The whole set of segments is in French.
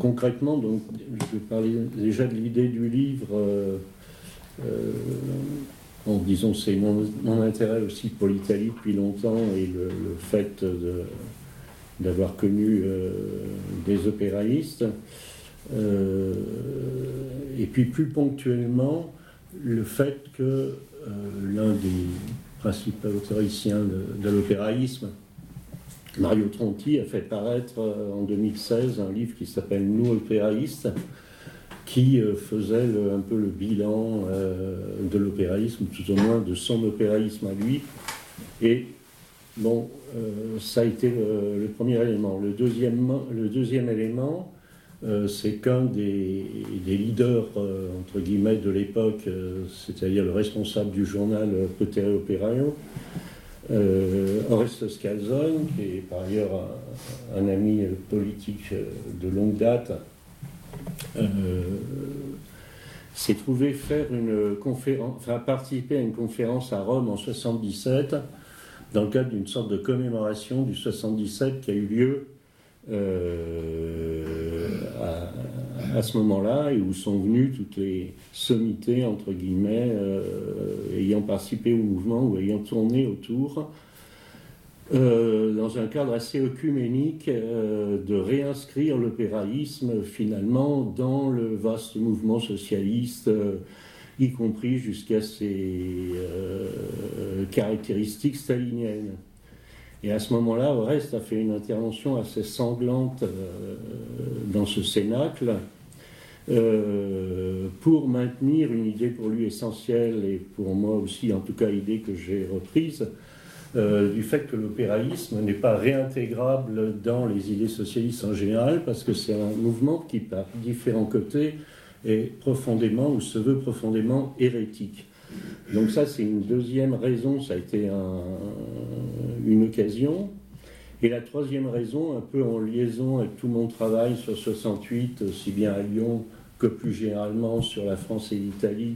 concrètement, donc, je vais parler déjà de l'idée du livre. en disant c'est mon, intérêt aussi pour l'Italie depuis longtemps et le, fait d'avoir connu des opéraïstes. et puis plus ponctuellement, le fait que l'un des principaux théoriciens de, l'opéraïsme, Mario Tronti, a fait paraître euh, en 2016 un livre qui s'appelle Nous opéraïstes, qui euh, faisait un peu le bilan euh, de l'opéraïsme, tout au moins de son opéraïsme à lui. Et bon, ça a été le, premier élément. Le deuxième, élément, c'est qu'un des, leaders, entre guillemets, de l'époque, c'est-à-dire le responsable du journal Potere Operaio, Oreste Scalzone, qui est par ailleurs un, ami politique de longue date, s'est trouvé faire une conférence, enfin participer à une conférence à Rome en 77, dans le cadre d'une sorte de commémoration du 77 qui a eu lieu à, ce moment-là et où sont venues toutes les sommités, entre guillemets, euh, ayant participé au mouvement ou ayant tourné autour, euh, dans un cadre assez œcuménique, euh, de réinscrire l'opéraïsme finalement dans le vaste mouvement socialiste, y compris jusqu'à ses caractéristiques staliniennes. Et à ce moment-là, Oreste a fait une intervention assez sanglante euh, dans ce cénacle euh, pour maintenir une idée pour lui essentielle et pour moi aussi, en tout cas, idée que j'ai reprise, euh, du fait que l'opéraïsme n'est pas réintégrable dans les idées socialistes en général, parce que c'est un mouvement qui, par différents côtés, est profondément ou se veut profondément hérétique. Donc ça, c'est une deuxième raison, ça a été une occasion. Et la troisième raison, un peu en liaison avec tout mon travail sur 68, aussi bien à Lyon que plus généralement sur la France et l'Italie,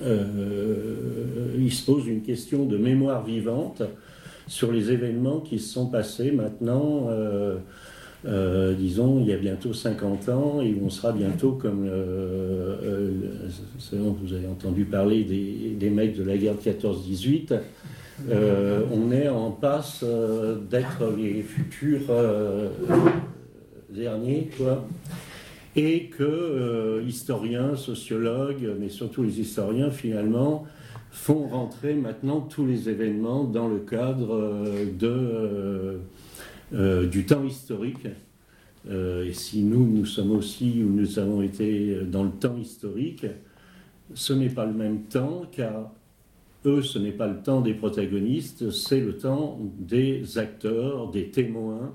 euh, il se pose une question de mémoire vivante sur les événements qui se sont passés maintenant. Euh, euh, disons, il y a bientôt 50 ans, et on sera bientôt comme. Euh, euh, vous avez entendu parler des, mecs de la guerre de 14-18. on est en passe d'être les futurs derniers, quoi. Et que historiens, sociologues, mais surtout les historiens, finalement, font rentrer maintenant tous les événements dans le cadre de du temps historique. Euh, et si nous, nous sommes aussi, ou nous avons été dans le temps historique, ce n'est pas le même temps, car eux, ce n'est pas le temps des protagonistes, c'est le temps des acteurs, des témoins.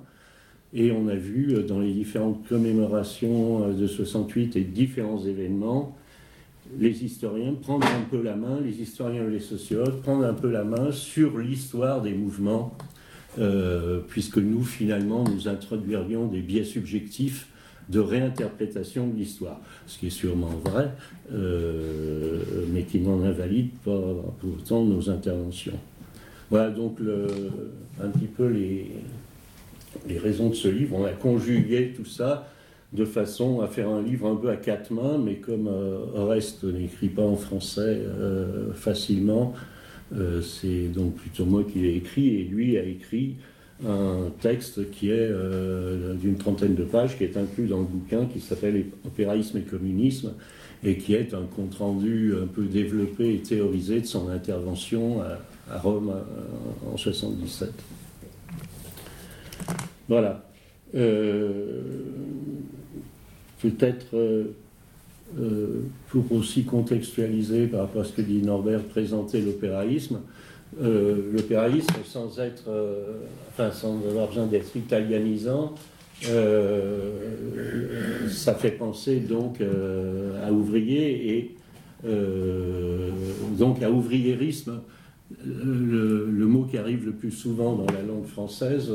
Et on a vu dans les différentes commémorations de 68 et différents événements, les historiens prendre un peu la main, les historiens et les sociologues prendre un peu la main sur l'histoire des mouvements euh, puisque nous, finalement, nous introduirions des biais subjectifs de réinterprétation de l'histoire, ce qui est sûrement vrai, euh, mais qui n'en invalide pas pour autant nos interventions. Voilà donc un petit peu les, les raisons de ce livre. On a conjugué tout ça de façon à faire un livre un peu à quatre mains, mais comme euh, n'écrit pas en français facilement, euh, c'est donc plutôt moi qui l'ai écrit et lui a écrit un texte qui est euh, d'une trentaine de pages, qui est inclus dans le bouquin qui s'appelle Opéraïsme et communisme et qui est un compte-rendu un peu développé et théorisé de son intervention à, Rome euh, en 77. Voilà. Peut-être euh, pour aussi contextualiser par rapport à ce que dit Norbert, présenter l'opéraïsme. Euh, l'opéraïsme, sans être, euh, enfin, sans avoir besoin d'être italianisant, ça fait penser donc à ouvrier et donc à ouvriérisme. Le, le, mot qui arrive le plus souvent dans la langue française,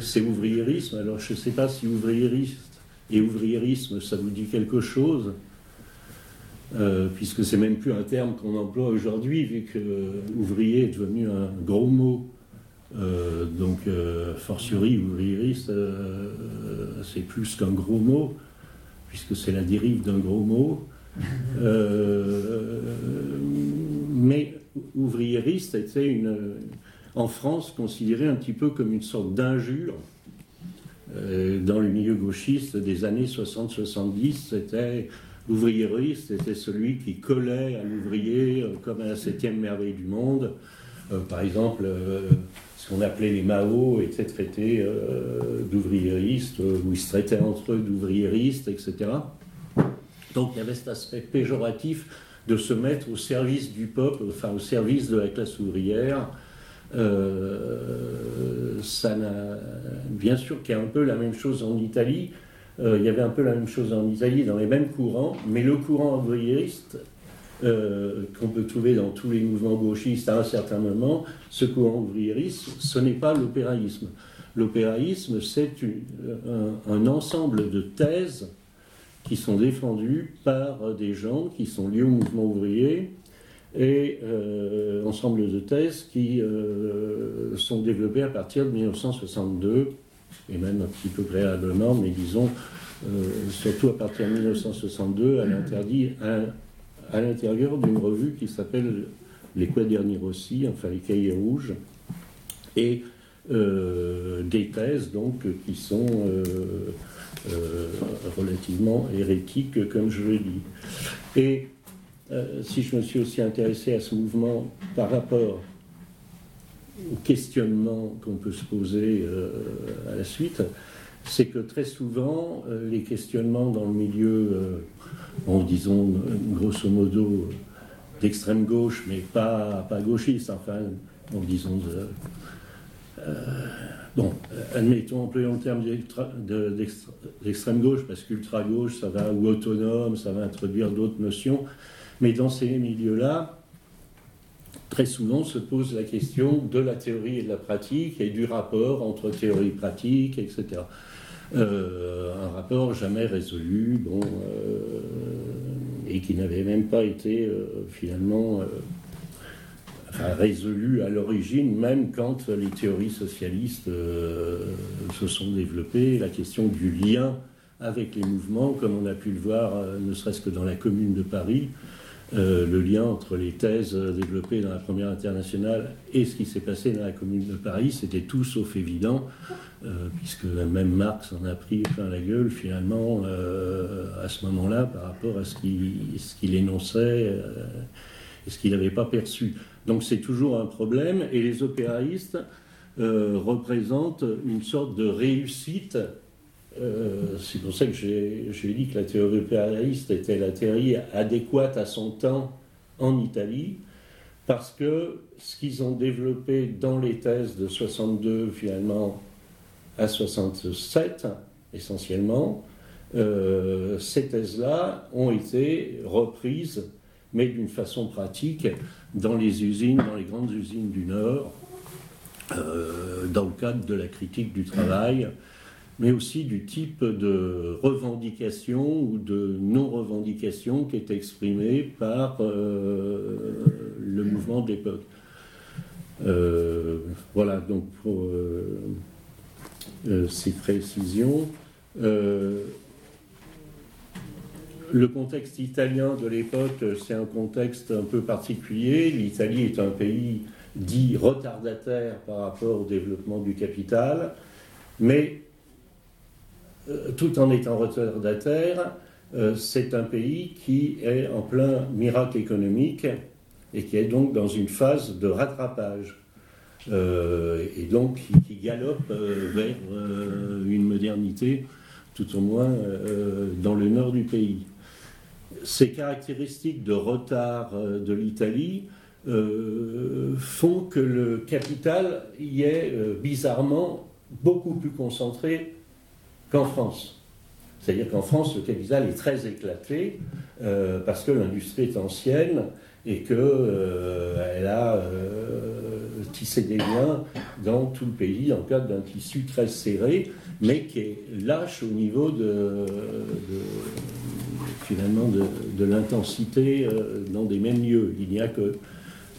c'est ouvriérisme. Alors je ne sais pas si ouvriériste et ouvriérisme, ça vous dit quelque chose. Euh, puisque c'est même plus un terme qu'on emploie aujourd'hui, vu que ouvrier est devenu un gros mot. Euh, donc, euh, fortiori, ouvriériste, c'est plus qu'un gros mot, puisque c'est la dérive d'un gros mot. mais ouvriériste était une, en France considéré un petit peu comme une sorte d'injure. dans le milieu gauchiste des années 60-70, c'était l'ouvriériste, c'était celui qui collait à l'ouvrier comme à la septième merveille du monde. par exemple, ce qu'on appelait les Mao euh, d'ouvriéristes, euh, ou ils se traitaient entre eux d'ouvriéristes, etc. Donc il y avait cet aspect péjoratif de se mettre au service du peuple, enfin au service de la classe ouvrière. Euh, ça bien sûr qu'il y a un peu la même chose en Italie. Il y avait un peu la même chose en Italie dans les mêmes courants, mais le courant ouvriériste euh, qu'on peut trouver dans tous les mouvements gauchistes à un certain moment, ce courant ouvriériste, ce n'est pas l'opéraïsme. L'opéraïsme, c'est un, ensemble de thèses qui sont défendues par des gens qui sont liés au mouvement ouvrier et euh, ensemble de thèses qui euh, sont développées à partir de 1962 et même un petit peu préalablement, mais disons surtout à partir de 1962, elle interdit à l'intérieur d'une revue qui s'appelle Les Quaderni Rossi, enfin les cahiers rouges, et euh, des thèses donc qui sont euh, euh, relativement hérétiques, comme je le dis. Et si je me suis aussi intéressé à ce mouvement par rapport questionnement qu'on peut se poser à la suite, c'est que très souvent, les questionnements dans le milieu en disons grosso modo d'extrême gauche, mais pas, pas gauchiste, enfin, en disons euh, bon, admettons, employons le terme d'extrême gauche, parce qu'ultra gauche, ça va, ou autonome, ça va introduire d'autres notions, mais dans ces milieux-là, très souvent se pose la question de la théorie et de la pratique et du rapport entre théorie et pratique, etc. Euh, un rapport jamais résolu, bon, euh, et qui n'avait même pas été euh, finalement résolu à l'origine, même quand les théories socialistes se sont développées, la question du lien avec les mouvements, comme on a pu le voir ne serait-ce que dans la commune de Paris, euh, le lien entre les thèses développées dans la première internationale et ce qui s'est passé dans la Commune de Paris, c'était tout sauf évident, euh, puisque même Marx en a pris plein la gueule finalement euh, à ce moment-là par rapport à ce qu'il énonçait et ce qu'il n'avait pas perçu. Donc c'est toujours un problème et les opéraïstes représentent une sorte de réussite euh, c'est pour ça que j'ai dit que la théorie impérialiste était la théorie adéquate à son temps en Italie, parce que ce qu'ils ont développé dans les thèses de 62 finalement à 67 essentiellement, euh, ces thèses-là ont été reprises, mais d'une façon pratique, dans les usines, dans les grandes usines du Nord, euh, dans le cadre de la critique du travail mais aussi du type de revendication ou de non-revendication qui est exprimé par euh, le mouvement de l'époque. Euh, voilà, donc pour euh, ces précisions. le contexte italien de l'époque, c'est un contexte un peu particulier. L'Italie est un pays dit retardataire par rapport au développement du capital, mais tout en étant retardataire, euh, c'est un pays qui est en plein miracle économique et qui est donc dans une phase de rattrapage. Euh, et donc qui, galope vers une modernité, tout au moins dans le nord du pays. Ces caractéristiques de retard de l'Italie font que le capital y est bizarrement beaucoup plus concentré qu'en France. C'est-à-dire qu'en France, le capital est très éclaté euh, parce que l'industrie est ancienne et qu'elle euh, a euh, tissé des liens dans tout le pays en cadre d'un tissu très serré, mais qui est lâche au niveau de, finalement de, l'intensité dans des mêmes lieux. Il n'y a que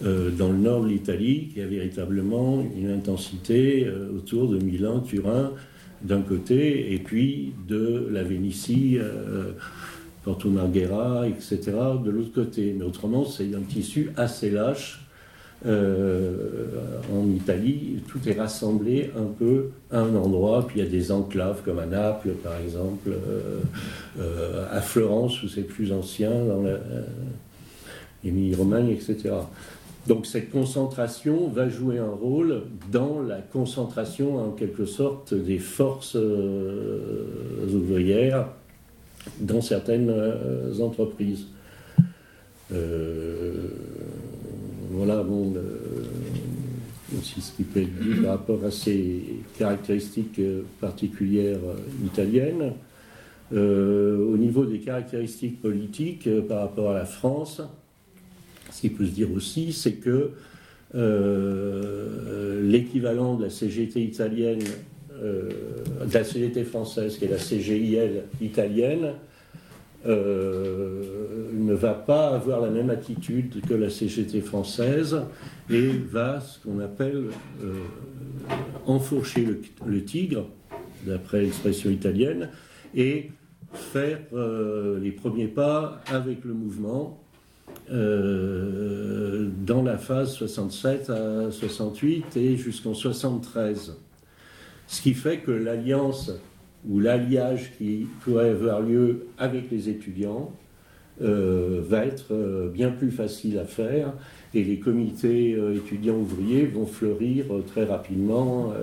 dans le nord de l'Italie qui a véritablement une intensité autour de Milan, Turin, d'un côté, et puis de la Vénétie, Porto Marghera, etc., de l'autre côté. Mais autrement, c'est un tissu assez lâche. en Italie, tout est rassemblé un peu à un endroit, puis il y a des enclaves comme à Naples, par exemple, à Florence, où c'est plus ancien, dans la, Émilie-Romagne, etc. Donc cette concentration va jouer un rôle dans la concentration en quelque sorte des forces euh, ouvrières dans certaines euh, entreprises. Euh, voilà bon, aussi ce qui peut être dit par rapport à ces caractéristiques particulières italiennes. au niveau des caractéristiques politiques par rapport à la France, ce qui peut se dire aussi, c'est que euh, l'équivalent de la CGT italienne, euh, de la CGT française, qui est la CGIL italienne, euh, ne va pas avoir la même attitude que la CGT française et va, ce qu'on appelle, enfourcher le, tigre, d'après l'expression italienne, et faire les premiers pas avec le mouvement euh, dans la phase 67 à 68 et jusqu'en 73. Ce qui fait que l'alliance ou l'alliage qui pourrait avoir lieu avec les étudiants euh, va être euh, bien plus facile à faire et les comités étudiants ouvriers vont fleurir très rapidement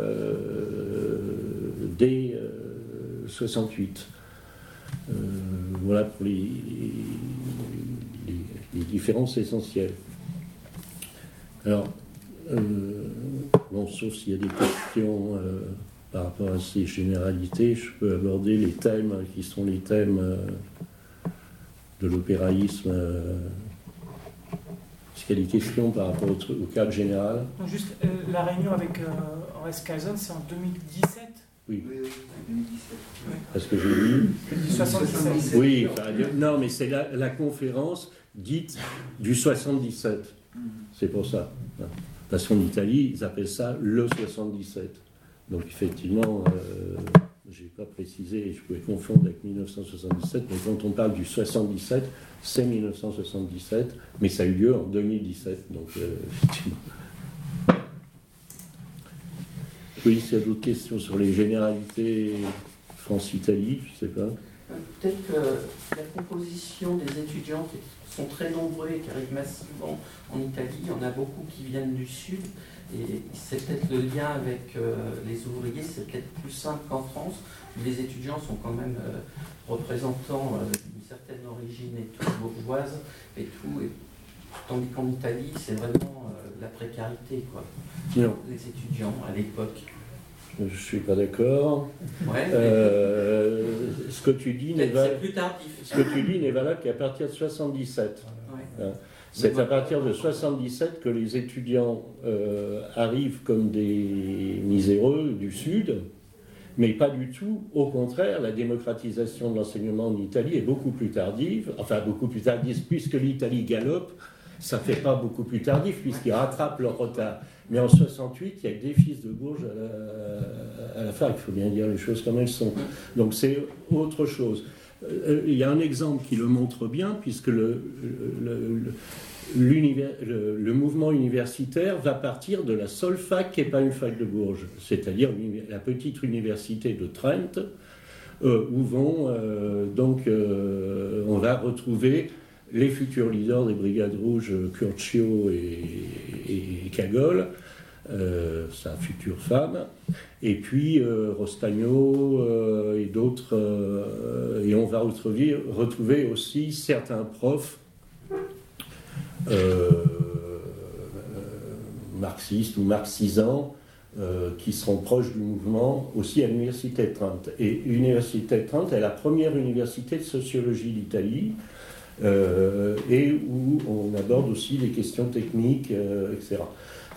dès 68. voilà pour les, les différences essentielles. Alors, euh, bon, sauf s'il y a des questions euh, par rapport à ces généralités, je peux aborder les thèmes qui sont les thèmes euh, de l'opéraïsme. Est-ce qu'il y a des questions par rapport au, cadre général Juste, la réunion avec Horace Kazan, c'est en 2017 oui. Parce que j'ai lu. 77. Oui, non, mais c'est la, conférence dite du 77. C'est pour ça. Parce qu'en Italie, ils appellent ça le 77. Donc effectivement, euh, je n'ai pas précisé, je pouvais confondre avec 1977, mais quand on parle du 77, c'est 1977, mais ça a eu lieu en 2017. Donc euh. Oui, s'il y a d'autres questions sur les généralités France-Italie, je ne sais pas. Peut-être que la composition des étudiants qui sont très nombreux et qui arrivent massivement en Italie, il y en a beaucoup qui viennent du Sud, et c'est peut-être le lien avec euh, les ouvriers, c'est peut-être plus simple qu'en France, où les étudiants sont quand même euh, représentants euh, d'une certaine origine et tout, bourgeoise et tout, et, tandis qu'en Italie, c'est vraiment la précarité, quoi. Les étudiants à l'époque. Je ne suis pas d'accord. Ouais, euh, ce que tu dis n'est valable. Ce que tu dis n'est valable qu'à partir de 77. Hein. C'est à partir de 77 que les étudiants euh, arrivent comme des miséreux du Sud, mais pas du tout. Au contraire, la démocratisation de l'enseignement en Italie est beaucoup plus tardive, enfin beaucoup plus tardive, puisque l'Italie galope, ça ne fait pas beaucoup plus tardif, puisqu'ils rattrapent leur retard. Mais en 68, il y a des fils de Bourges à la, fac, il faut bien dire les choses comme elles sont. Donc c'est autre chose. Euh, il y a un exemple qui le montre bien, puisque le, mouvement universitaire va partir de la seule fac qui n'est pas une fac de Bourges, c'est-à-dire la petite université de Trent, euh, où vont euh, donc on va retrouver les futurs leaders des Brigades Rouges, Curcio et, et Cagol, euh, sa future femme, et puis euh, Rostagno euh, et d'autres. et on va retrouver, retrouver aussi certains profs marxistes ou marxisants qui seront proches du mouvement aussi à l'Université de Trente. Et l'Université de Trente est la première université de sociologie d'Italie. Euh, et où on aborde aussi les questions techniques, euh, etc.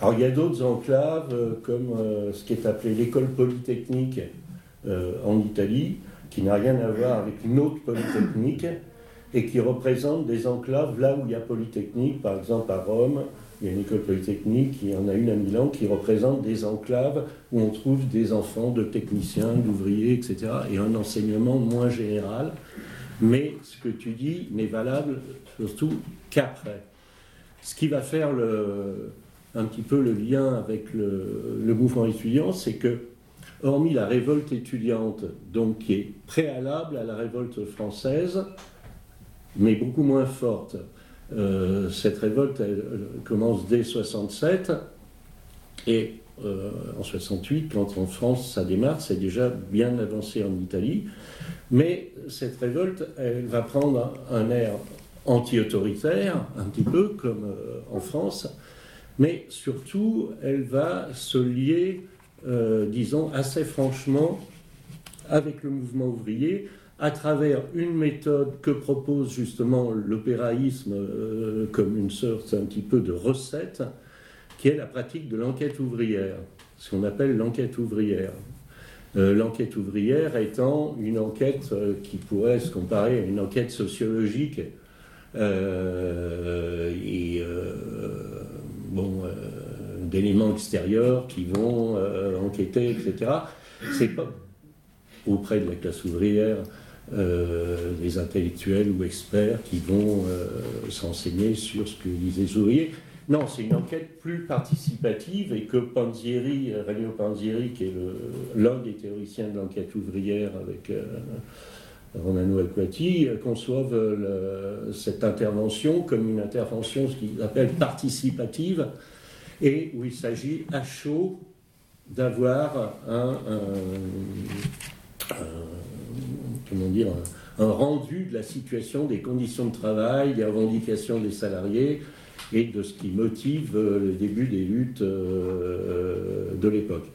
Alors il y a d'autres enclaves, euh, comme ce qui est appelé l'école polytechnique en Italie, qui n'a rien à voir avec une autre polytechnique, et qui représente des enclaves là où il y a polytechnique, par exemple à Rome, il y a une école polytechnique, il y en a une à Milan, qui représente des enclaves où on trouve des enfants de techniciens, d'ouvriers, etc. Et un enseignement moins général. Mais ce que tu dis n'est valable surtout qu'après. Ce qui va faire un petit peu le lien avec le, mouvement étudiant, c'est que, hormis la révolte étudiante, donc qui est préalable à la révolte française, mais beaucoup moins forte, euh, cette révolte commence dès 67 et euh, en 68, quand en France ça démarre, c'est déjà bien avancé en Italie. Mais cette révolte, elle va prendre un air anti-autoritaire, un petit peu comme euh, en France, mais surtout, elle va se lier, euh, disons, assez franchement avec le mouvement ouvrier à travers une méthode que propose justement l'opéraïsme euh, comme une sorte un petit peu de recette, qui est la pratique de l'enquête ouvrière, ce qu'on appelle l'enquête ouvrière. Euh, l'enquête ouvrière étant une enquête euh, qui pourrait se comparer à une enquête sociologique euh, et bon, d'éléments extérieurs qui vont enquêter, etc. C'est pas auprès de la classe ouvrière des intellectuels ou experts qui vont s'enseigner sur ce que disent les ouvriers. Non, c'est une enquête plus participative et que Panzieri, Regno Panzieri, qui est l'un des théoriciens de l'enquête ouvrière avec euh, Romano Alquati, conçoivent le, cette intervention comme une intervention, ce qu'ils appellent participative, et où il s'agit à chaud d'avoir un, rendu de la situation, des conditions de travail, des revendications des salariés et de ce qui motive euh, le début des luttes euh, de l'époque.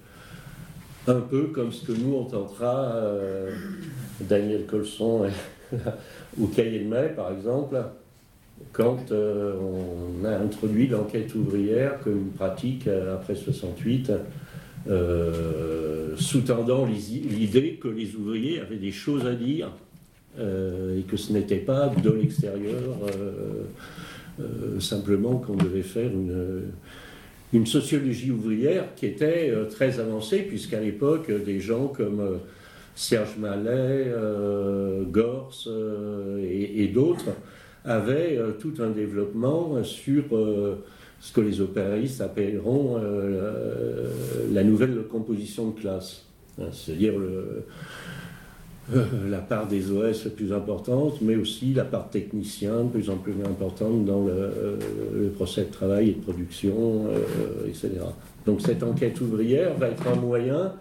Un peu comme ce que nous on tentera, euh, Daniel Colson ou Mai par exemple, quand euh, on a introduit l'enquête ouvrière comme une pratique euh, après 68 euh, sous-tendant l'idée que les ouvriers avaient des choses à dire euh, et que ce n'était pas de l'extérieur euh, euh simplement qu'on devait faire une, une, sociologie ouvrière qui était euh, très avancée puisqu'à l'époque des gens comme euh, Serge Mallet, Gors et, d'autres avaient tout un développement sur ce que les opéraïstes appelleront euh, la nouvelle composition de classe, hein, c'est-à-dire le, euh, la part des OS plus importante, mais aussi la part technicien de plus en plus importante dans le, le procès de travail et de production, euh, etc. Donc cette enquête ouvrière va être un moyen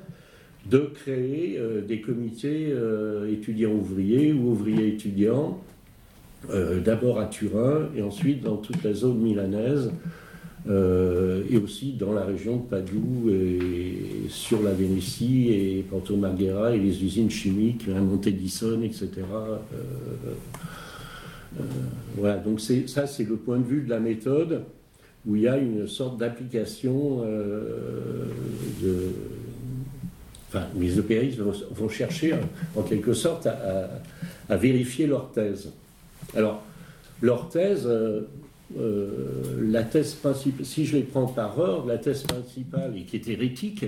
de créer euh, des comités euh, étudiants ouvriers ou ouvriers étudiants, euh, d'abord à Turin et ensuite dans toute la zone milanaise, euh, et aussi dans la région de Padoue et sur la Vénétie et Porto Marghera et les usines chimiques, la Montedison, etc. Euh, euh, voilà, donc ça c'est le point de vue de la méthode où il y a une sorte d'application. Enfin, les EPIs vont, chercher en quelque sorte à, à, à, vérifier leur thèse. Alors, leur thèse, la thèse principale, si je les prends par ordre, la thèse principale et qui est hérétique,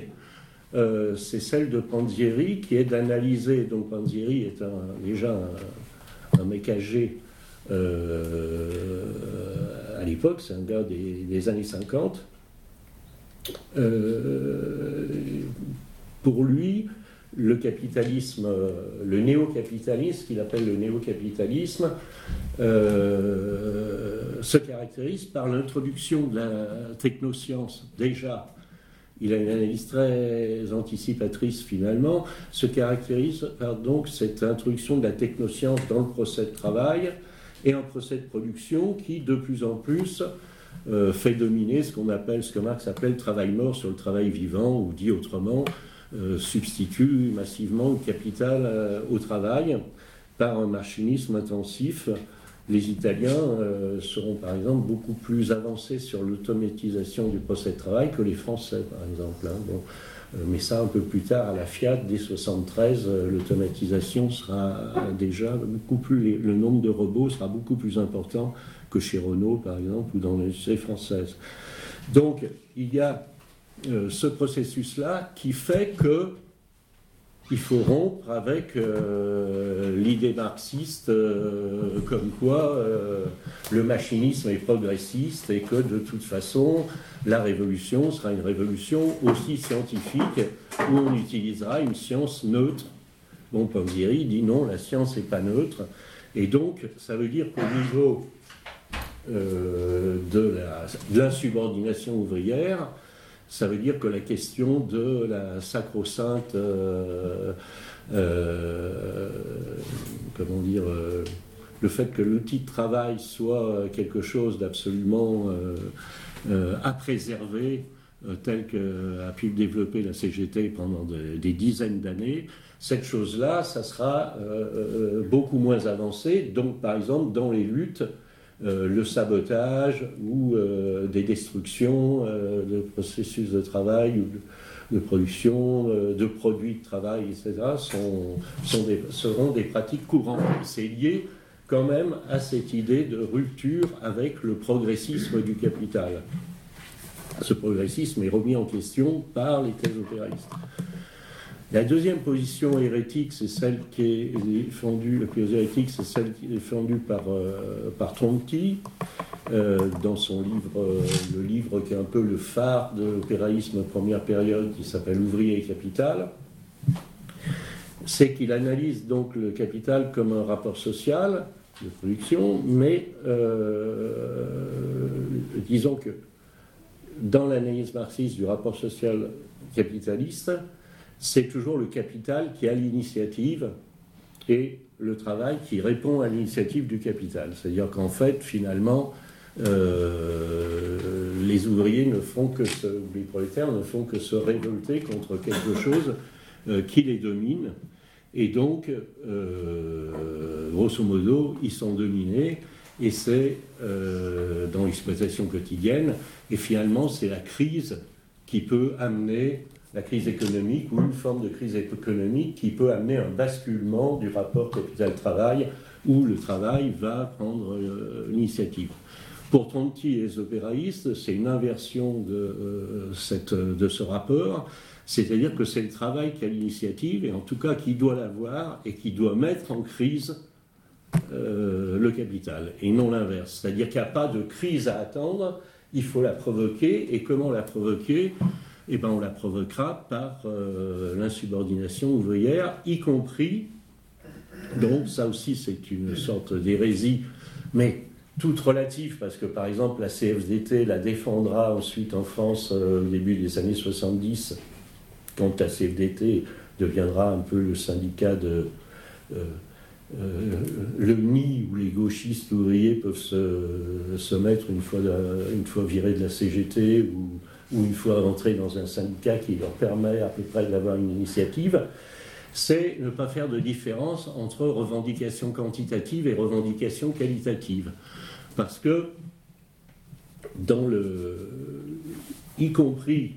euh, c'est celle de Panzieri qui est d'analyser. Donc Panzieri est déjà un, un mec âgé euh, à l'époque, c'est un gars des, années 50. Euh, pour lui, le capitalisme, le néo-capitalisme, qu'il appelle le néo-capitalisme, euh, se caractérise par l'introduction de la technoscience. Déjà, il a une analyse très anticipatrice finalement, se caractérise par donc cette introduction de la technoscience dans le procès de travail et un procès de production qui, de plus en plus, euh, fait dominer ce qu'on appelle, ce que Marx appelle le travail mort sur le travail vivant, ou dit autrement, euh, substitue massivement le capital euh, au travail par un machinisme intensif. Les Italiens euh, seront par exemple beaucoup plus avancés sur l'automatisation du procès de travail que les Français, par exemple. Hein. Mais ça un peu plus tard à la Fiat, dès 73, l'automatisation sera déjà beaucoup plus, le nombre de robots sera beaucoup plus important que chez Renault par exemple ou dans l'industrie française. Donc il y a ce processus-là qui fait que il faut rompre avec euh, l'idée marxiste euh, comme quoi euh, le machinisme est progressiste et que de toute façon la révolution sera une révolution aussi scientifique où on utilisera une science neutre. Bon, Pausieri dit non, la science n'est pas neutre. Et donc, ça veut dire qu'au niveau de l'insubordination ouvrière, ça veut dire que la question de la sacro-sainte, euh, euh, comment dire, euh, le fait que l'outil de travail soit quelque chose d'absolument à préserver, tel qu'a pu le développer la CGT pendant des dizaines d'années, cette chose-là, ça sera beaucoup moins avancé. Donc, par exemple, dans les luttes euh, le sabotage ou euh, des destructions euh, de processus de travail ou de, production, de produits de travail, etc., sont, seront des pratiques courantes. C'est lié quand même à cette idée de rupture avec le progressisme du capital. Ce progressisme est remis en question par les thèses. La deuxième position hérétique, c'est celle qui est défendue, la plus hérétique, c'est celle qui défendue par, euh, Tronti, euh, dans son livre, euh, le livre qui est un peu le phare de l'opéraïsme première période, qui s'appelle Ouvrier et Capital. C'est qu'il analyse donc le capital comme un rapport social de production, mais disons que dans l'analyse marxiste du rapport social capitaliste, c'est toujours le capital qui a l'initiative et le travail qui répond à l'initiative du capital. C'est-à-dire qu'en fait, finalement, euh, les ouvriers ne font que se, les prolétaires ne font que se révolter contre quelque chose euh, qui les domine. Et donc, euh, grosso modo, ils sont dominés. Et c'est dans l'exploitation quotidienne. Et finalement, c'est la crise qui peut amener la crise économique ou une forme de crise économique qui peut amener un basculement du rapport capital-travail où le travail va prendre euh, l'initiative. Pour Tronti et les opéraïstes, c'est une inversion de, euh, cette, de ce rapport, c'est-à-dire que c'est le travail qui a l'initiative, et en tout cas qui doit l'avoir, et qui doit mettre en crise euh, le capital, et non l'inverse. C'est-à-dire qu'il n'y a pas de crise à attendre, il faut la provoquer, et comment la provoquer? Eh ben, on la provoquera par euh, l'insubordination ouvrière, y compris, donc ça aussi c'est une sorte d'hérésie, mais toute relative, parce que par exemple la CFDT la défendra ensuite en France euh, au début des années 70, quand la CFDT deviendra un peu le syndicat de... Euh, le nid où les gauchistes ouvriers peuvent se, mettre une fois, une fois virés de la CGT ou, ou une fois rentrés dans un syndicat qui leur permet à peu près d'avoir une initiative, c'est ne pas faire de différence entre revendication quantitative et revendication qualitative. Parce que, dans le, y compris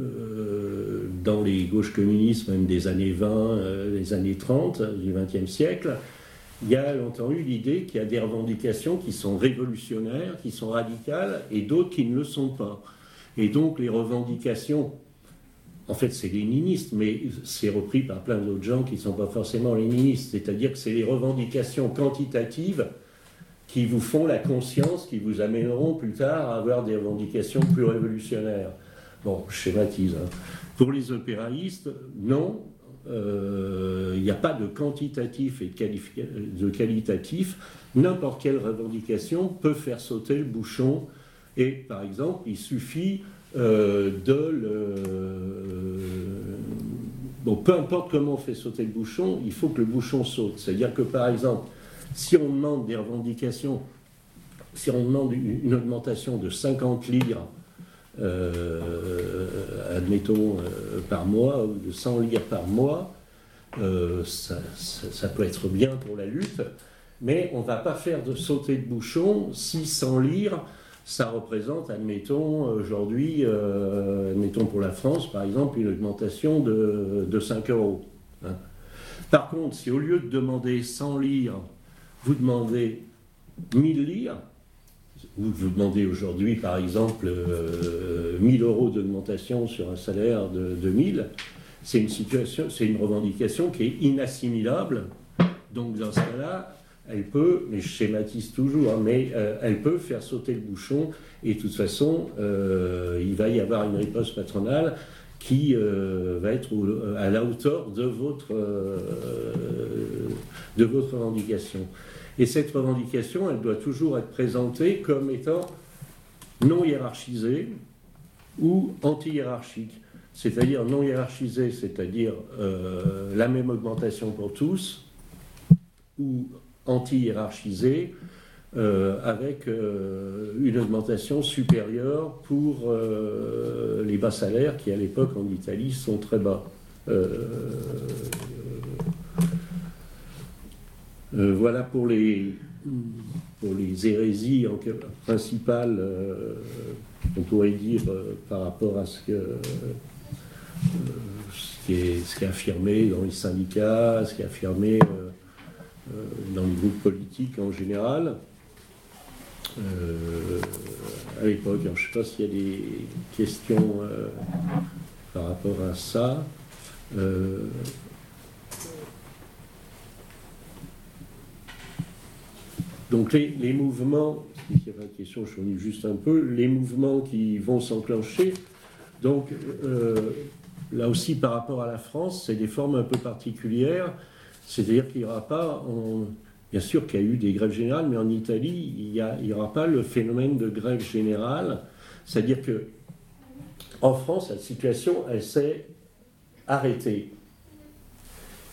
euh, dans les gauches communistes, même des années 20, euh, des années 30 du XXe siècle, il y a longtemps eu l'idée qu'il y a des revendications qui sont révolutionnaires, qui sont radicales, et d'autres qui ne le sont pas. Et donc les revendications, en fait c'est léniniste, mais c'est repris par plein d'autres gens qui ne sont pas forcément léninistes, c'est-à-dire que c'est les revendications quantitatives qui vous font la conscience, qui vous amèneront plus tard à avoir des revendications plus révolutionnaires. Bon, schématise. Hein. Pour les opéraïstes, non, euh, il n'y a pas de quantitatif et de, de qualitatif. N'importe quelle revendication peut faire sauter le bouchon et par exemple, il suffit euh, de le. Bon, peu importe comment on fait sauter le bouchon, il faut que le bouchon saute. C'est-à-dire que par exemple, si on demande des revendications, si on demande une augmentation de 50 livres, euh, admettons, euh, par mois, ou de 100 livres par mois, ça, peut être bien pour la lutte, mais on ne va pas faire de sauter le bouchon si 100 livres ça représente, admettons, aujourd'hui, admettons pour la France, par exemple, une augmentation de, 5 euros. Hein. Par contre, si au lieu de demander 100 livres, vous demandez 1000 livres, ou vous demandez aujourd'hui, par exemple, 1000 euros d'augmentation sur un salaire de, de 1000, c'est une situation, c'est une revendication qui est inassimilable. Donc dans ce cas-là, elle peut, mais je schématise toujours, hein, mais euh, elle peut faire sauter le bouchon et de toute façon, euh, il va y avoir une riposte patronale qui euh, va être à la hauteur de votre, revendication. Et cette revendication, elle doit toujours être présentée comme étant non hiérarchisée ou anti-hiérarchique c'est-à-dire non hiérarchisé, c'est-à-dire la même augmentation pour tous, ou anti-hiérarchisé, euh, avec euh, une augmentation supérieure pour les bas salaires qui, à l'époque, en Italie, sont très bas. voilà pour les, pour les hérésies principales, on pourrait dire, par rapport à ce qui, est, affirmé dans les syndicats, ce qui est affirmé euh, euh, dans les groupes politiques en général. Euh, à l'époque, je ne sais pas s'il y a des questions par rapport à ça. donc les, mouvements, il n'y a pas de question, je finis juste un peu, les mouvements qui vont s'enclencher, donc là aussi par rapport à la France, c'est des formes un peu particulières. C'est-à-dire qu'il n'y aura pas, bien sûr qu'il y a eu des grèves générales, mais en Italie, il n'y aura pas le phénomène de grève générale. C'est-à-dire que en France, la situation, elle s'est arrêtée.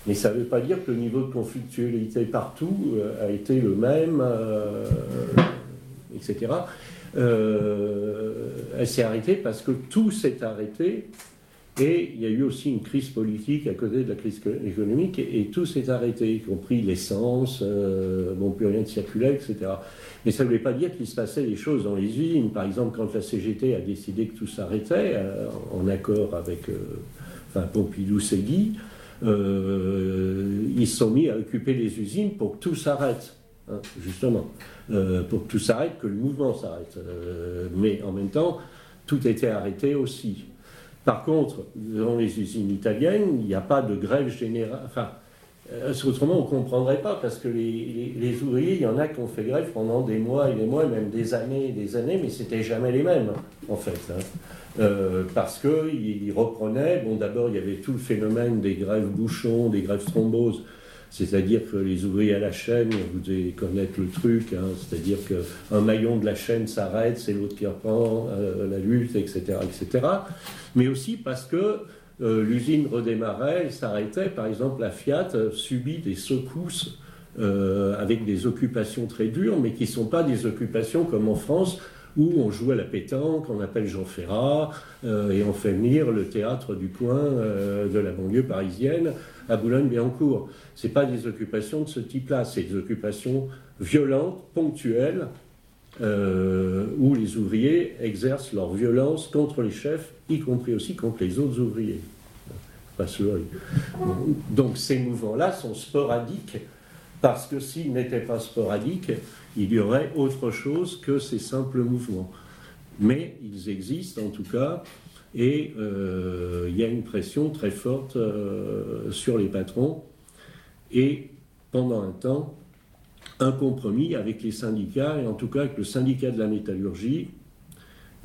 Mais ça ne veut pas dire que le niveau de conflictualité partout euh, a été le même, euh, etc. Euh, elle s'est arrêtée parce que tout s'est arrêté et il y a eu aussi une crise politique à côté de la crise économique, et, tout s'est arrêté, y compris l'essence, euh, bon, plus rien ne circulait, etc. Mais ça ne voulait pas dire qu'il se passait des choses dans les usines. Par exemple, quand la CGT a décidé que tout s'arrêtait, euh, en accord avec euh, enfin, Pompidou-Ségui, ils se sont mis à occuper les usines pour que tout s'arrête. Hein, justement, pour que tout s'arrête, que le mouvement s'arrête. mais en même temps, tout était arrêté aussi. Par contre, dans les usines italiennes, il n'y a pas de grève générale. Euh, autrement, on ne comprendrait pas, parce que les, ouvriers, il y en a qui ont fait grève pendant des mois et des mois, même des années et des années, mais c'était jamais les mêmes, en fait. Hein. Euh, parce qu'ils reprenaient, bon, d'abord, il y avait tout le phénomène des grèves bouchons, des grèves thromboses, c'est-à-dire que les ouvriers à la chaîne, vous devez connaître le truc, hein, c'est-à-dire qu'un maillon de la chaîne s'arrête, c'est l'autre qui reprend euh, la lutte, etc., etc. Mais aussi parce que euh, l'usine redémarrait, elle s'arrêtait. Par exemple, la Fiat subit des secousses euh, avec des occupations très dures, mais qui ne sont pas des occupations comme en France où on joue à la pétanque, on appelle Jean Ferrat, et on fait venir le théâtre du coin de la banlieue parisienne à Boulogne-Billancourt. Ce pas des occupations de ce type-là, c'est des occupations violentes, ponctuelles, euh, où les ouvriers exercent leur violence contre les chefs, y compris aussi contre les autres ouvriers. Donc ces mouvements-là sont sporadiques, parce que s'ils n'étaient pas sporadiques, il y aurait autre chose que ces simples mouvements. Mais ils existent en tout cas, et euh, il y a une pression très forte euh, sur les patrons. Et pendant un temps, un compromis avec les syndicats, et en tout cas avec le syndicat de la métallurgie,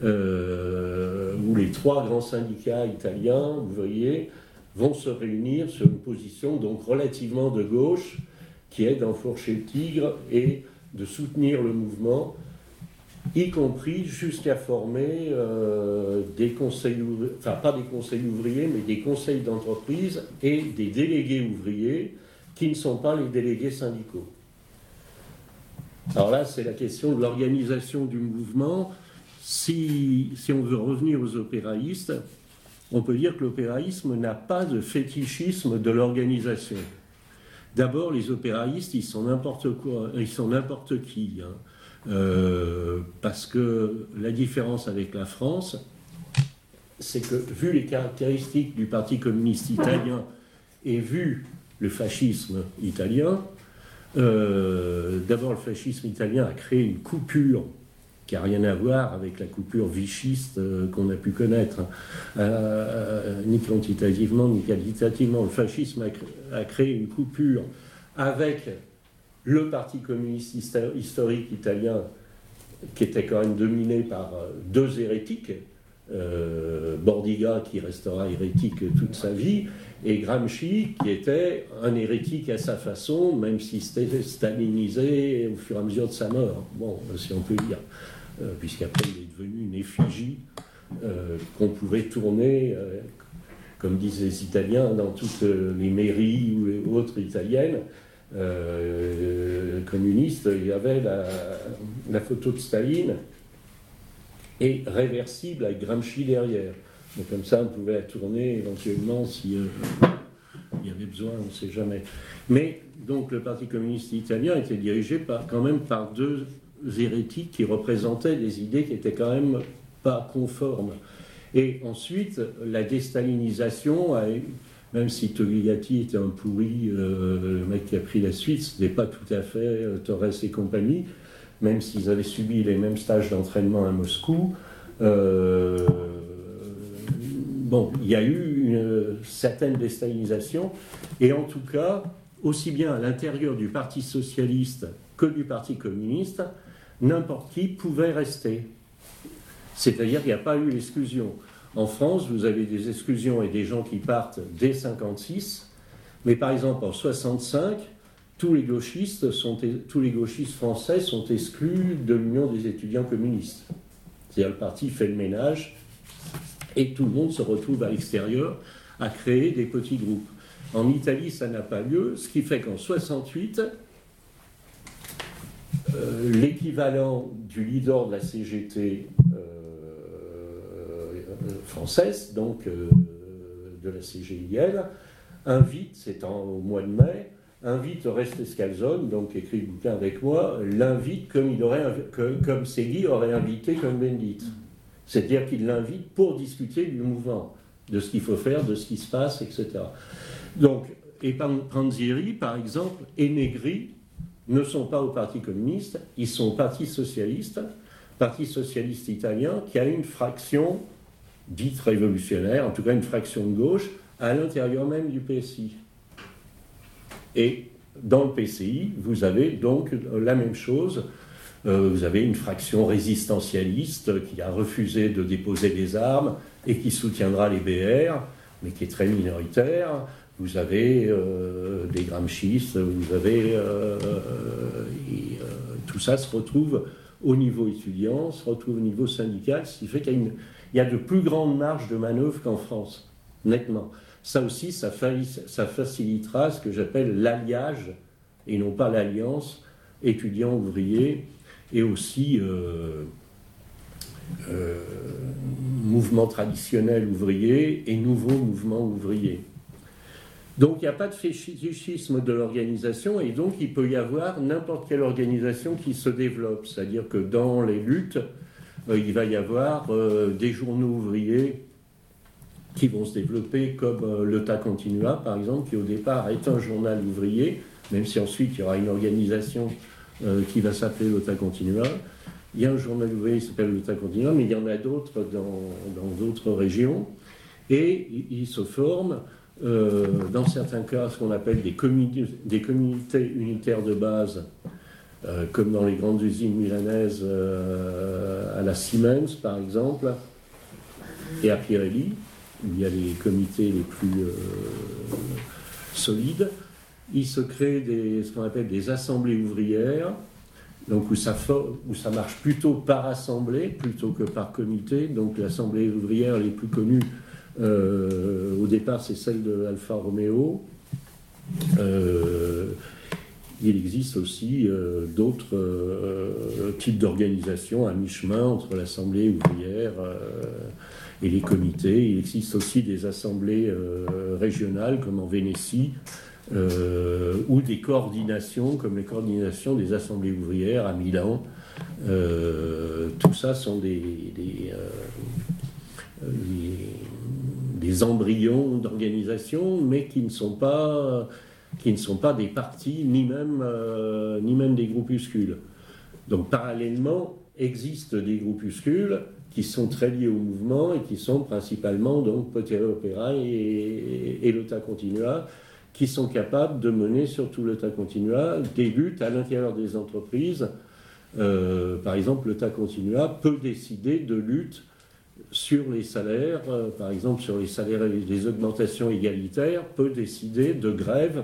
euh, où les trois grands syndicats italiens, vous voyez, vont se réunir sur une position donc relativement de gauche, qui est d'enfourcher le tigre et de soutenir le mouvement y compris jusqu'à former euh, des conseils, enfin pas des conseils ouvriers, mais des conseils d'entreprise et des délégués ouvriers qui ne sont pas les délégués syndicaux. Alors là, c'est la question de l'organisation du mouvement. Si, si, on veut revenir aux opéraïstes, on peut dire que l'opéraïsme n'a pas de fétichisme de l'organisation. D'abord, les opéraïstes, ils sont n'importe quoi, ils sont n'importe qui. Hein. parce que la différence avec la France, c'est que vu les caractéristiques du Parti communiste italien et vu le fascisme italien, d'abord le fascisme italien a créé une coupure qui n'a rien à voir avec la coupure vichiste euh, qu'on a pu connaître, hein. euh, ni quantitativement ni qualitativement. Le fascisme a, créé une coupure avec le Parti communiste historique italien, qui était quand même dominé par euh, deux hérétiques, Bordiga qui restera hérétique toute sa vie, et Gramsci qui était un hérétique à sa façon, même si c'était stalinisé au fur et à mesure de sa mort. Bon, si on peut dire. Euh, puisqu'après il est devenu une effigie euh, qu'on pouvait tourner, euh, comme disent les Italiens, dans toutes les mairies ou les autres italiennes. communistes, il y avait la, photo de Staline et réversible avec Gramsci derrière. Donc comme ça, on pouvait la tourner éventuellement si il y avait besoin, on ne sait jamais. Mais donc le Parti communiste italien était dirigé par, quand même par deux hérétiques qui représentaient des idées qui étaient quand même pas conformes. Et ensuite, la déstalinisation, même si Togliatti était un pourri, euh, le mec qui a pris la suite, ce n'était pas tout à fait euh, Torres et compagnie, même s'ils avaient subi les mêmes stages d'entraînement à Moscou. Euh, bon, il y a eu une certaine déstalinisation, et en tout cas, aussi bien à l'intérieur du Parti socialiste que du Parti communiste, n'importe qui pouvait rester. C'est-à-dire qu'il n'y a pas eu l'exclusion. En France, vous avez des exclusions et des gens qui partent dès 56, mais par exemple en 65, tous les gauchistes, sont, tous les gauchistes français sont exclus de l'Union des étudiants communistes. C'est-à-dire le parti fait le ménage et tout le monde se retrouve à l'extérieur à créer des petits groupes. En Italie, ça n'a pas lieu, ce qui fait qu'en 68, euh, l'équivalent du leader de la CGT euh, française, donc euh, de la CGIL, invite, c'est au mois de mai, invite Oreste Scalzone, donc écrit le bouquin avec moi, l'invite comme, il aurait, comme Segui aurait invité comme Bendit. C'est-à-dire qu'il l'invite pour discuter du mouvement, de ce qu'il faut faire, de ce qui se passe, etc. Donc, et Panzieri, par exemple, Négri, ne sont pas au Parti communiste, ils sont au Parti socialiste, Parti socialiste italien, qui a une fraction dite révolutionnaire, en tout cas une fraction de gauche, à l'intérieur même du PSI. Et dans le PCI, vous avez donc la même chose. Euh, vous avez une fraction résistentialiste qui a refusé de déposer des armes et qui soutiendra les BR, mais qui est très minoritaire vous avez euh, des Gramscis, vous avez. Euh, euh, tout ça se retrouve au niveau étudiant, se retrouve au niveau syndical, ce qui fait qu'il y, a de plus grandes marges de manœuvre qu'en France, nettement. Ça aussi, ça, facilitera ce que j'appelle l'alliage, et non pas l'alliance, étudiants-ouvriers, et aussi mouvement traditionnel ouvrier et nouveau mouvement ouvrier. Donc il n'y a pas de fétichisme de l'organisation et donc il peut y avoir n'importe quelle organisation qui se développe. C'est-à-dire que dans les luttes, euh, il va y avoir euh, des journaux ouvriers qui vont se développer comme euh, le Ta Continua par exemple, qui au départ est un journal ouvrier, même si ensuite il y aura une organisation qui va s'appeler le Ta Continua. Il y a un journal ouvrier qui s'appelle le Ta Continua, mais il y en a d'autres dans d'autres régions. Et il se forme euh, dans certains cas, ce qu'on appelle des, des, communautés unitaires de base, euh, comme dans les grandes usines milanaises euh, à la Siemens, par exemple, et à Pirelli, où il y a les comités les plus solides. Il se crée ce qu'on appelle des assemblées ouvrières, donc où ça, où ça marche plutôt par assemblée plutôt que par comité. Donc l'assemblée ouvrière les plus connues au départ, c'est celle de Alfa Romeo. Euh, il existe aussi euh, d'autres types d'organisations à mi-chemin entre l'Assemblée ouvrière et les comités. Il existe aussi des assemblées régionales comme en Vénétie, ou des coordinations comme les coordinations des assemblées ouvrières à Milan, tout ça sont des, embryons d'organisation, mais qui ne sont pas qui ne sont pas des partis ni même, ni même des groupuscules. Donc parallèlement existent des groupuscules qui sont très liés au mouvement et qui sont principalement donc Potere Opera et, et, l'OTA Continua, qui sont capables de mener sur tout l'OTA Continua des luttes à l'intérieur des entreprises. Euh, par exemple, l'OTA Continua peut décider de lutte sur les salaires, euh, par exemple sur les salaires et les augmentations égalitaires, peut décider de grève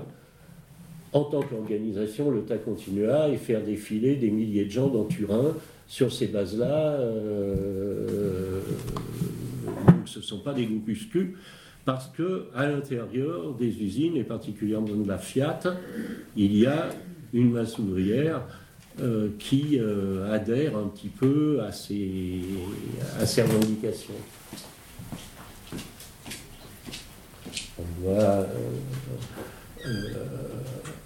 en tant qu'organisation, l'OTA Continua et faire défiler des milliers de gens dans Turin sur ces bases-là, euh, ce ne sont pas des groupuscules, parce qu'à l'intérieur des usines, et particulièrement de la Fiat, il y a une masse ouvrière euh, qui euh, adhère un petit peu à ces, à ces revendications. On voit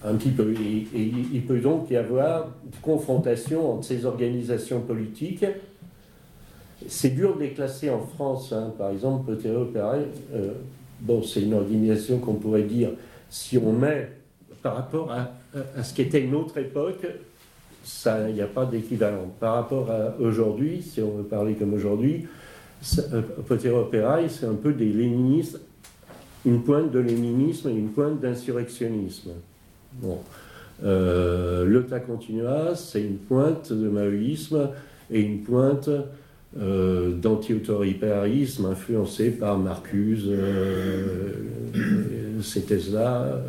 un petit peu. Et, il peut donc y avoir confrontation entre ces organisations politiques. C'est dur de les classer en France. Hein. Par exemple, Potere Opérail, euh, bon, c'est une organisation qu'on pourrait dire, si on met par rapport à, ce qu'était une autre époque, il n'y a pas d'équivalent. Par rapport à aujourd'hui, si on veut parler comme aujourd'hui, euh, Potere Opérail, c'est un peu des léninistes, une pointe de léninisme et une pointe d'insurrectionnisme. Bon. Euh, le continua, c'est une pointe de maoïsme et une pointe euh, d'anti-autoritarisme influencé par Marcuse, euh, ces thèses-là.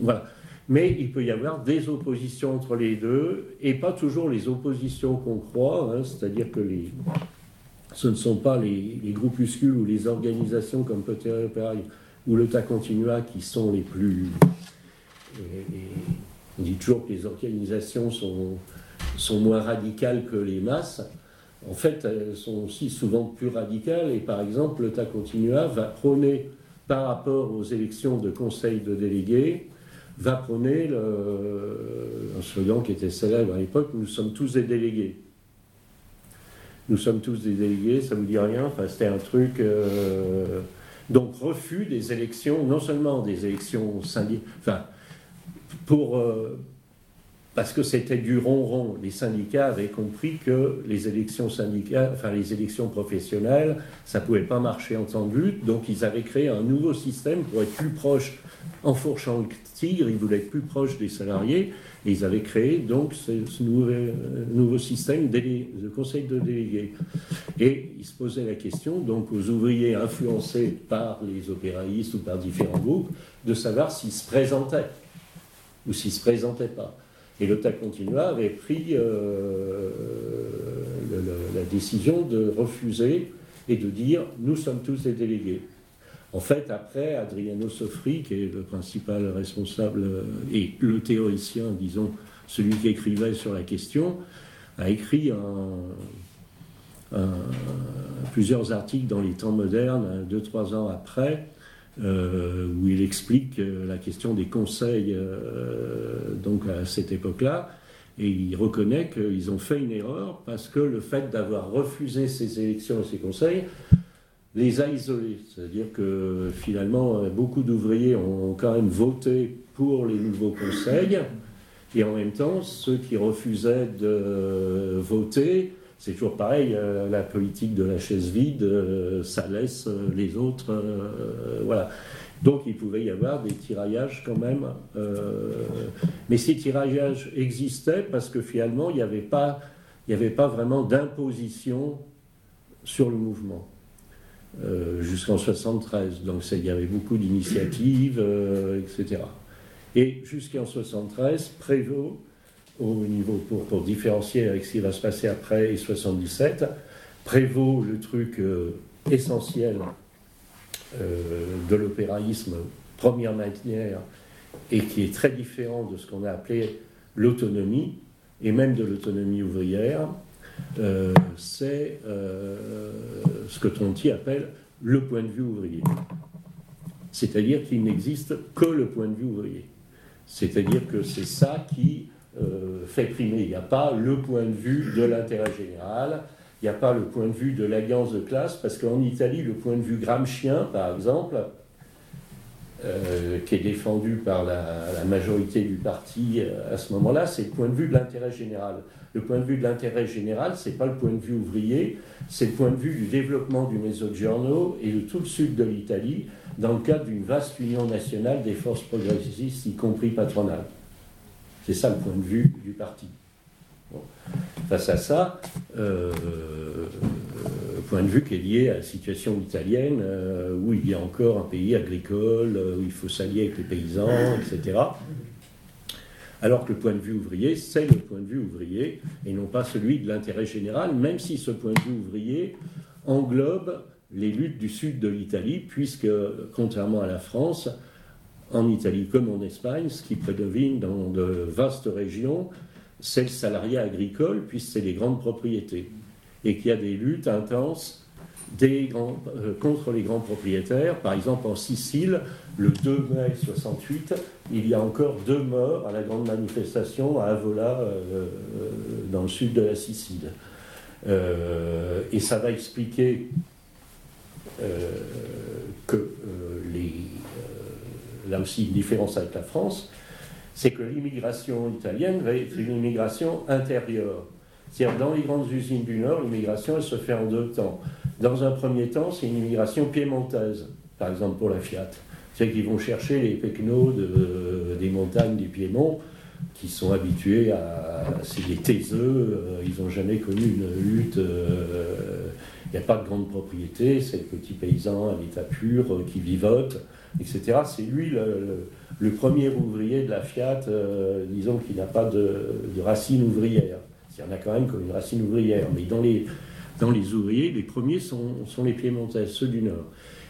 voilà. Mais il peut y avoir des oppositions entre les deux, et pas toujours les oppositions qu'on croit, hein, c'est-à-dire que les, ce ne sont pas les, groupuscules ou les organisations comme peut-être ou le tas continua qui sont les plus. on dit toujours que les organisations sont, sont moins radicales que les masses. En fait, elles sont aussi souvent plus radicales. Et par exemple, le tas continua va prôner, par rapport aux élections de conseil de délégués, va prôner le, un slogan qui était célèbre à l'époque Nous sommes tous des délégués. Nous sommes tous des délégués, ça vous dit rien? C'était un truc. Euh, donc refus des élections, non seulement des élections syndicales, enfin, pour, euh, parce que c'était du ronron. Les syndicats avaient compris que les élections syndicales, enfin les élections professionnelles, ça ne pouvait pas marcher en temps de lutte, donc ils avaient créé un nouveau système pour être plus proche, en fourchant le tigre, ils voulaient être plus proche des salariés, et ils avaient créé donc ce, euh, nouveau, système de conseil de délégués. Et ils se posaient la question, donc aux ouvriers influencés par les opéraïstes ou par différents groupes, de savoir s'ils se présentaient ou s'ils ne se présentaient pas. Et l'OTA Continua avait pris euh, la décision de refuser et de dire nous sommes tous des délégués. En fait, après, Adriano Sofri, qui est le principal responsable euh, et le théoricien, disons, celui qui écrivait sur la question, a écrit plusieurs articles dans les temps modernes, deux, trois ans après, euh, où il explique euh, la question des conseils donc à cette époque-là. Et il reconnaît qu'ils ont fait une erreur parce que le fait d'avoir refusé ces élections et ces conseils les a isolés. C'est-à-dire que finalement, beaucoup d'ouvriers ont quand même voté pour les nouveaux conseils, et en même temps, ceux qui refusaient de voter, c'est toujours pareil, euh, la politique de la chaise vide, euh, ça laisse euh, les autres. voilà. Donc il pouvait y avoir des tiraillages quand même. mais ces tiraillages existaient parce que finalement, il n'y avait pas vraiment d'imposition sur le mouvement. Euh, jusqu'en 73. Donc il y avait beaucoup d'initiatives, euh, etc. Et jusqu'en 73, Prévost, au niveau pour, différencier avec ce qui va se passer après et 77, Prévost le truc euh, essentiel de l'opéraïsme, première manière, et qui est très différent de ce qu'on a appelé l'autonomie, et même de l'autonomie ouvrière, euh, c'est euh, ce que Tronti appelle le point de vue ouvrier. C'est-à-dire qu'il n'existe que le point de vue ouvrier. C'est-à-dire que c'est ça qui fait primer. Il n'y a pas le point de vue de l'intérêt général, il n'y a pas le point de vue de l'alliance de classe, parce qu'en Italie, le point de vue gramscien, par exemple, qui est défendu par la, majorité du parti à ce moment-là, c'est le point de vue de l'intérêt général. Le point de vue de l'intérêt général, ce n'est pas le point de vue ouvrier, c'est le point de vue du développement du Mezzogiorno et de tout le sud de l'Italie dans le cadre d'une vaste union nationale des forces progressistes, y compris patronales. C'est ça le point de vue du parti. Face à ça, euh, point de vue qui est lié à la situation italienne, euh, où il y a encore un pays agricole, euh, où il faut s'allier avec les paysans, etc. Alors que le point de vue ouvrier, c'est le point de vue ouvrier, et non pas celui de l'intérêt général, même si ce point de vue ouvrier englobe les luttes du sud de l'Italie, puisque, contrairement à la France, en Italie comme en Espagne, ce qui prédomine dans de vastes régions, c'est le salariat agricole, puisque c'est les grandes propriétés, et qu'il y a des luttes intenses euh, contre les grands propriétaires. Par exemple, en Sicile, le 2 mai 68, il y a encore deux morts à la grande manifestation à Avola, euh, euh, dans le sud de la Sicile. et ça va expliquer que là aussi une différence avec la France, c'est que l'immigration italienne être une immigration intérieure. C'est-à-dire, dans les grandes usines du Nord, l'immigration, se fait en deux temps. Dans un premier temps, c'est une immigration piémontaise, par exemple pour la Fiat. C'est qu'ils vont chercher les pecnos des montagnes du Piémont, qui sont habitués à. C'est des taiseux, euh, ils n'ont jamais connu une lutte. Euh, il n'y a pas de grande propriété, c'est le petit paysan à l'état pur euh, qui vivote, etc. C'est lui le, premier ouvrier de la Fiat, disons, qui n'a pas de, racine ouvrière. Il y en a quand même comme une racine ouvrière, mais dans les, dans les ouvriers, les premiers sont, sont les Piémontais, ceux du Nord.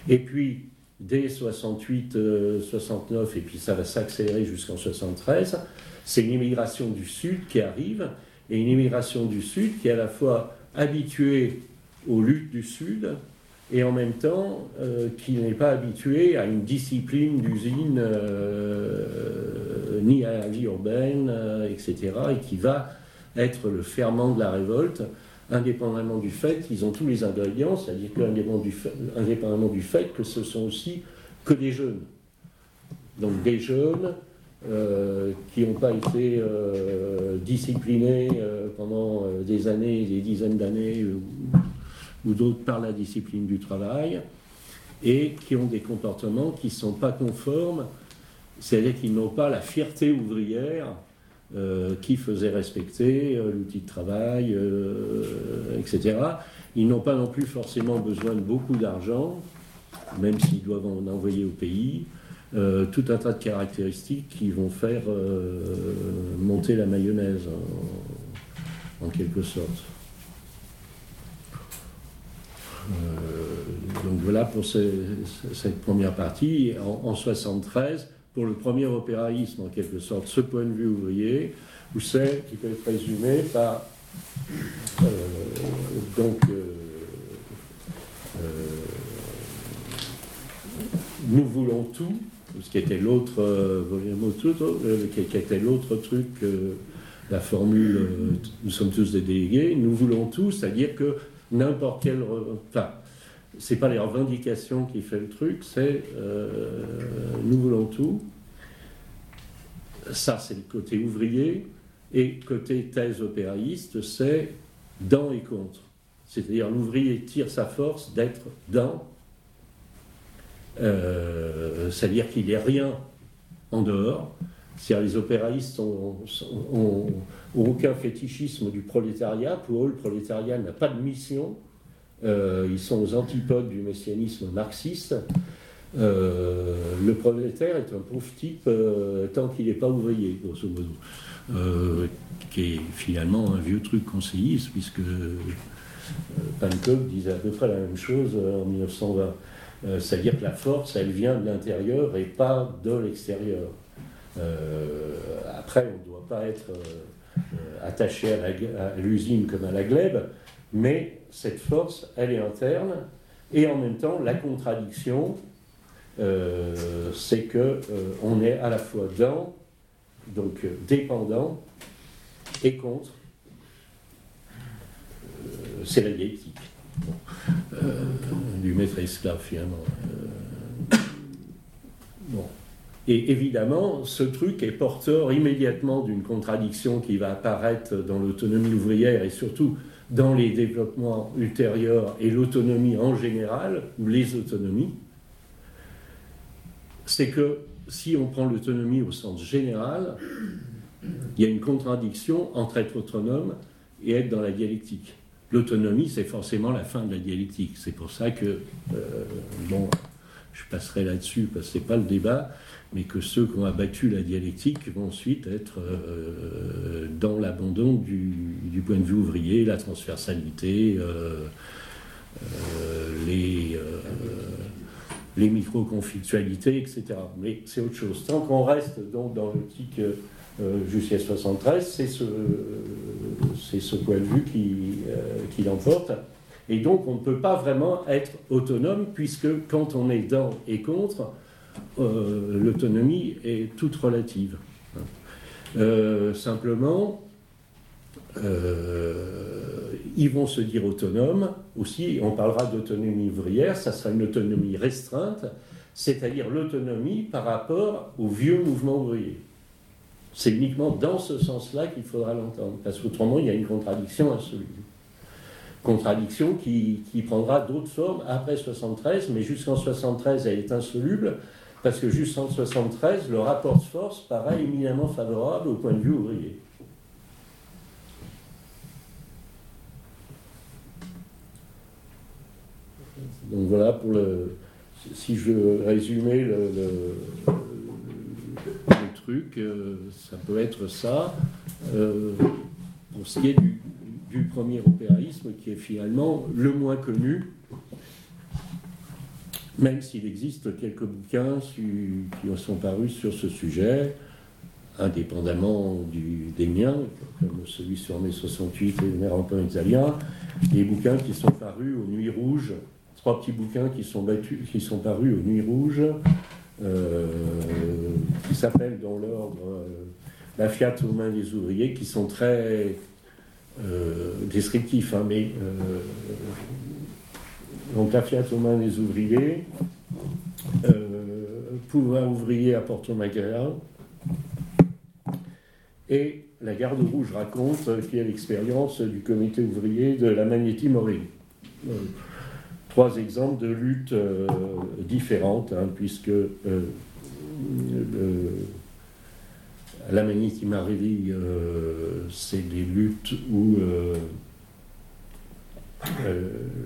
Et puis, dès 68, 69, euh, et puis ça va s'accélérer jusqu'en 73, c'est une immigration du Sud qui arrive, et une immigration du Sud qui est à la fois habituée aux luttes du Sud, et en même temps euh, qui n'est pas habituée à une discipline d'usine euh, ni à la vie urbaine, etc., et qui va être le ferment de la révolte, indépendamment du fait qu'ils ont tous les ingrédients, c'est-à-dire indépendamment du fait que ce sont aussi que des jeunes. Donc des jeunes euh, qui n'ont pas été euh, disciplinés euh, pendant des années, des dizaines d'années, ou, d'autres par la discipline du travail, et qui ont des comportements qui ne sont pas conformes, c'est-à-dire qu'ils n'ont pas la fierté ouvrière euh, qui faisait respecter euh, l'outil de travail, euh, etc. Ils n'ont pas non plus forcément besoin de beaucoup d'argent, même s'ils doivent en envoyer au pays. tout un tas de caractéristiques qui vont faire monter la mayonnaise, en, quelque sorte. donc voilà pour cette première partie. En, en 73, pour le premier opéraïsme, en quelque sorte, ce point de vue ouvrier, où c'est qui peut être résumé par euh, donc euh, euh, nous voulons tout, ce qui était l'autre qui était l'autre truc, la formule nous sommes tous des délégués, nous voulons tout, c'est-à-dire que n'importe quel, enfin, c'est pas les revendications qui fait le truc, c'est euh, nous voulons tout. Ça, c'est le côté ouvrier. Et côté thèse opéraïste, c'est dans et contre. C'est-à-dire l'ouvrier tire sa force d'être dans, euh, c'est-à-dire qu'il n'y a rien en dehors. C'est-à-dire les opéraïstes n'ont aucun fétichisme du prolétariat. Pour eux, le prolétariat n'a pas de mission euh, ils sont aux antipodes du messianisme marxiste. Euh, le prolétaire est un pauvre type euh, tant qu'il n'est pas ouvrier, grosso modo, qui est finalement un vieux truc conseilliste, puisque Pankov disait à peu près la même chose en 1920. C'est-à-dire que la force, elle vient de l'intérieur et pas de l'extérieur. après, on ne doit pas être attaché à l'usine comme à la glèbe, mais cette force, elle est interne, et en même temps, la contradiction, euh, c'est que euh, on est à la fois dans, donc dépendant et contre, c'est la dialectique. du maître esclave finalement. bon. Et évidemment, ce truc est porteur immédiatement d'une contradiction qui va apparaître dans l'autonomie ouvrière et surtout dans les développements ultérieurs et l'autonomie en général, ou les autonomies. C'est que si on prend l'autonomie au sens général, il y a une contradiction entre être autonome et être dans la dialectique. L'autonomie, c'est forcément la fin de la dialectique. C'est pour ça que, euh, bon, je passerai là-dessus parce que ce n'est pas le débat, mais que ceux qui ont abattu la dialectique vont ensuite être euh, dans l'abandon du, point de vue ouvrier, la transversalité, euh, euh, les, les micro-conflictualités, etc. Mais c'est autre chose. Tant qu'on reste donc dans l'optique jusqu'à 73, c'est ce, point de vue qui, l'emporte. Et donc on ne peut pas vraiment être autonome, puisque quand on est dans et contre, euh, l'autonomie est toute relative. Euh, simplement, euh, ils vont se dire autonomes aussi, on parlera d'autonomie ouvrière, ça sera une autonomie restreinte, c'est-à-dire l'autonomie par rapport au vieux mouvement ouvrier. C'est uniquement dans ce sens-là qu'il faudra l'entendre, parce qu'autrement il y a une contradiction insoluble. Contradiction qui, qui prendra d'autres formes après 73, mais jusqu'en 73 elle est insoluble, parce que juste en 73, le rapport de force paraît éminemment favorable au point de vue ouvrier. Donc voilà pour le. Si je résumais le, le, truc, euh, ça peut être ça. Euh, pour ce qui est du, du premier opéraïsme, qui est finalement le moins connu, même s'il existe quelques bouquins qui sont parus sur ce sujet, indépendamment des miens, comme celui sur mai 68 et mes rampants italiens, des bouquins qui sont parus aux Nuits Rouges, trois petits bouquins qui sont, battus, qui sont parus aux Nuits Rouges, euh, qui s'appellent dans l'ordre euh, La Fiat aux mains des ouvriers, qui sont très euh, descriptifs, hein, mais donc aux mains des ouvriers, euh, pouvoir ouvrier à Porto Maghreb, et la Garde Rouge raconte qu'il y a l'expérience du comité ouvrier de la Magnétie Morée. Euh, trois exemples de luttes euh, différentes, hein, puisque la Magnétie Morée, c'est des luttes où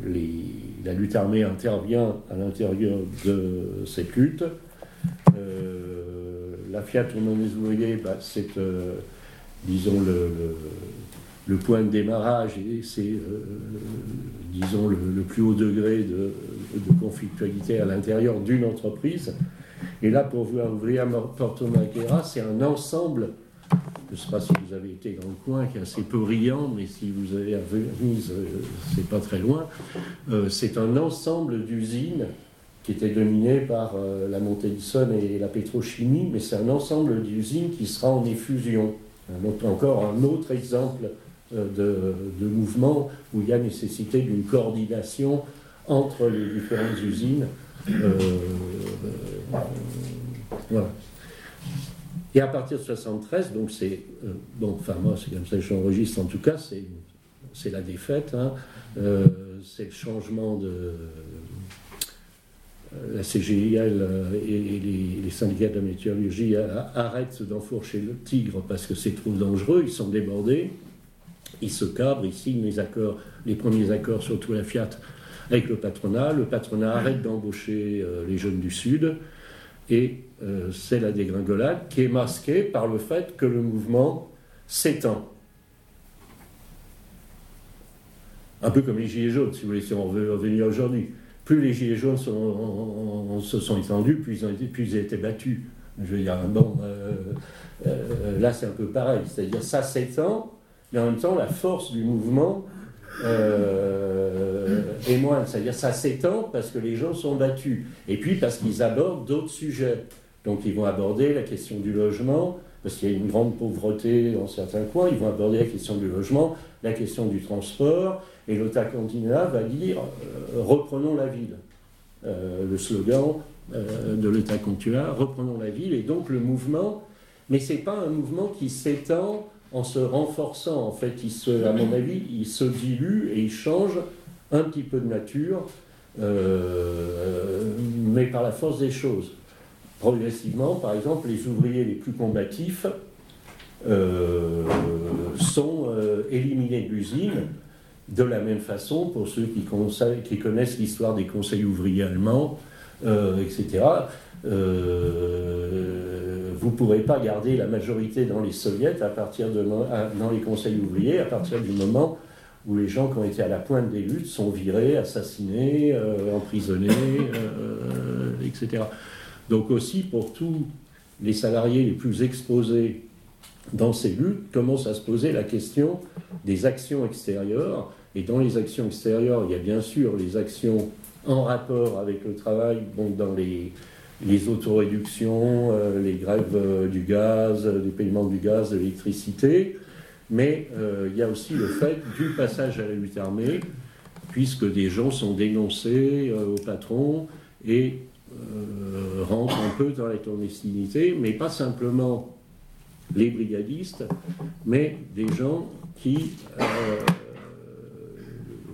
les la lutte armée intervient à l'intérieur de cette lutte. Euh, la Fiat au des ouvriers, bah, c'est, euh, disons, le, point de démarrage et c'est, euh, disons, le, plus haut degré de, conflictualité à l'intérieur d'une entreprise. Et là, pour vous ouvrir Porto Maquera, c'est un ensemble je ne sais pas si vous avez été dans le coin, qui est assez peu brillant, mais si vous avez à Venise, euh, c'est pas très loin. Euh, c'est un ensemble d'usines qui était dominé par euh, la Montellison et la pétrochimie, mais c'est un ensemble d'usines qui sera en effusion. Donc encore un autre exemple de, mouvement où il y a nécessité d'une coordination entre les différentes usines. voilà. Et à partir de 73, donc c'est. Euh, bon, enfin, moi, c'est comme ça que j'enregistre en tout cas, c'est la défaite, hein. euh, c'est le changement de. Euh, la CGIL et, les, syndicats de la météorologie arrêtent d'enfourcher le tigre parce que c'est trop dangereux, ils sont débordés, ils se cabrent, ils signent les accords, les premiers accords, surtout la Fiat, avec le patronat. Le patronat arrête d'embaucher les jeunes du Sud et euh, c'est la dégringolade qui est masquée par le fait que le mouvement s'étend. Un peu comme les gilets jaunes, si vous voulez, si on veut revenir aujourd'hui. Plus les gilets jaunes se sont étendus, plus ils ont été, battus. Je veux dire, bon, euh, euh, là c'est un peu pareil, c'est-à-dire ça s'étend, mais en même temps la force du mouvement euh, et moins. C'est-à-dire ça s'étend parce que les gens sont battus. Et puis parce qu'ils abordent d'autres sujets. Donc ils vont aborder la question du logement, parce qu'il y a une grande pauvreté dans certains coins. Ils vont aborder la question du logement, la question du transport, et l'OTA Continua va dire euh, reprenons la ville. Euh, le slogan euh, de l'État Continua, reprenons la ville, et donc le mouvement, mais ce n'est pas un mouvement qui s'étend en se renforçant. En fait, il se, à mon avis, il se dilue et il change un petit peu de nature, mais par la force des choses progressivement, par exemple, les ouvriers les plus combatifs euh, sont euh, éliminés de l'usine. De la même façon, pour ceux qui, connaissent l'histoire des conseils ouvriers allemands, euh, etc., vous ne pourrez pas garder la majorité dans les soviets à partir de, dans les conseils ouvriers à partir du moment où les gens qui ont été à la pointe des luttes sont virés, assassinés, emprisonnés, etc. Donc aussi pour tous les salariés les plus exposés dans ces luttes, commence à se poser la question des actions extérieures. Et dans les actions extérieures, il y a bien sûr les actions en rapport avec le travail, donc dans les, autoréductions, euh, les grèves euh, du gaz, les paiements du gaz, de l'électricité, mais euh, il y a aussi le fait du passage à la lutte armée, puisque des gens sont dénoncés au patron et euh, rentrent un peu dans la clandestinité, mais pas simplement les brigadistes, mais des gens qui euh,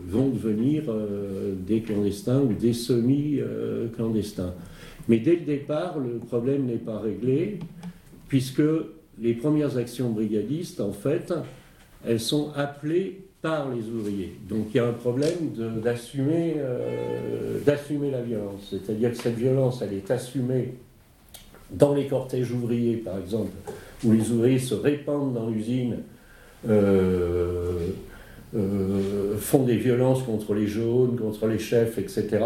vont devenir euh, des clandestins ou des semi-clandestins. Mais dès le départ, le problème n'est pas réglé, puisque les premières actions brigadistes, en fait, elles sont appelées par les ouvriers. Donc il y a un problème d'assumer euh, la violence. C'est-à-dire que cette violence, elle est assumée dans les cortèges ouvriers, par exemple, où les ouvriers se répandent dans l'usine, euh, euh, font des violences contre les jaunes, contre les chefs, etc.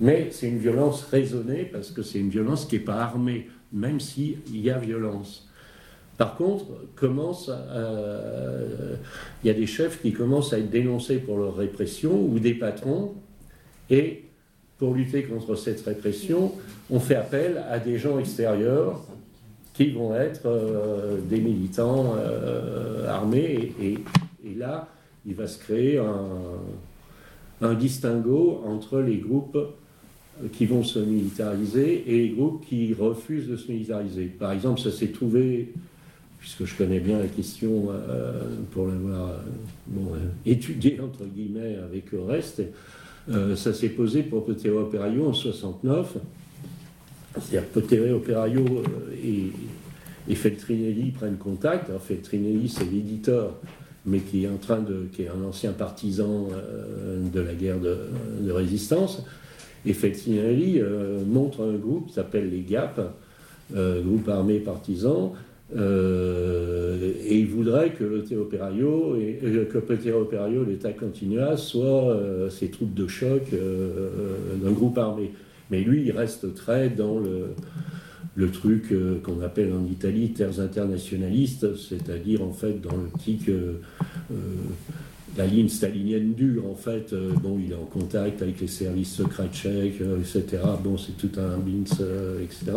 Mais c'est une violence raisonnée parce que c'est une violence qui n'est pas armée, même s'il y a violence. Par contre, commence il y a des chefs qui commencent à être dénoncés pour leur répression ou des patrons, et pour lutter contre cette répression, on fait appel à des gens extérieurs qui vont être euh, des militants euh, armés, et, là, il va se créer un, un distinguo entre les groupes qui vont se militariser et les groupes qui refusent de se militariser. Par exemple, ça s'est trouvé puisque je connais bien la question euh, pour l'avoir euh, euh, étudiée entre guillemets avec le reste, ça s'est posé pour Potere Operaio en 69. C'est-à-dire Potere Operaio et, et, Feltrinelli prennent contact. Alors Feltrinelli, c'est l'éditeur, mais qui est en train de, qui est un ancien partisan de la guerre de, de résistance. Et Feltrinelli montre un groupe qui s'appelle les GAP, groupe armé partisan, euh, et il voudrait que le Operaio et, que l'État continua, soit euh, ces troupes de choc euh, d'un groupe armé. Mais lui, il reste très dans le, le truc qu'on appelle en Italie terres internationalistes, c'est-à-dire en fait dans l'optique la ligne stalinienne dure, en fait, bon, il est en contact avec les services secrets tchèques, etc. Bon, c'est tout un bins, etc.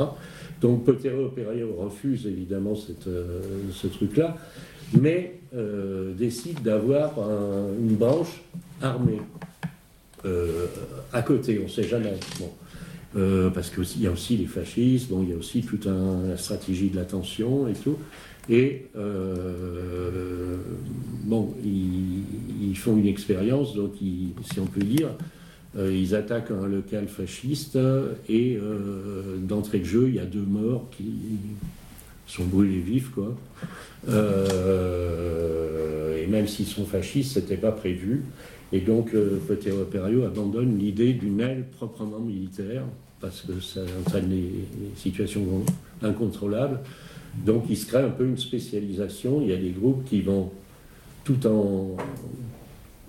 Donc Potere Operaio refuse évidemment euh, ce truc-là, mais euh, décide d'avoir une branche armée euh, à côté, on ne sait jamais. parce qu'il y a aussi les fascistes, bon, il y a aussi toute la stratégie de la tension et tout. Et bon, ils, font une expérience, donc si on peut dire, ils attaquent un local fasciste et euh, d'entrée de jeu, il y a deux morts qui sont brûlés vifs, quoi. Euh, et même s'ils sont fascistes, c'était pas prévu. Et donc, euh, Operaio abandonne l'idée d'une aile proprement militaire, parce que ça entraîne des situations incontrôlables. Donc, il se crée un peu une spécialisation. Il y a des groupes qui vont, tout en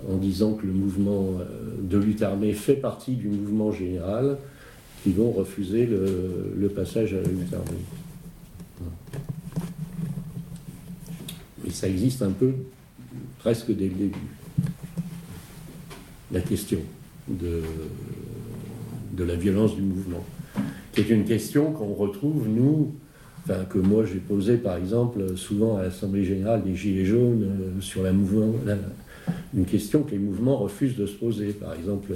en disant que le mouvement euh, de lutte armée fait partie du mouvement général, qui vont refuser le, passage à la lutte armée. Mais ça existe un peu presque dès le début. La question de, la violence du mouvement, qui est une question qu'on retrouve, nous, enfin, que moi j'ai posé par exemple souvent à l'Assemblée générale des Gilets jaunes euh, sur la mouvement, une question que les mouvements refusent de se poser. Par exemple,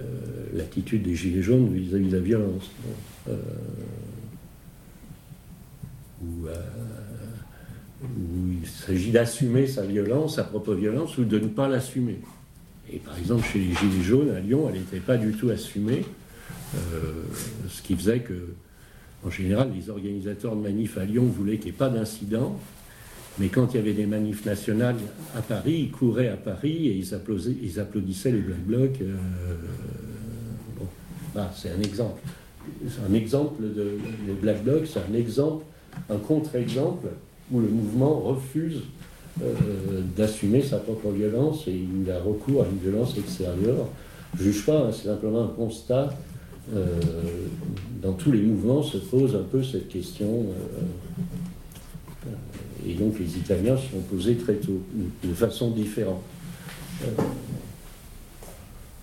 euh, l'attitude des Gilets jaunes vis-à-vis de la violence. Euh, où, il s'agit d'assumer sa violence, sa propre violence, ou de ne pas l'assumer. Et par exemple, chez les Gilets jaunes à Lyon, elle n'était pas du tout assumée, ce qui faisait que en général, les organisateurs de manifs à Lyon voulaient qu'il n'y ait pas d'incident, mais quand il y avait des manifs nationales à Paris, ils couraient à Paris et ils, applaudissaient, les Black Blocs. Euh, bon, c'est un exemple. C'est un exemple de les Black Blocs, c'est un exemple, un contre-exemple où le mouvement refuse euh, d'assumer sa propre violence et il a recours à une violence extérieure. Je ne juge pas, hein, c'est simplement un constat euh, dans tous les mouvements se pose un peu cette question. Et donc les Italiens se sont posés très tôt, de façon différente.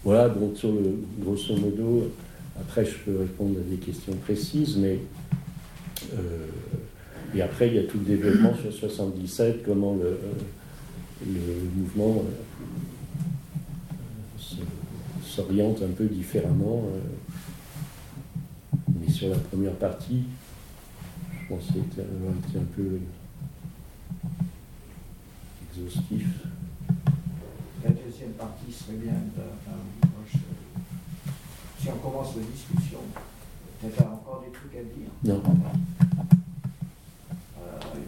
voilà, grosso modo, après je peux répondre à des questions précises, mais et après il y a tout le développement sur 77, comment le, mouvement s'oriente un peu différemment sur la première partie, je pensais avoir été un peu exhaustif. La deuxième partie serait bien, si on commence la discussion, peut-être encore des trucs à dire Non. Euh,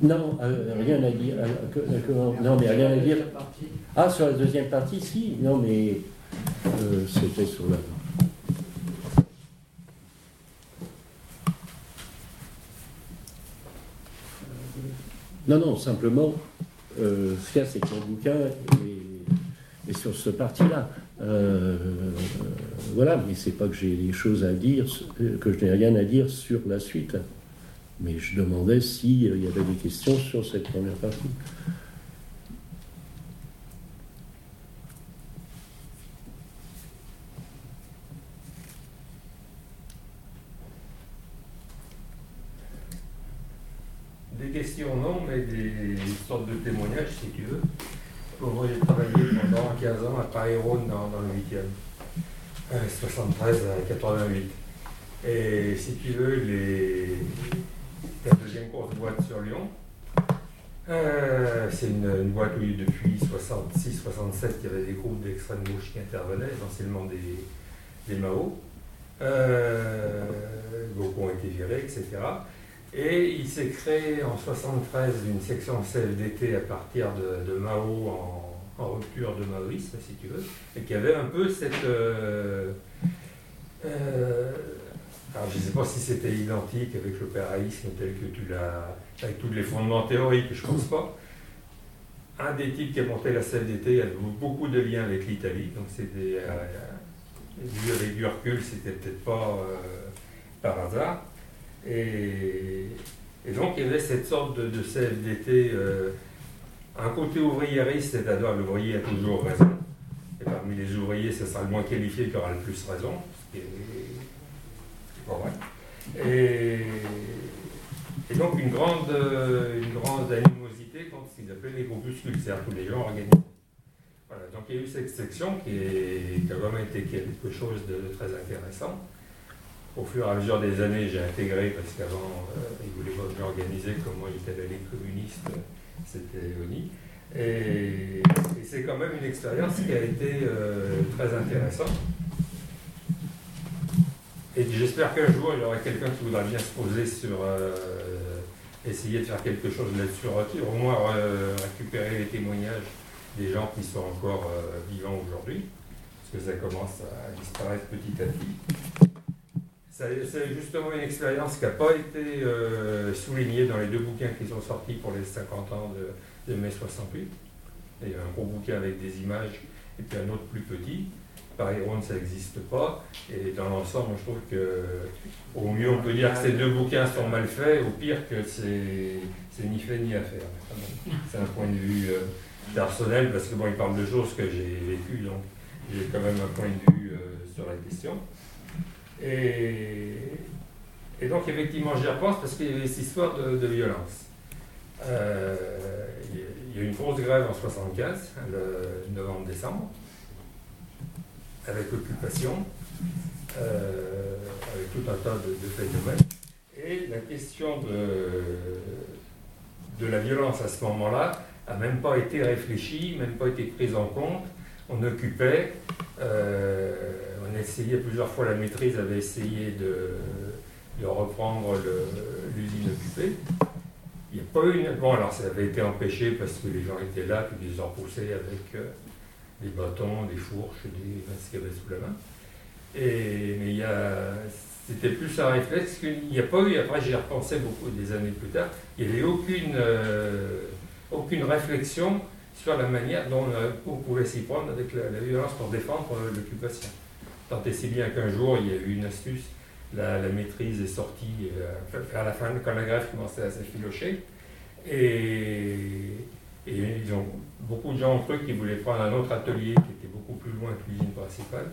non, euh, rien à dire. Euh, non, mais rien à dire. Ah, sur la deuxième partie, si. Non, mais c'était sur la. Non, non, simplement, euh, ce qu'il c'est bouquin est, sur ce parti-là. Euh, voilà, mais c'est pas que j'ai des choses à dire, que je n'ai rien à dire sur la suite. Mais je demandais s'il y avait des questions sur cette première partie. Non, mais des sortes de témoignages, si tu veux. moi, j'ai travaillé pendant 15 ans à Paris-Rhône dans, le 8e, 73 à 88. Et si tu veux, les... la deuxième grosse boîte sur Lyon, euh, c'est une, boîte où depuis 66-67, il y avait des groupes d'extrême gauche qui intervenaient, essentiellement des, des Mao. Euh, beaucoup ont été virés, etc. Et il s'est créé en 73 une section CFDT à partir de, Mao en, rupture de maoïsme, si tu veux, et qui avait un peu cette. Euh, euh, alors je ne sais pas si c'était identique avec l'opéraïsme tel que tu l'as. avec tous les fondements théoriques, je ne pense pas. Un des types qui a monté la CFDT a beaucoup de liens avec l'Italie, donc c'était. Euh, vu avec du recul, c'était peut-être pas par hasard. Et, donc il y avait cette sorte de, CFDT, euh, un côté ouvriériste, c'est-à-dire l'ouvrier a toujours raison. Et parmi les ouvriers, ce sera le moins qualifié qui aura le plus raison, est pas vrai. Et, donc une grande, une grande animosité contre ce qu'ils appelaient les groupuscules, c'est-à-dire tous les gens organisés. Voilà, donc il y a eu cette section qui a vraiment été quelque chose de très intéressant au fur et à mesure des années, j'ai intégré, parce qu'avant, euh, ils voulaient pas bien organiser, comme moi, ils étaient les communistes, c'était ONI. Et, c'est quand même une expérience qui a été euh, très intéressante. Et j'espère qu'un jour, il y aura quelqu'un qui voudra bien se poser sur euh, essayer de faire quelque chose là-dessus, au moins récupérer les témoignages des gens qui sont encore vivants aujourd'hui, parce que ça commence à disparaître petit à petit. C'est justement une expérience qui n'a pas été euh, soulignée dans les deux bouquins qui sont sortis pour les 50 ans de, mai 68. Il y a un gros bouquin avec des images et puis un autre plus petit. Paris Ronde, ça n'existe pas. Et dans l'ensemble, je trouve que au mieux on peut dire que ces deux bouquins sont mal faits, au pire que c'est ni fait ni à faire. C'est un point de vue euh, personnel parce que bon, il parle de choses que j'ai vécues, donc j'ai quand même un point de vue euh, sur la question. Et, donc, effectivement, j'y repense parce qu'il y avait cette histoire de, violence. Euh, il y a eu une grosse grève en 75, le novembre-décembre, avec l'occupation, euh, avec tout un tas de, de phénomènes. Et la question de, de la violence à ce moment-là n'a même pas été réfléchie, même pas été prise en compte. On occupait, on a essayé plusieurs fois, la maîtrise avait essayé de, de reprendre l'usine occupée. Il n'y a pas eu. Bon, alors ça avait été empêché parce que les gens étaient là, puis ils les ont avec euh, des bâtons, des fourches, des ce qu'il y avait sous la main. Et, mais il y a... C'était plus un réflexe qu'il n'y a pas eu, après j'y ai repensé beaucoup des années plus tard, il n'y avait aucune, euh, aucune réflexion sur la manière dont euh, on pouvait s'y prendre avec la, violence pour défendre euh, l'occupation. Tant et si bien qu'un jour, il y a eu une astuce, la, maîtrise est sortie euh, vers la fin, quand la grève commençait à s'effilocher, et, et ils ont, beaucoup de gens ont cru qu'ils voulaient prendre un autre atelier qui était beaucoup plus loin que l'usine principale,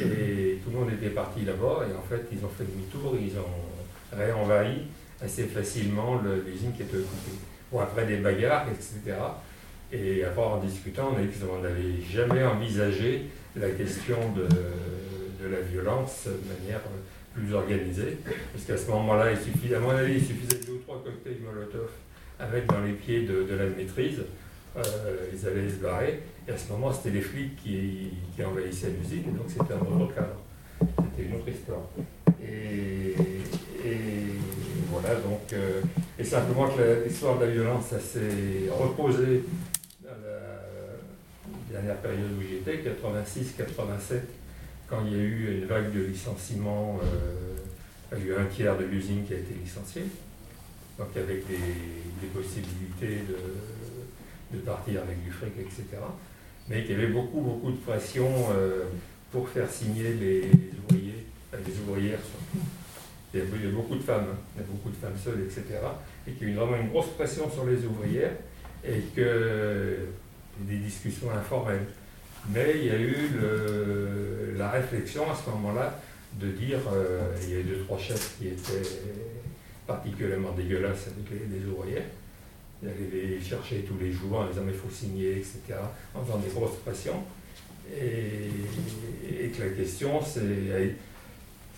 et tout le monde était parti là-bas, et en fait, ils ont fait demi-tour, ils ont réenvahi assez facilement le- l'usine qui était occupée. Bon, après des bagarres, etc. Et après, en discutant, on a dit qu'on n'avait jamais envisagé la question de, de la violence de manière plus organisée. Parce qu'à ce moment-là, il suffit, à mon avis, il suffisait de deux ou trois cocktails Molotov à mettre dans les pieds de, de la maîtrise. Euh, ils allaient se barrer. Et à ce moment, c'était les flics qui, qui envahissaient l'usine. Donc c'était un autre cadre. C'était une autre histoire. Et, et voilà, donc. euh, et simplement que l'histoire de la violence, ça s'est reposé dans la dernière période où j'étais, 86-87, quand il y a eu une vague de licenciements, euh, il y a eu un tiers de l'usine qui a été licencié, donc avec des, des possibilités de, de partir avec du fric, etc. Mais qu'il y avait beaucoup, beaucoup de pression euh, pour faire signer les ouvriers, les ouvrières surtout. Il y a il y a beaucoup de femmes, hein. il y a beaucoup de femmes seules, etc. Et qu'il y a eu vraiment une grosse pression sur les ouvrières et que des discussions informelles. Mais il y a eu la réflexion à ce moment-là de dire, euh, il y a eu deux, trois chefs qui étaient particulièrement dégueulasses avec les, les ouvrières. Ils allaient les chercher tous les jours en disant mais il faut signer, etc. En faisant des grosses pressions. Et, que la question, c'est,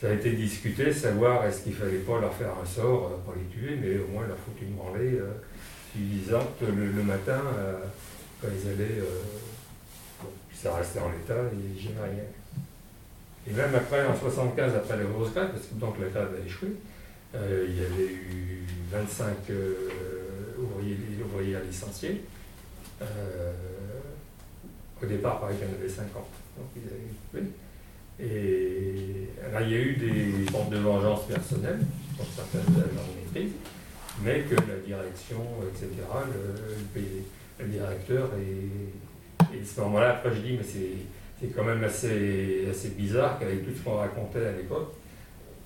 ça a été discuté, savoir est-ce qu'il fallait pas leur faire un sort, euh, pas les tuer, mais au moins leur foutre une branlée euh, suffisante le, le matin euh, quand ils allaient. euh, ça restait en l'état et jamais rien. Et même après, en 75, après la grosse grève, parce que donc la grève a échoué, euh, il y avait eu 25 euh, ouvriers, ouvriers licenciés. Euh, au départ, pareil, il y en avait 50. Donc ils avaient coupé. Et là, il y a eu des formes de vengeance personnelle pour certaines de maîtrise, mais que la direction, etc., le, le- directeur, et, à ce moment-là, après, je dis, mais c'est quand même assez, assez bizarre qu'avec tout ce qu'on racontait à l'époque,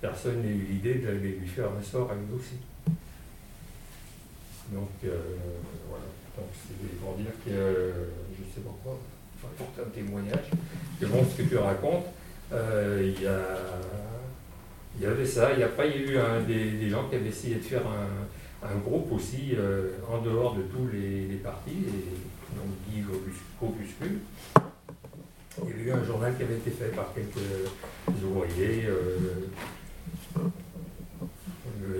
personne n'ait eu l'idée d'aller lui faire un sort à lui aussi. Donc, euh, voilà. Donc, c'est pour dire que, euh, je sais pas quoi, enfin, porter un témoignage, que bon, ce que tu racontes, euh, il y, y avait ça. Il y a eu un, des, des gens qui avaient essayé de faire un, un groupe aussi euh, en dehors de tous les, partis, donc dit Opuscule. Il y avait eu un journal qui avait été fait par quelques ouvriers. euh,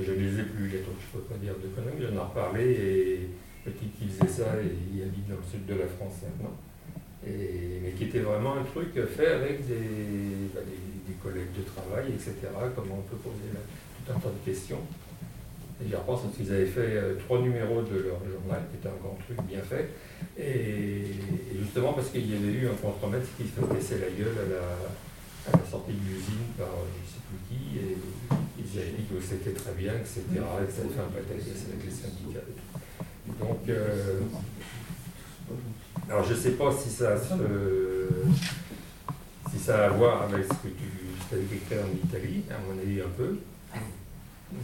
je ne les ai plus, je ne peux pas dire de conneries, j'en ai reparlé et petit qui faisait ça et il habite dans le sud de la France maintenant. Et, mais qui était vraiment un truc fait avec des, bah, des, collègues de travail, etc. Comment on peut poser tout un tas de questions. Et j'y repense parce qu'ils avaient fait euh, trois numéros de leur journal, qui était un grand truc bien fait. Et, justement parce qu'il y avait eu un contre-maître qui se casser la gueule à la, à la sortie de l'usine par euh, je ne sais plus qui, et ils avaient dit que c'était très bien, etc., et ça avait fait un pataquès avec les syndicats. Donc, euh, alors je ne sais pas si ça si ça a à voir avec ce que tu as décrit en Italie, à mon avis un peu. Mais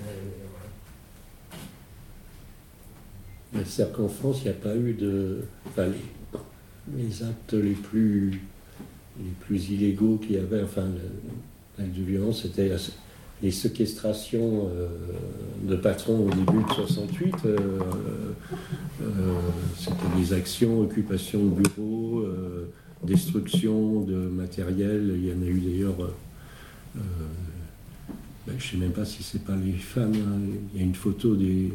C'est-à-dire qu'en France, il n'y a pas eu de. Enfin, les, actes les plus, les plus illégaux qu'il y avait, enfin, l'acte de violence, c'était les séquestrations euh, de patrons au début de 68, euh, euh, c'était des actions, occupation de bureaux, destruction de matériel. Il y en a eu d'ailleurs. Ben, je ne sais même pas si c'est pas les femmes. hein. Il y a une photo des.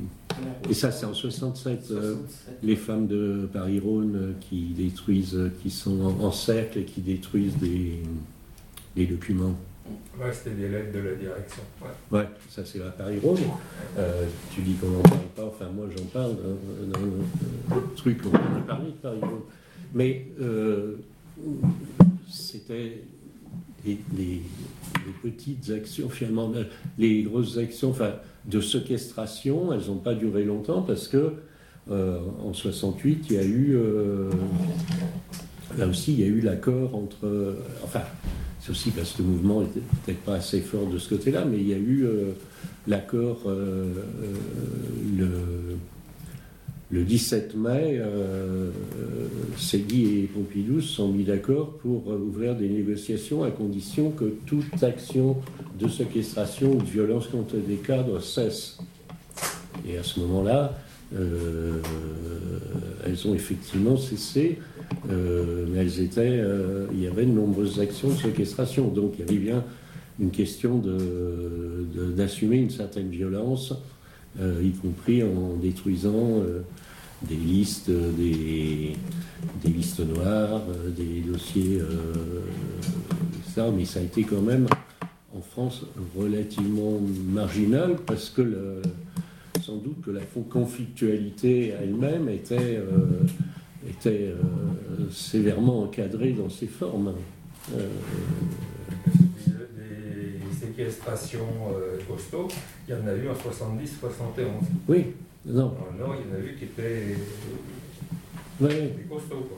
Et ça, c'est en 67. euh, 67. les femmes de Paris-Rhône euh, qui détruisent, euh, qui sont en, en cercle et qui détruisent des, des documents. Ouais, c'était des lettres de la direction. Ouais. Ouais, ça c'est à Paris-Rhône. Euh, tu dis qu'on n'en parle pas, enfin moi j'en parle euh, dans le truc, on en a parlé de Paris-Rhône. Mais euh, c'était les, petites actions, finalement, les grosses actions de séquestration, elles n'ont pas duré longtemps parce que euh, en 68, il y a eu, euh, là aussi, il y a eu l'accord entre, euh, enfin, c'est aussi parce que le mouvement n'était peut-être pas assez fort de ce côté-là, mais il y a eu l'accord le 17 mai, euh, et Pompidou se sont mis d'accord pour euh, ouvrir des négociations à condition que toute action de séquestration ou de violence contre des cadres cesse. Et à ce moment-là, euh, elles ont effectivement cessé, euh, mais elles étaient, il y avait de nombreuses actions de séquestration. Donc il y avait bien une question d'assumer une certaine violence, y compris en détruisant euh, des listes, euh, des, listes noires, euh, des dossiers, euh, ça, mais ça a été quand même en France relativement marginal parce que sans doute que la conflictualité elle-même était, euh, était euh, sévèrement encadrée dans ses formes. Euh, Des séquestrations euh, costauds, il y en a eu en 70-71. oui, non, le Nord, il y en a eu qui étaient des costauds. Quoi.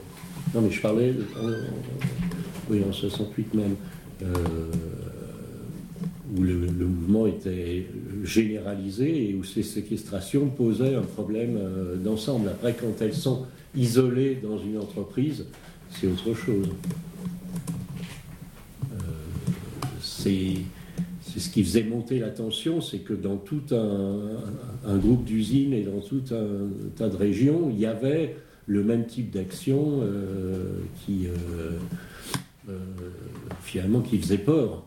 non, mais je parlais, en- oui, en 68 même, euh, où le, le mouvement était généralisé et où ces séquestrations posaient un problème euh, d'ensemble. Après, quand elles sont isolées dans une entreprise, c'est autre chose. Euh, c'est ce qui faisait monter la tension, c'est que dans tout un, groupe d'usines et dans tout un tas de régions, il y avait le même type d'action euh, qui euh, euh, finalement qui faisait peur.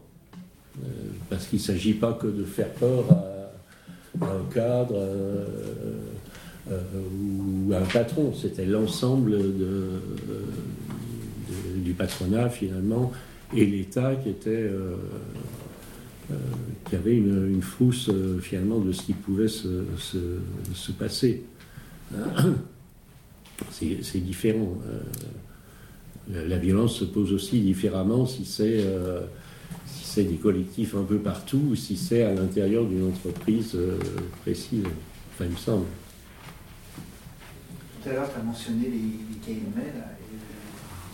Parce qu'il ne s'agit pas que de faire peur à, un cadre ou à un patron, c'était l'ensemble du patronat finalement et l'État qui était qui avait une, une frousse euh, finalement de ce qui pouvait se, se- se passer. C'est différent. Euh, la, violence se pose aussi différemment si c'est euh, des collectifs un peu partout ou si c'est à l'intérieur d'une entreprise euh, précise. Enfin, il me semble. Tout à l'heure, tu as mentionné les, KML,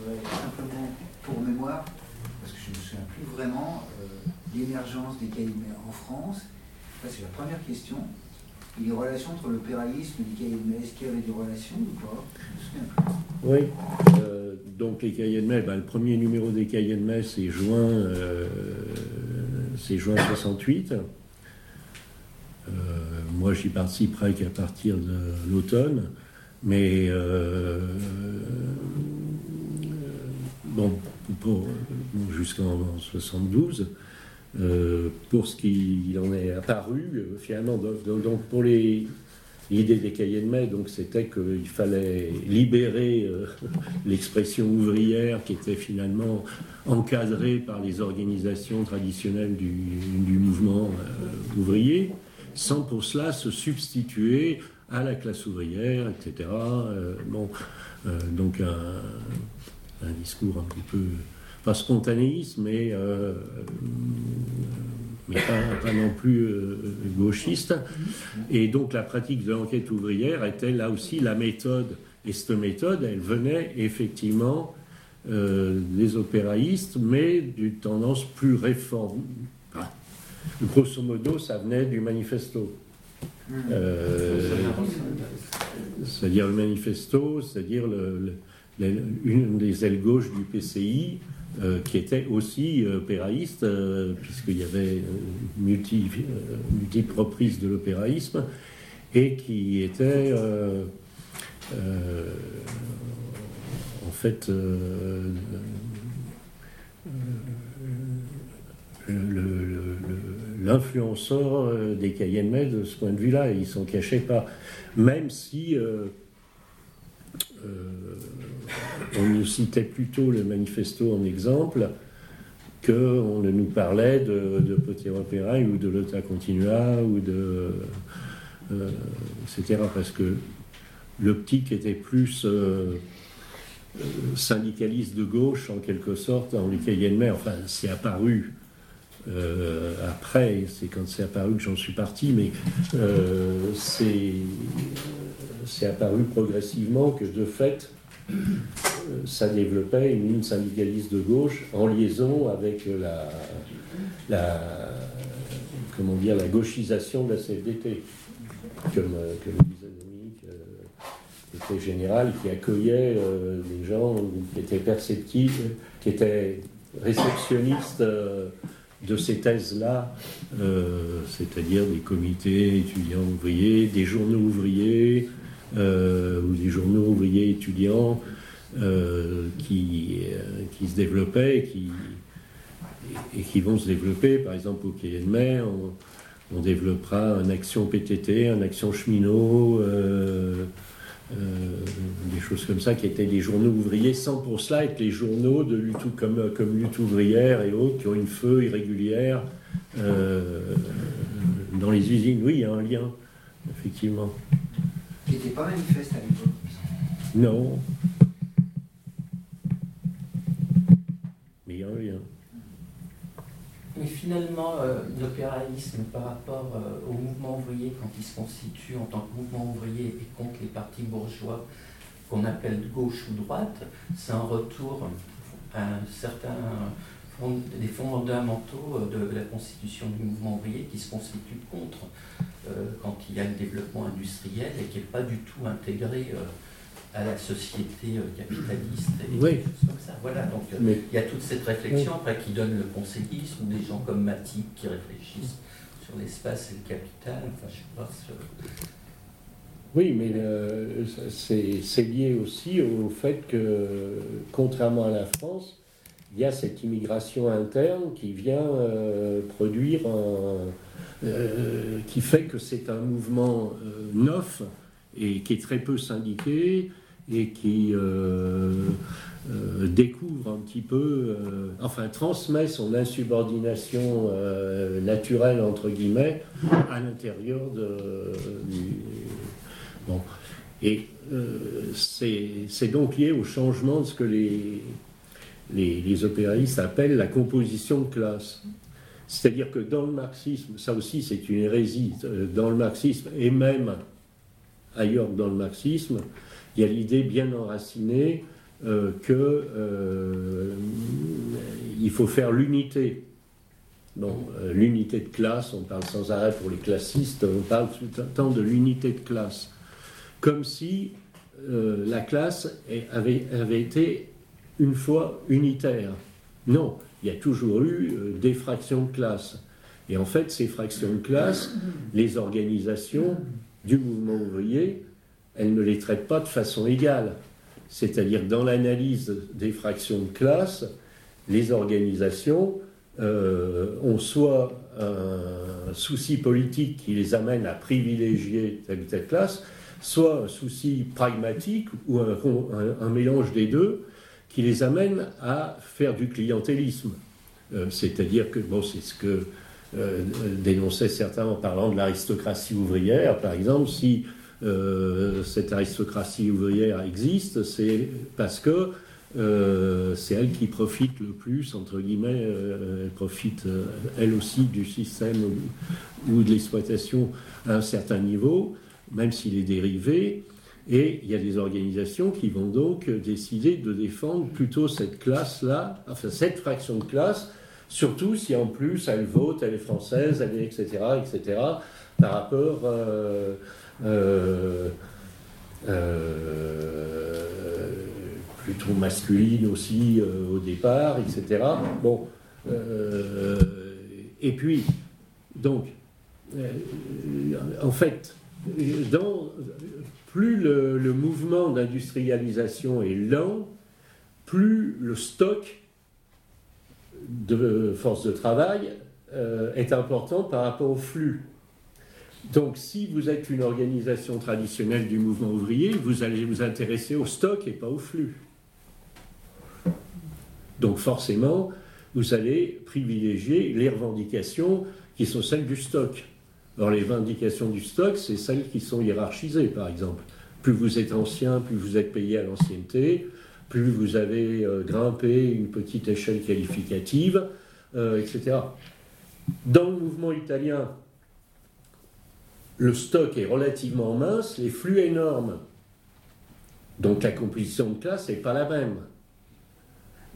et simplement, pour mémoire, parce que je ne me souviens plus vraiment, euh, l'émergence des KML en France. Ça, c'est la première question. Les relations entre l'opéralisme et les KML, est-ce qu'il y avait des relations ou pas? Oui. Euh, donc les cahiers de mail, ben, le premier numéro des cahiers de mail, c'est juin, euh, c'est juin 68. Euh, moi, j'y participerai qu'à partir de l'automne, mais bon, pour, jusqu'en 72. Euh, pour ce qui en est apparu, euh, finalement, pour l'idée des cahiers de mai, donc c'était qu'il fallait libérer euh, l'expression ouvrière qui était finalement encadrée par les organisations traditionnelles du, mouvement ouvrier, sans pour cela se substituer à la classe ouvrière, etc. Bon, donc un, discours un peu pas spontanéiste, mais, euh, mais pas, non plus euh, gauchiste. Et donc la pratique de l'enquête ouvrière était là aussi la méthode. Et cette méthode, elle venait effectivement euh, des opéraïstes, mais d'une tendance plus réforme. Grosso modo, ça venait du manifesto. Euh, c'est-à-dire le manifesto, c'est-à-dire une des ailes gauches du PCI, euh, qui était aussi opéraïste, puisqu'il y avait multi, multiples reprises de l'opéraïsme, et qui était en fait l'influenceur des Cayennais de ce point de vue-là, ils s'en cachaient pas. Même si euh, on nous citait plutôt le manifesto en exemple qu'on ne nous parlait de, de ou de Lota Continua ou de. Euh, etc. Parce que l'optique était plus euh, syndicaliste de gauche en quelque sorte en Cayenne Enfin, c'est apparu après, c'est quand c'est apparu que j'en suis parti, mais c'est c'est apparu progressivement que de fait, euh, ça développait une syndicaliste de gauche en liaison avec la, comment dire, la gauchisation de la CFDT, comme, euh, comme disait Dominique, euh, général qui accueillait des gens qui étaient perceptifs, qui étaient réceptionnistes de ces thèses-là, c'est-à-dire des comités étudiants ouvriers, des journaux ouvriers, euh, ou des journaux ouvriers étudiants euh, qui, euh, se développaient et qui, vont se développer. Par exemple, au Quai de Mai, on, développera un action PTT, un action cheminot, des choses comme ça qui étaient des journaux ouvriers, sans pour cela être les journaux de lutte, comme, comme lutte ouvrière et autres qui ont une feu irrégulière dans les usines. Oui, il y a un lien, effectivement qui n'était pas manifeste à l'époque. Non. Mais il y a un lien. Mais finalement, euh, l'opéraïsme par rapport euh, au mouvement ouvrier, quand il se constitue en tant que mouvement ouvrier et contre les partis bourgeois qu'on appelle gauche ou droite, c'est un retour à un certain des fondamentaux euh, de la constitution du mouvement ouvrier qui se constitue contre euh, quand il y a le développement industriel et qui n'est pas du tout intégré à la société capitaliste et oui. comme ça. Voilà, donc il y a toute cette réflexion après qui donne le conseillisme ou des gens comme Matic qui réfléchissent sur l'espace et le capital. Enfin, je sais pas. Oui, mais c'est lié aussi au fait que, contrairement à la France, il y a cette immigration interne qui vient euh, produire euh, qui fait que c'est un mouvement euh, neuf et qui est très peu syndiqué et qui découvre un petit peu, enfin transmet son insubordination naturelle entre guillemets à l'intérieur de, du bon et c'est donc lié au changement de ce que les les, les appellent la composition de classe. C'est-à-dire que dans le marxisme, ça aussi c'est une hérésie, euh, dans le marxisme et même ailleurs dans le marxisme, il y a l'idée bien enracinée euh, qu'il euh, faut faire l'unité. Bon, euh, l'unité de classe, on parle sans arrêt pour les classistes, on parle tout le temps de l'unité de classe. Comme si la classe avait, été une fois unitaire. Non, il y a toujours eu des fractions de classe. Et en fait, ces fractions de classe, les organisations du mouvement ouvrier, elles ne les traitent pas de façon égale. C'est-à-dire, dans l'analyse des fractions de classe, les organisations euh, ont soit un souci politique qui les amène à privilégier telle ou telle classe, soit un souci pragmatique ou un mélange des deux qui les amène à faire du clientélisme. Euh, c'est-à-dire que, bon, c'est ce que euh, dénonçaient certains en parlant de l'aristocratie ouvrière, par exemple, si euh, cette aristocratie ouvrière existe, c'est parce que c'est elle qui profite le plus, entre guillemets, elle profite elle aussi du système ou de l'exploitation à un certain niveau, même s'il est dérivé. Et il y a des organisations qui vont donc décider de défendre plutôt cette classe-là, enfin cette fraction de classe, surtout si en plus elle vote, elle est française, elle est etc., etc., par rapport euh, euh, euh, plutôt masculine aussi au départ, etc. Bon, et puis, donc, en fait, plus le, mouvement d'industrialisation est lent, plus le stock de force de travail euh, est important par rapport au flux. Donc si vous êtes une organisation traditionnelle du mouvement ouvrier, vous allez vous intéresser au stock et pas au flux. Donc forcément, vous allez privilégier les revendications qui sont celles du stock. Alors les vindications du stock, c'est celles qui sont hiérarchisées, par exemple. Plus vous êtes ancien, plus vous êtes payé à l'ancienneté, plus vous avez euh, grimpé une petite échelle qualificative, euh, etc. Dans le mouvement italien, le stock est relativement mince, les flux énormes. Donc la composition de classe n'est pas la même.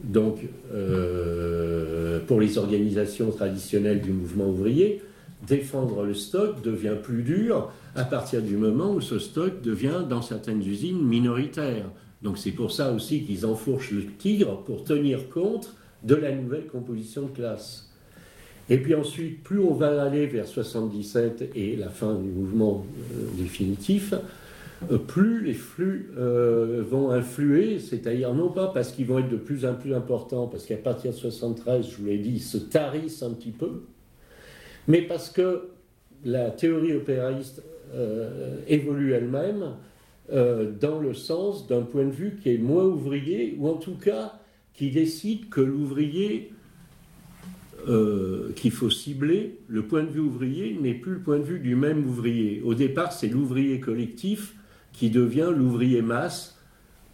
Donc, euh, pour les organisations traditionnelles du mouvement ouvrier, défendre le stock devient plus dur à partir du moment où ce stock devient, dans certaines usines, minoritaire. Donc c'est pour ça aussi qu'ils enfourchent le tigre pour tenir compte de la nouvelle composition de classe. Et puis ensuite, plus on va aller vers 77 et la fin du mouvement euh, définitif, euh, plus les flux euh, vont influer, c'est-à-dire non pas parce qu'ils vont être de plus en plus importants, parce qu'à partir de 73, je vous l'ai dit, ils se tarissent un petit peu, mais parce que la théorie opéraliste euh, évolue elle-même dans le sens d'un point de vue qui est moins ouvrier, ou en tout cas qui décide que l'ouvrier euh, qu'il faut cibler, le point de vue ouvrier n'est plus le point de vue du même ouvrier. Au départ, c'est l'ouvrier collectif qui devient l'ouvrier masse.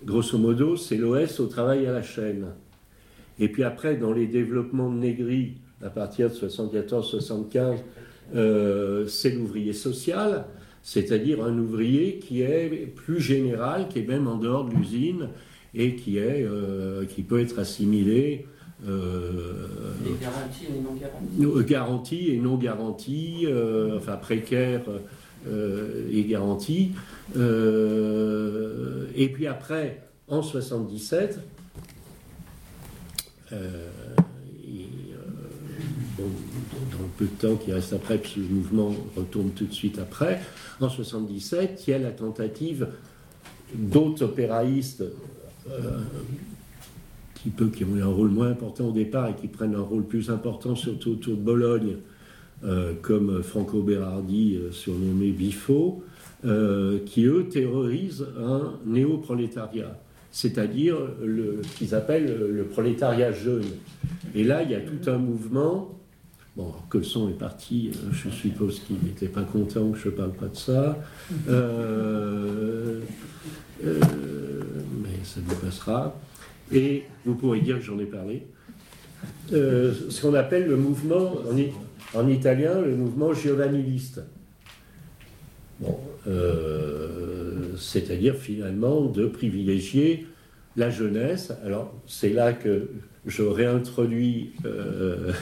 Grosso modo, c'est l'OS au travail à la chaîne. Et puis après, dans les développements de Négri, à partir de 74-75, euh, c'est l'ouvrier social, c'est-à-dire un ouvrier qui est plus général, qui est même en dehors de l'usine et qui, est, euh, qui peut être assimilé. Euh, garanties et non garanties Garanties et non garanties, enfin précaires et garanties. et puis après, en 77, dans le peu de temps qui reste après, puisque le mouvement retourne tout de suite après, en 77, il y a la tentative d'autres opéraïstes euh, qui, peut, qui ont eu un rôle moins important au départ et qui prennent un rôle plus important, surtout autour de Bologne, euh, comme Franco Berardi, euh, surnommé Bifo, qui eux terrorisent un néo-prolétariat c'est-à-dire ce qu'ils appellent le prolétariat jeune. Et là, il y a tout un mouvement Bon, que le son est parti, euh, je suppose qu'il n'était pas content que je ne parle pas de ça. Euh, euh, mais ça nous passera. Et vous pourrez dire que j'en ai parlé. ce qu'on appelle le mouvement, en, en, italien, le mouvement giovaniliste. Bon, c'est-à-dire finalement de privilégier la jeunesse. Alors, c'est là que je réintroduis euh,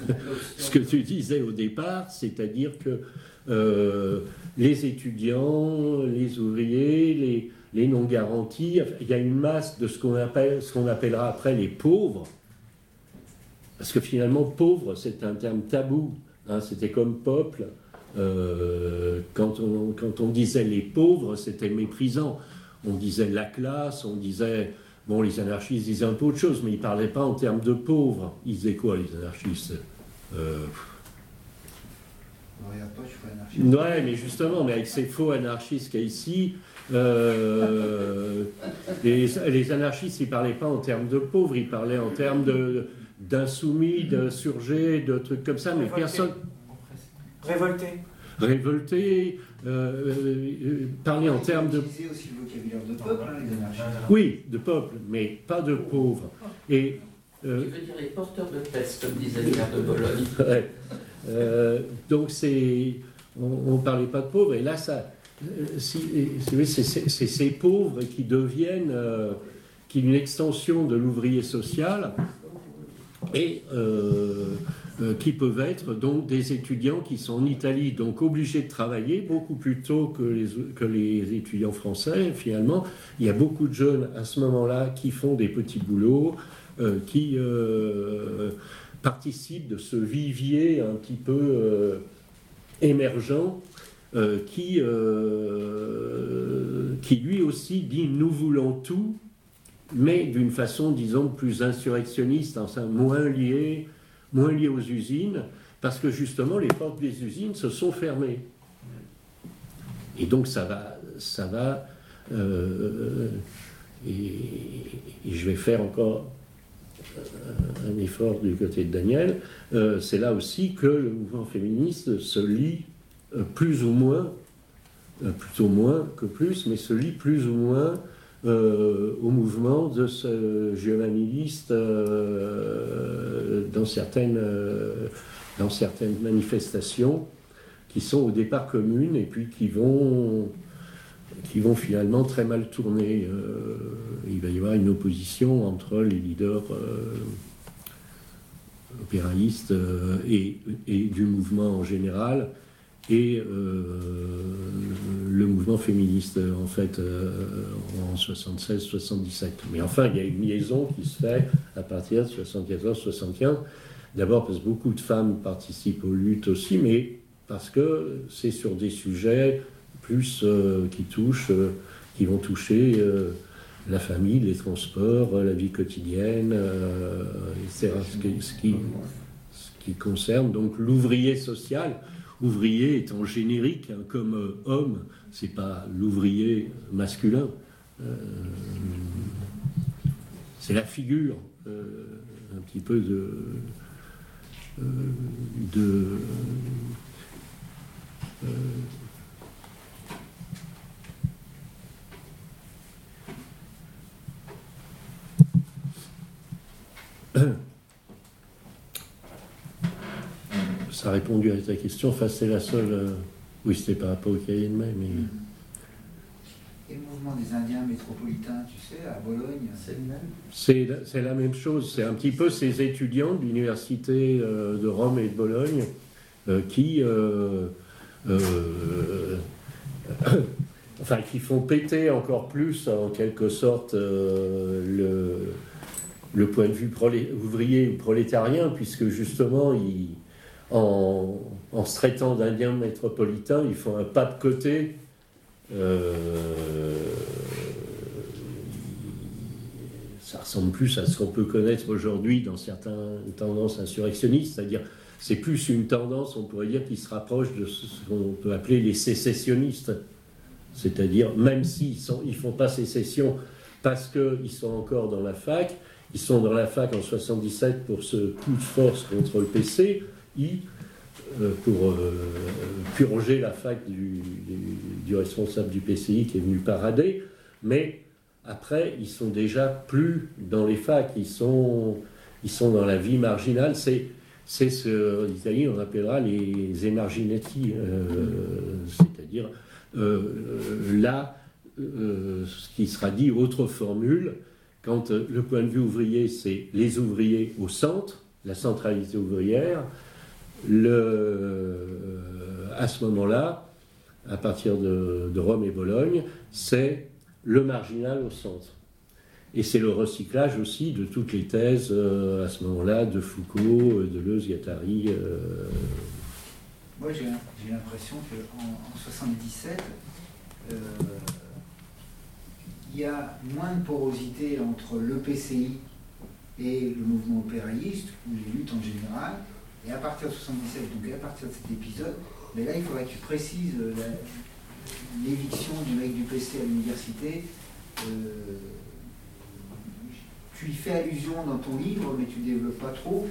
ce que tu disais au départ, c'est-à-dire que euh, les étudiants, les ouvriers, les, non garantis, il y a une masse de ce qu'on appelle, ce qu'on appellera après les pauvres, parce que finalement pauvre c'est un terme tabou, hein, c'était comme peuple. Euh, quand, on, quand on disait les pauvres, c'était méprisant. On disait la classe, on disait Bon, les anarchistes disaient un peu autre chose, mais ils ne parlaient pas en termes de pauvres. Ils disaient quoi, les anarchistes euh... Ouais, mais justement, mais avec ces faux anarchistes qu'il y a ici, euh, les, anarchistes, ils ne parlaient pas en termes de pauvres, ils parlaient en termes d'insoumis, d'insurgés, de trucs comme ça, mais personne. Révoltés. Révoltés, euh, euh, parler en termes de... aussi le vocabulaire de peuple, hein, les anarchistes. Oui, de peuple, mais pas de pauvres. Et, euh, tu veux dire les porteurs de peste, comme disait le maire de Bologne. ouais. euh, donc c'est... On ne parlait pas de pauvres, et là, ça... Si, c'est ces pauvres qui deviennent euh, qui une extension de l'ouvrier social et euh, qui peuvent être donc des étudiants qui sont en Italie, donc obligés de travailler beaucoup plus tôt que les, étudiants français. Finalement, il y a beaucoup de jeunes à ce moment-là qui font des petits boulots, euh, qui euh, participent de ce vivier un petit peu émergent. Qui, qui lui aussi dit nous voulons tout, mais d'une façon, disons, plus insurrectionniste, moins liée moins liés aux usines, parce que justement les portes des usines se sont fermées. Et donc ça va, ça va, euh, et, je vais faire encore euh, un effort du côté de Daniel, euh, c'est là aussi que le mouvement féministe se lie plus ou moins, plutôt moins que plus, mais se lie plus ou moins euh, au mouvement de ce giovaniliste euh, dans, certaines, euh, manifestations qui sont au départ communes et puis qui vont, finalement très mal tourner. il va y avoir une opposition entre les leaders opéraïstes et, du mouvement en général et euh, le mouvement féministe en fait euh, en 76-77. Mais enfin, il y a une liaison qui se fait à partir de 74-75. D'abord parce que beaucoup de femmes participent aux luttes aussi, mais parce que c'est sur des sujets plus euh, qui touchent, qui vont toucher la famille, les transports, la vie quotidienne, etc. Ce qui, ce qui, ce qui concerne donc l'ouvrier social ouvrier étant générique, hein, comme euh, homme, c'est pas l'ouvrier masculin. Euh, c'est la figure euh, un petit peu de, de ça a répondu à ta question. Enfin, c'est la seule. Euh, oui, c'était par rapport au cahier de mai, mais. Et le mouvement des Indiens métropolitains, tu sais, à Bologne, c'est le même? C'est la même chose. C'est un petit peu ces étudiants de l'université euh, de Rome et de Bologne euh, qui. enfin, qui font péter encore plus, en quelque sorte, le, le point de vue ouvrier ou prolétarien, puisque justement, ils en, se traitant d'Indiens métropolitains, ils font un pas de côté. Euh, ça ressemble plus à ce qu'on peut connaître aujourd'hui dans certaines tendances insurrectionnistes, c'est-à-dire c'est plus une tendance, on pourrait dire, qui se rapproche de ce qu'on peut appeler les sécessionnistes. C'est-à-dire, même s'ils ne ils font pas sécession parce qu'ils sont encore dans la fac, ils sont dans la fac en 77 pour ce coup de force contre le PC, euh, pour euh, purger la fac du, responsable du PCI qui est venu parader, mais après, ils sont déjà plus dans les facs, ils sont, ils sont dans la vie marginale. C'est, c'est ce Italie on appellera les émarginetti, euh, c'est-à-dire là, ce qui sera dit, autre formule, quand le point de vue ouvrier, c'est les ouvriers au centre, la centralité ouvrière, le, euh, à ce moment-là, à partir de, Rome et Bologne, c'est le marginal au centre. Et c'est le recyclage aussi de toutes les thèses euh, à ce moment-là de Foucault, de Deleuze, Guattari. Euh. Moi, j'ai l'impression qu'en en 77, il y a moins de porosité entre le PCI et le mouvement opéraïste, ou les luttes en général, et à partir de 77, donc à partir de cet épisode, mais là il faudrait que tu précises euh, l'éviction du mec du PC à l'université. Euh, tu y fais allusion dans ton livre, mais tu ne développes pas trop.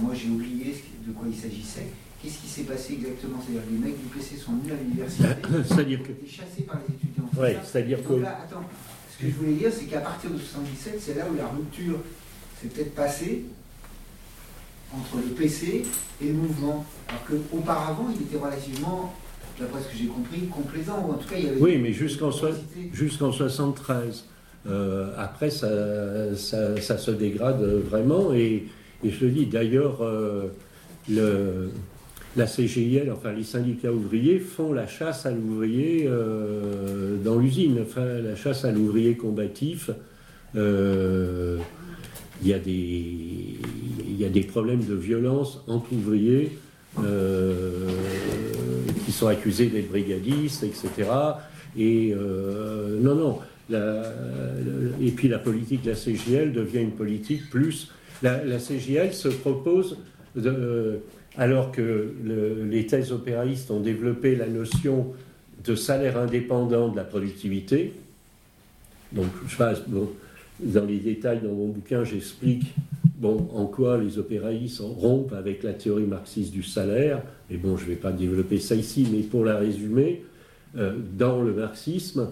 moi j'ai oublié de quoi il s'agissait. Qu'est-ce qui s'est passé exactement? C'est-à-dire que les mecs du PC sont venus à l'université, c'est-à-dire que... été chassés par les étudiants. Oui, c'est-à-dire que... attends, ce que je voulais dire, c'est qu'à partir de 77, c'est là où la rupture s'est peut-être passée entre le PC et le mouvement. Alors qu'auparavant, il était relativement, d'après ce que j'ai compris, complaisant. Ou en tout cas, il y avait oui, mais jusqu'en jusqu'en 73. Euh, après, ça, ça, se dégrade vraiment. Et, et je le dis, d'ailleurs, euh, la CGIL, enfin les syndicats ouvriers, font la chasse à l'ouvrier euh, dans l'usine, enfin la chasse à l'ouvrier combatif. Euh, il y, a des, il y a des problèmes de violence entre ouvriers euh, qui sont accusés d'être brigadistes, etc. Et non, non. et puis la politique de la CGL devient une politique plus. La, la CGL se propose de, alors que les thèses opéralistes ont développé la notion de salaire indépendant de la productivité. Donc, je passe dans les détails dans mon bouquin, j'explique bon, en quoi les opéralistes rompent avec la théorie marxiste du salaire. Mais bon, je ne vais pas développer ça ici, mais pour la résumer, euh, dans le marxisme,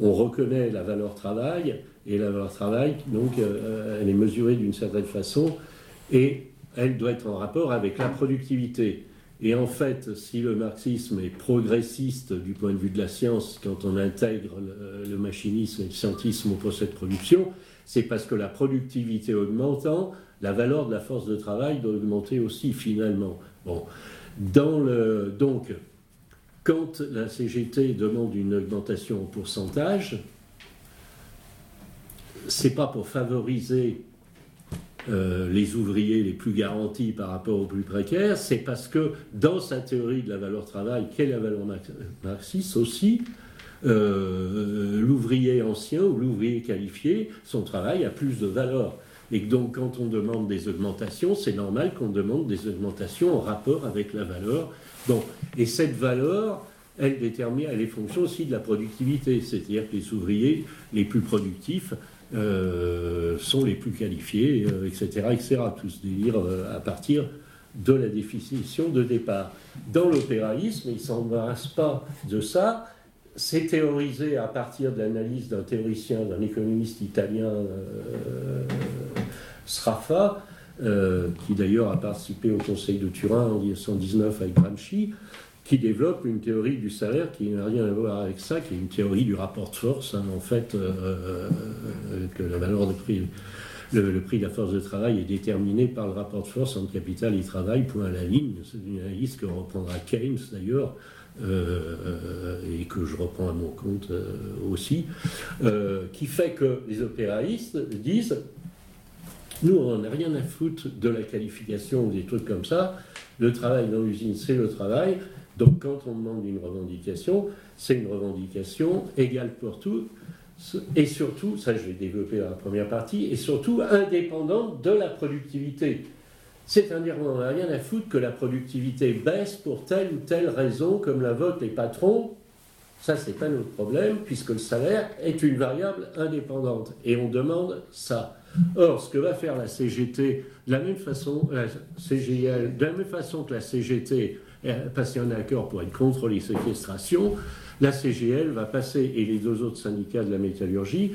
on reconnaît la valeur travail, et la valeur travail, donc, euh, elle est mesurée d'une certaine façon, et elle doit être en rapport avec la productivité. Et en fait, si le marxisme est progressiste du point de vue de la science, quand on intègre le, machinisme et le scientisme au procès de production, c'est parce que la productivité augmentant, la valeur de la force de travail doit augmenter aussi finalement. Bon. Donc, quand la CGT demande une augmentation en pourcentage, c'est pas pour favoriser euh, les ouvriers les plus garantis par rapport aux plus précaires, c'est parce que dans sa théorie de la valeur travail, qu'est la valeur marxiste aussi, euh, l'ouvrier ancien ou l'ouvrier qualifié, son travail a plus de valeur. Et donc quand on demande des augmentations, c'est normal qu'on demande des augmentations en rapport avec la valeur. Bon, et cette valeur, elle détermine, elle est fonction aussi de la productivité, c'est-à-dire que les ouvriers les plus productifs euh, sont les plus qualifiés, etc., euh, etc. Tout ce délire euh, à partir de la définition de départ. Dans l'opéralisme, il ne s'embarrasse pas de ça. C'est théorisé à partir de l'analyse d'un théoricien, d'un économiste italien, Sraffa, qui d'ailleurs a participé au Conseil de Turin en 1919 avec Gramsci, qui développe une théorie du salaire qui n'a rien à voir avec ça, qui est une théorie du rapport de force, hein, en fait, euh, euh, que la valeur de prix, le, prix de la force de travail est déterminé par le rapport de force entre capital et travail, point à la ligne. C'est une analyse que reprendra Keynes d'ailleurs. Euh, et que je reprends à mon compte aussi, qui fait que les opéralistes disent nous, on n'a rien à foutre de la qualification ou des trucs comme ça. Le travail dans l'usine, c'est le travail. Donc quand on demande une revendication, c'est une revendication égale pour tous, et surtout, ça je vais développer dans la première partie, et surtout indépendante de la productivité. C'est-à-dire qu'on n'a rien à foutre que la productivité baisse pour telle ou telle raison, comme vote les patrons. Ça, c'est pas notre problème, puisque le salaire est une variable indépendante. Et on demande ça. Or, ce que va faire la CGT, de la même façon, la CGL, de la même façon que la CGT passer un accord pour être contre les séquestrations, la CGL va passer, et les deux autres syndicats de la métallurgie,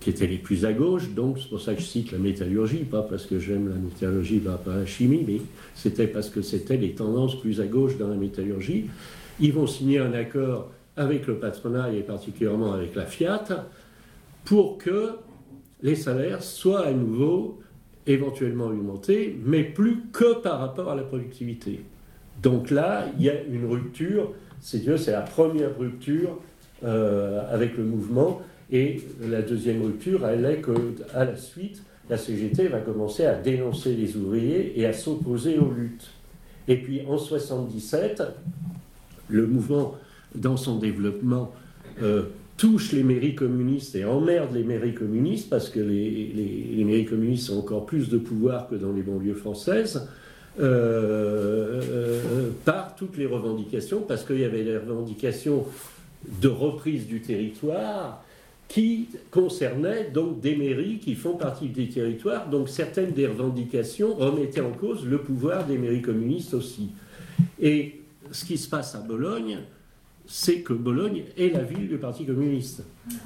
qui étaient les plus à gauche, donc c'est pour ça que je cite la métallurgie, pas parce que j'aime la métallurgie pas la chimie, mais c'était parce que c'était les tendances plus à gauche dans la métallurgie. Ils vont signer un accord avec le patronat et particulièrement avec la Fiat pour que les salaires soient à nouveau éventuellement augmentés, mais plus que par rapport à la productivité. Donc là, il y a une rupture, c'est la première rupture euh, avec le mouvement. Et la deuxième rupture, elle est qu'à la suite, la CGT va commencer à dénoncer les ouvriers et à s'opposer aux luttes. Et puis en 1977, le mouvement, dans son développement, euh, touche les mairies communistes et emmerde les mairies communistes parce que les mairies communistes ont encore plus de pouvoir que dans les banlieues françaises. Euh, par toutes les revendications, parce qu'il y avait des revendications de reprise du territoire qui concernaient donc des mairies qui font partie des territoires. Donc certaines des revendications remettaient en cause le pouvoir des mairies communistes aussi. Et ce qui se passe à Bologne, c'est que Bologne est la ville du Parti communiste.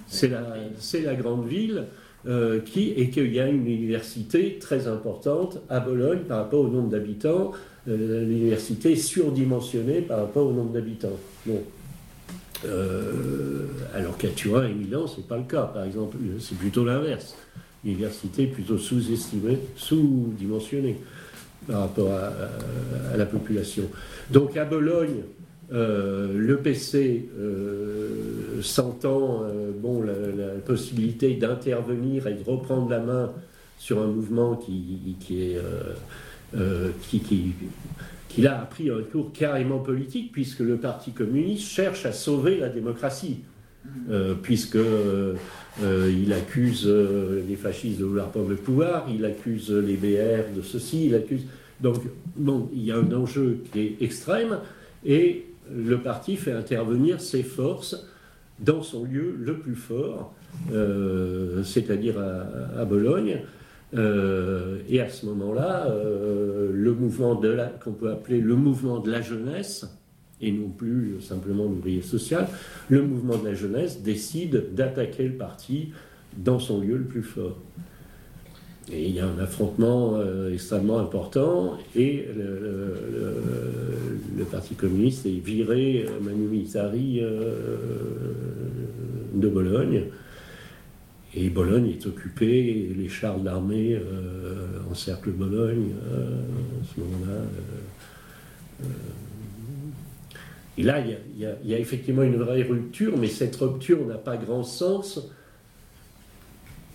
C'est la grande ville euh, qui, et qu'il y a une université très importante à Bologne par rapport au nombre d'habitants. Euh, l'université est surdimensionnée par rapport au nombre d'habitants. Bon. Euh, alors qu'à Turin et Milan, ce n'est pas le cas, par exemple. C'est plutôt l'inverse. L'université est plutôt sous-estimée, sous-dimensionnée. par rapport à, à la population. Donc à Bologne, euh, le PC euh, sentant euh, bon, la, la possibilité d'intervenir et de reprendre la main sur un mouvement qui, qui est qui, qui, qui là a pris un cours carrément politique puisque le Parti communiste cherche à sauver la démocratie. Euh, puisque il accuse les fascistes de vouloir prendre le pouvoir, il accuse les BR de ceci, il accuse. Donc bon il y a un enjeu qui est extrême et le parti fait intervenir ses forces dans son lieu le plus fort, euh, c'est-à-dire à, Bologne. Euh, et à ce moment-là, euh, le mouvement de la, qu'on peut appeler le mouvement de la jeunesse, et non plus simplement l'ouvrier social, le mouvement de la jeunesse décide d'attaquer le parti dans son lieu le plus fort. Et il y a un affrontement euh, extrêmement important et le, Parti communiste est viré euh, manu militari euh, de Bologne. Et Bologne est occupée, les chars de l'armée encerclent Bologne à ce moment-là. et là, il y a effectivement une vraie rupture, mais cette rupture n'a pas grand sens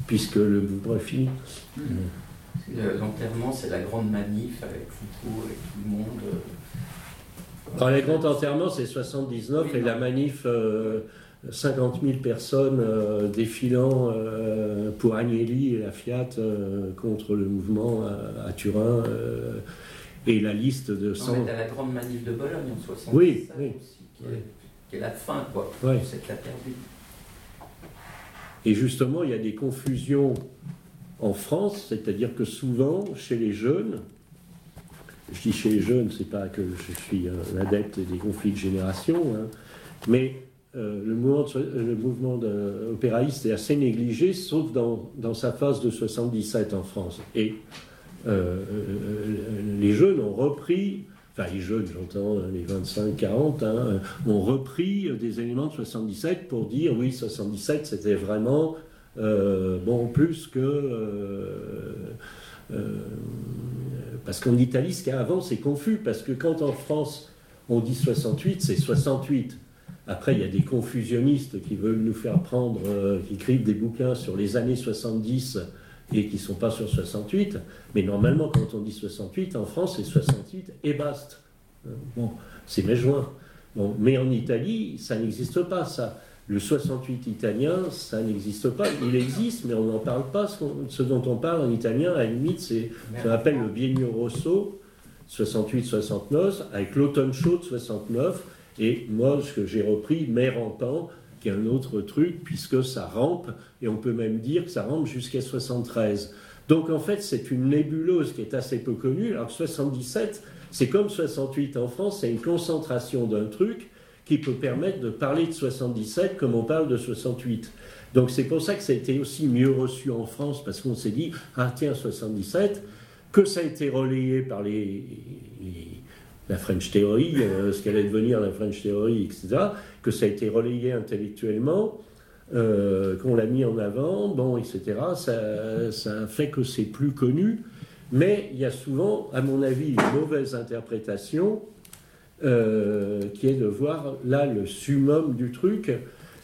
puisque le mouvement est fini. Le- L'enterrement, c'est la grande manif avec Foucault, avec tout le monde. euh. Alors, les grands enterrements, c'est 79 Oui, et la non. manif, euh, 50 000 personnes euh, défilant euh, pour Agnelli et la Fiat euh, contre le mouvement à, à Turin euh, et la liste de On 100. est à la grande manif de Bologne en 77 Oui, oui. aussi, qui est, qui est la fin, quoi. Ouais. C'est la perdue. Et justement, il y a des confusions en France, c'est-à-dire que souvent, chez les jeunes, je dis chez les jeunes, c'est pas que je suis un adepte des conflits de génération, hein, mais euh, le mouvement, opéraïste est assez négligé, sauf dans, dans sa phase de 77 en France. Et euh, euh, les jeunes ont repris, enfin les jeunes, j'entends hein, les 25-40, hein, ont repris des éléments de 77 pour dire oui, 77 c'était vraiment euh, bon plus que. euh, euh, parce qu'en Italie, ce qu'il y a avant, c'est confus, parce que quand en France on dit 68, c'est 68. Après, il y a des confusionnistes qui veulent nous faire prendre, euh, qui écrivent des bouquins sur les années 70 et qui ne sont pas sur 68. Mais normalement, quand on dit 68, en France, c'est 68 et basta. Euh, Bon, c'est mai-juin. Bon, mais en Italie, ça n'existe pas, ça. Le 68 italien, ça n'existe pas. Il existe, mais on n'en parle pas. Ce, dont on parle en italien, à la limite, c'est ce qu'on appelle le Biennio Rosso, 68-69, avec l'automne chaud de 69, et moi, ce que j'ai repris, Mai rampant, qui est un autre truc, puisque ça rampe, et on peut même dire que ça rampe jusqu'à 73. Donc en fait, c'est une nébuleuse qui est assez peu connue, alors que 77, c'est comme 68 en France, c'est une concentration d'un truc qui peut permettre de parler de 77 comme on parle de 68. Donc c'est pour ça que ça a été aussi mieux reçu en France, parce qu'on s'est dit, ah tiens, 77, que ça a été relayé par les, les- la French Theory, euh, ce qu'elle allait devenir la French Theory, etc., que ça a été relayé intellectuellement, euh, qu'on l'a mis en avant, bon, etc., ça, ça fait que c'est plus connu, mais il y a souvent, à mon avis, une mauvaise interprétation euh, qui est de voir là le summum du truc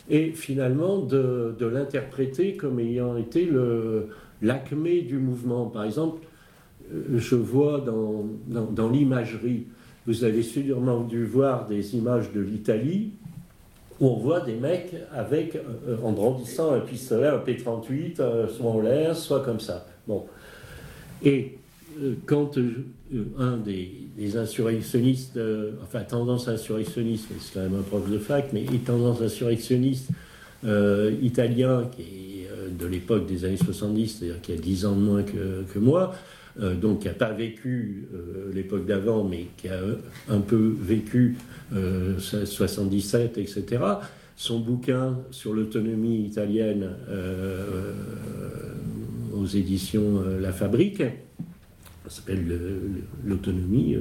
et finalement de, l'interpréter comme ayant été l'acmé du mouvement. Par exemple, je vois dans l'imagerie, vous avez sûrement dû voir des images de l'Italie où on voit des mecs avec, euh, en brandissant un pistolet, un P38, euh, soit en l'air, soit comme ça. Bon. Et euh, quand un des, insurrectionnistes, enfin tendance insurrectionniste, c'est quand même un prof de fac, mais tendance insurrectionniste italien qui est de l'époque des années 70, c'est-à-dire qui a 10 ans de moins que moi, euh, donc qui n'a pas vécu euh, l'époque d'avant, mais qui a euh, un peu vécu euh, 77, etc. Son bouquin sur l'autonomie italienne aux éditions La Fabrique, ça s'appelle le- le- l'autonomie,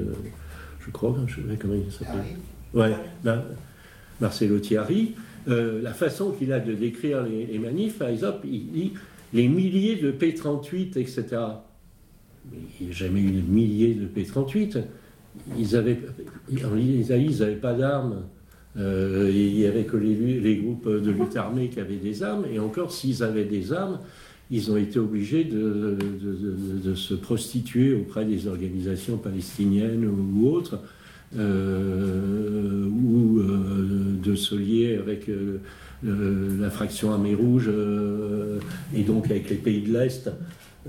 je crois, hein, je sais pas comment il s'appelle. Ouais, Mar- Marcelo Thiari, euh, la façon qu'il a de décrire les, les manifs, par exemple, il dit les milliers de P38, etc. il n'y a jamais eu de milliers de P-38. Ils avaient, ils n'avaient pas d'armes. Euh, il n'y avait que les, groupes de lutte armée qui avaient des armes. Et encore, s'ils avaient des armes, ils ont été obligés de, se prostituer auprès des organisations palestiniennes ou, autres, euh, ou euh, de se lier avec la fraction armée rouge et donc avec les pays de l'Est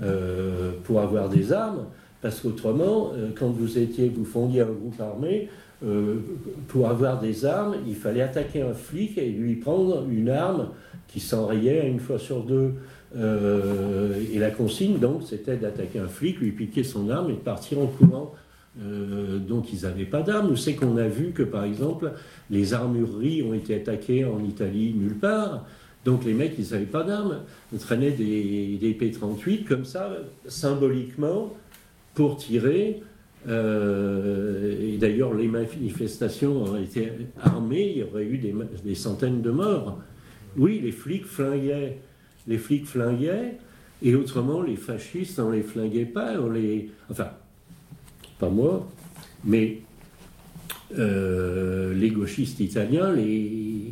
euh, pour avoir des armes. Parce qu'autrement, quand vous étiez, vous fondiez un groupe armé, pour avoir des armes, il fallait attaquer un flic et lui prendre une arme qui s'enrayait une fois sur deux. Euh, et la consigne, donc, c'était d'attaquer un flic, lui piquer son arme et de partir en courant. Euh, donc, ils n'avaient pas d'armes. C'est qu'on a vu que, par exemple, les armureries ont été attaquées en Italie nulle part. Donc, les mecs, ils n'avaient pas d'armes. Ils traînaient des, des, P-38 comme ça, symboliquement, pour tirer. Euh, et d'ailleurs, les manifestations auraient été armées, il y aurait eu des, centaines de morts. Oui, les flics flinguaient les flics flinguaient, et autrement, les fascistes, on les flinguait pas. Enfin, pas moi, mais euh, les gauchistes italiens les,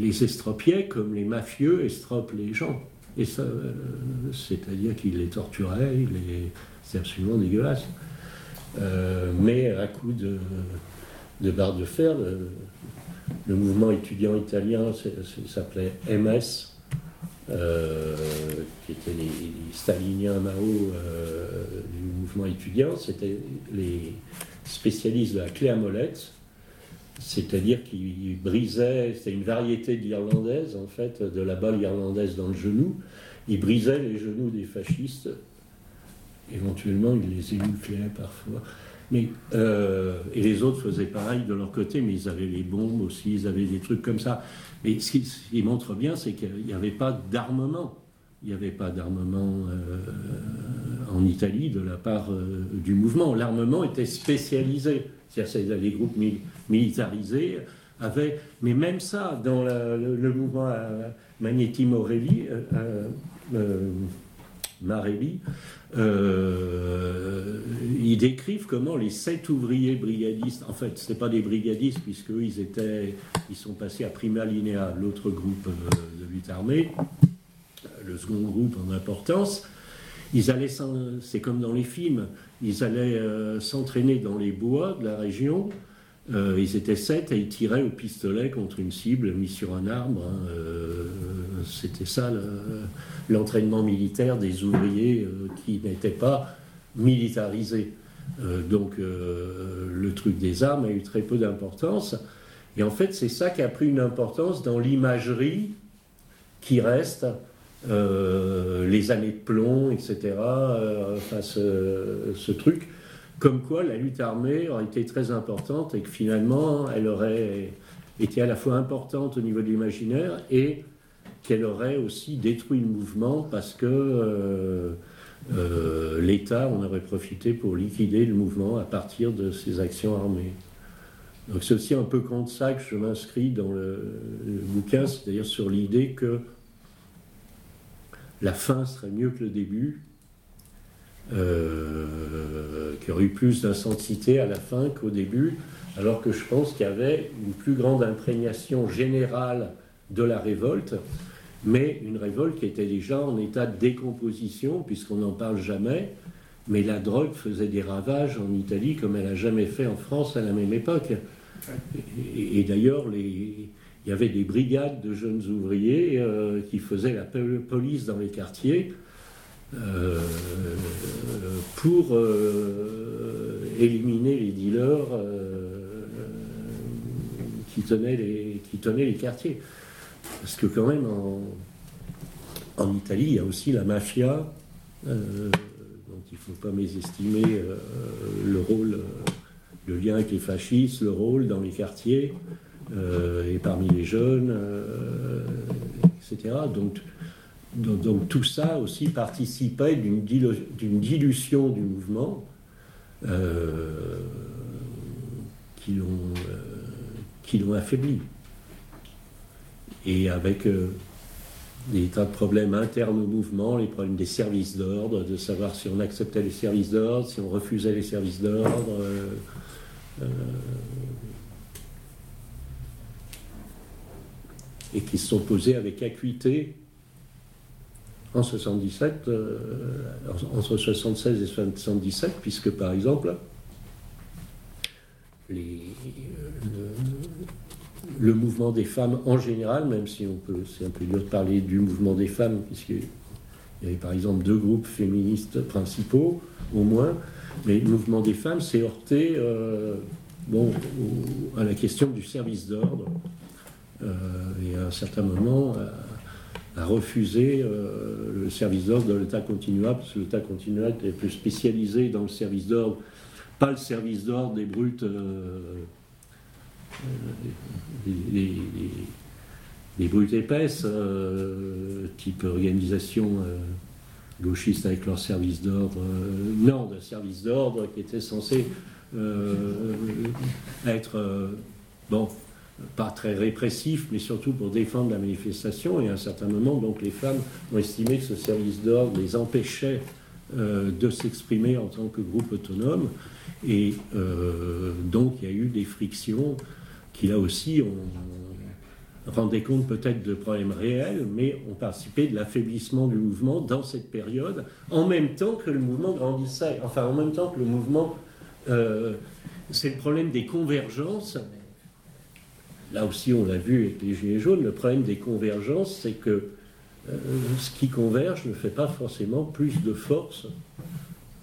les, estropiaient comme les mafieux estropent les gens. Et ça, euh, c'est-à-dire qu'ils les torturaient, c'est absolument dégueulasse. Euh, mais à coup de, de barre de fer, le, mouvement étudiant italien s'appelait MS, euh, qui étaient les, staliniens Mao du mouvement étudiant, c'était les spécialistes de la clé à molette, c'est-à-dire qu'ils brisaient, c'était une variété d'irlandaise en fait, de la balle irlandaise dans le genou, ils brisaient les genoux des fascistes, éventuellement ils les énucléaient parfois. Mais, euh, et les autres faisaient pareil de leur côté, mais ils avaient les bombes aussi, ils avaient des trucs comme ça. Mais ce qui, montre bien, c'est qu'il n'y avait pas d'armement. Il n'y avait pas d'armement euh, en Italie de la part euh, du mouvement. L'armement était spécialisé. C'est-à-dire les groupes militarisés avaient. Mais même ça, dans le, mouvement euh, Magnetti Morelli, Marelli, euh, ils décrivent comment les sept ouvriers brigadistes, en fait, ce pas des brigadistes, puisque ils étaient, ils sont passés à Prima Linea, l'autre groupe euh, de lutte armée, le second groupe en importance. Ils allaient, c'est comme dans les films, ils allaient euh, s'entraîner dans les bois de la région euh, ils étaient sept et ils tiraient au pistolet contre une cible mise sur un arbre. Hein. Euh, c'était ça l'entraînement militaire des ouvriers euh, qui n'étaient pas militarisés. donc le truc des armes a eu très peu d'importance. Et en fait, c'est ça qui a pris une importance dans l'imagerie qui reste, les années de plomb, etc. enfin, ce truc comme quoi la lutte armée aurait été très importante et que finalement elle aurait été à la fois importante au niveau de l'imaginaire et qu'elle aurait aussi détruit le mouvement parce que euh, euh, l'État en aurait profité pour liquider le mouvement à partir de ses actions armées. Donc c'est aussi un peu contre ça que je m'inscris dans le, le bouquin, c'est-à-dire sur l'idée que la fin serait mieux que le début euh, qui aurait eu plus d'intensité à la fin qu'au début, alors que je pense qu'il y avait une plus grande imprégnation générale de la révolte, mais une révolte qui était déjà en état de décomposition, puisqu'on n'en parle jamais, mais la drogue faisait des ravages en Italie comme elle n'a jamais fait en France à la même époque. Et, d'ailleurs, il y avait des brigades de jeunes ouvriers euh, qui faisaient la police dans les quartiers pour euh, éliminer les dealers euh, qui, tenaient les, qui tenaient les quartiers. Parce que quand même, en, en Italie, il y a aussi la mafia, donc il ne faut pas mésestimer le rôle, le lien avec les fascistes, le rôle dans les quartiers et parmi les jeunes, etc. Donc donc, tout ça aussi participait d'une dilution du mouvement euh, qui l'ont euh, affaibli. Et avec, euh, des tas de problèmes internes au mouvement, les problèmes des services d'ordre, de savoir si on acceptait les services d'ordre, si on refusait les services d'ordre. euh, euh, et qui se sont posés avec acuité en 77, euh, entre 76 et 77, puisque par exemple, les, le, mouvement des femmes en général, même si on peut, c'est un peu dur de parler du mouvement des femmes, puisqu'il y avait par exemple deux groupes féministes principaux, au moins, mais le mouvement des femmes s'est heurté euh, à la question du service d'ordre, euh, et à un certain moment a refusé euh, le service d'ordre de l'État continuable, parce que l'État continuable était plus spécialisé dans le service d'ordre, pas le service d'ordre des brutes. euh, euh, les- les brutes épaisses, type organisation gauchiste avec leur service d'ordre, non, de service d'ordre qui était censé être, bon, pas très répressif, mais surtout pour défendre la manifestation. Et à un certain moment, donc, les femmes ont estimé que ce service d'ordre les empêchait euh, de s'exprimer en tant que groupe autonome. Et euh, donc, il y a eu des frictions qui, là aussi, ont, rendaient compte peut-être de problèmes réels, mais ont participé de l'affaiblissement du mouvement dans cette période, en même temps que le mouvement grandissait. Enfin, en même temps que le mouvement. euh, c'est le problème des convergences. Là aussi, on l'a vu avec les Gilets jaunes, le problème des convergences, c'est que euh, ce qui converge ne fait pas forcément plus de force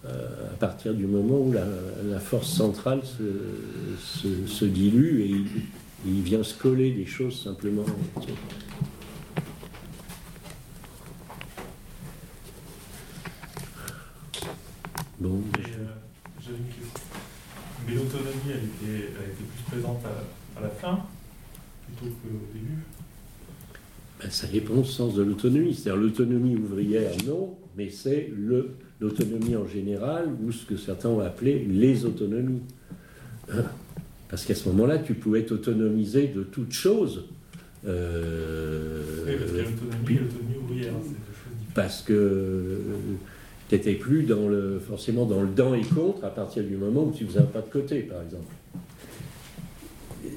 euh, à partir du moment où la, force centrale se, dilue et il, vient se coller des choses simplement. Bon, Mais, euh. Mais l'autonomie, elle était, plus présente à la fin plutôt qu'au début. Ben, ça dépend du sens de l'autonomie. C'est-à-dire l'autonomie ouvrière, non, mais c'est le- l'autonomie en général ou ce que certains ont appelé les autonomies. Hein? Parce qu'à ce moment-là, tu pouvais t'autonomiser de toute chose. Euh, Oui, parce qu'il y a l'autonomie puis- et l'autonomie ouvrière, c'est deux choses différentes. parce que tu n'étais plus dans le, forcément dans le dans et contre à partir du moment où tu faisais un pas de côté, par exemple.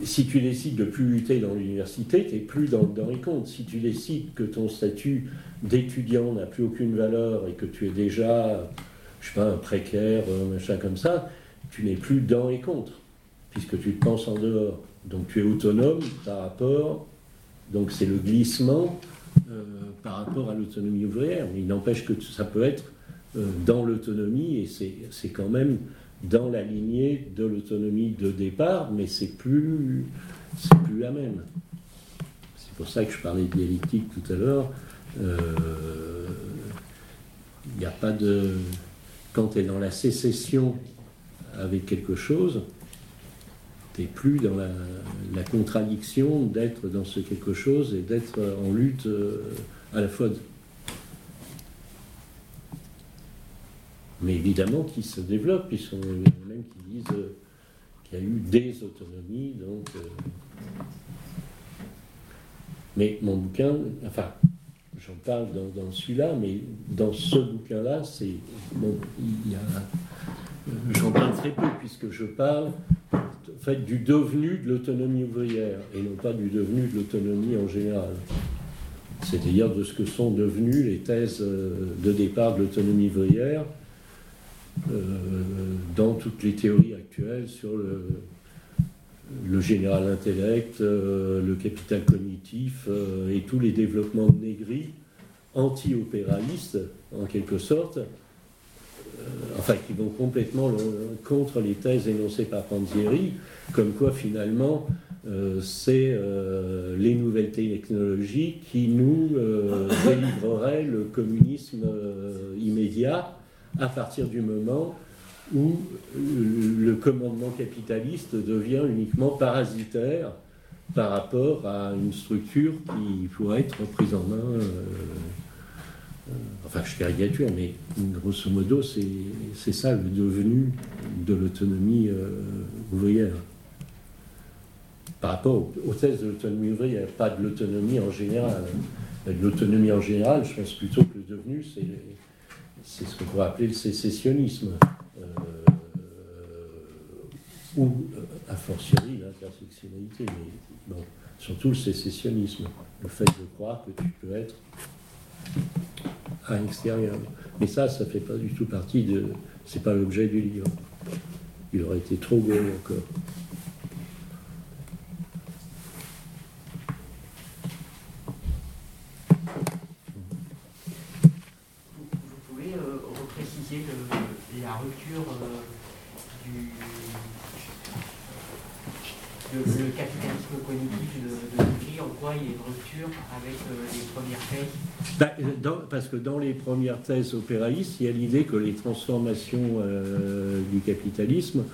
Si tu décides de plus lutter dans l'université, tu n'es plus dans dans et contre. Si tu décides que ton statut d'étudiant n'a plus aucune valeur et que tu es déjà, je sais pas, un précaire, un machin comme ça, tu n'es plus dans et contre, puisque tu te penses en dehors. Donc tu es autonome par rapport, donc c'est le glissement euh, par rapport à l'autonomie ouvrière. Il n'empêche que ça peut être euh, dans l'autonomie et c'est quand même dans la lignée de l'autonomie de départ, mais c'est plus, c'est plus la même. C'est pour ça que je parlais de dialectique tout à l'heure. Euh, Il n'y a pas de. Quand tu es dans la sécession avec quelque chose, tu n'es plus dans la, la contradiction d'être dans ce quelque chose et d'être en lutte euh, à la fois. Mais évidemment qui se développe, puisqu'on a même qui disent euh, qu'il y a eu des autonomies, donc. euh, Mais mon bouquin, enfin, j'en parle dans, celui-là, mais dans ce bouquin-là, c'est. Euh, J'en parle très peu, puisque je parle en fait, du devenu de l'autonomie ouvrière, et non pas du devenu de l'autonomie en général. C'est-à-dire de ce que sont devenues les thèses de départ de l'autonomie ouvrière dans toutes les théories actuelles sur le, général intellect, euh, le capital cognitif euh, et tous les développements de Négri anti-opéralistes, en quelque sorte, euh, enfin qui vont complètement contre les thèses énoncées par Panzieri, comme quoi finalement euh, c'est euh, les nouvelles technologies qui nous euh, délivreraient le communisme euh, immédiat à partir du moment où le commandement capitaliste devient uniquement parasitaire par rapport à une structure qui pourrait être prise en main. euh, euh, enfin, je caricature, mais grosso modo, c'est ça le devenu de l'autonomie euh, ouvrière. Par rapport aux, thèses de l'autonomie ouvrière, pas de l'autonomie en général. L'autonomie en général, je pense plutôt que le devenu, c'est, c'est ce qu'on pourrait appeler le sécessionnisme. Euh, ou, a fortiori, l'intersectionnalité, mais bon, surtout le sécessionnisme. Le fait de croire que tu peux être à l'extérieur. Mais ça, ça fait pas du tout partie de. C'est pas l'objet du livre. Il aurait été trop gros encore. Vous, pouvez euh, repréciser la rupture euh, du le, capitalisme cognitif de, de en quoi il y a une rupture avec euh, les premières thèses? Bah, Parce que dans les premières thèses opéraïstes, il y a l'idée que les transformations euh, du capitalisme,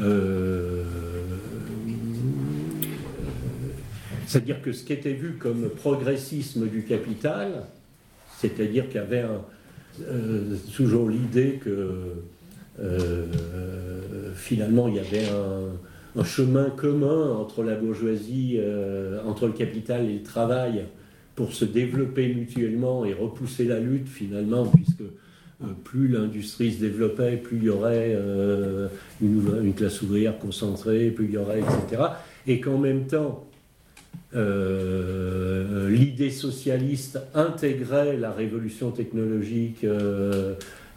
euh, c'est-à-dire que ce qui était vu comme progressisme du capital, c'est-à-dire qu'il y avait toujours l'idée que finalement il y avait un chemin commun entre la bourgeoisie, euh, entre le capital et le travail pour se développer mutuellement et repousser la lutte finalement, puisque euh, plus l'industrie se développait, plus il y aurait euh, une, classe ouvrière concentrée, plus il y aurait, etc. Et qu'en même temps, l'idée socialiste intégrait la révolution technologique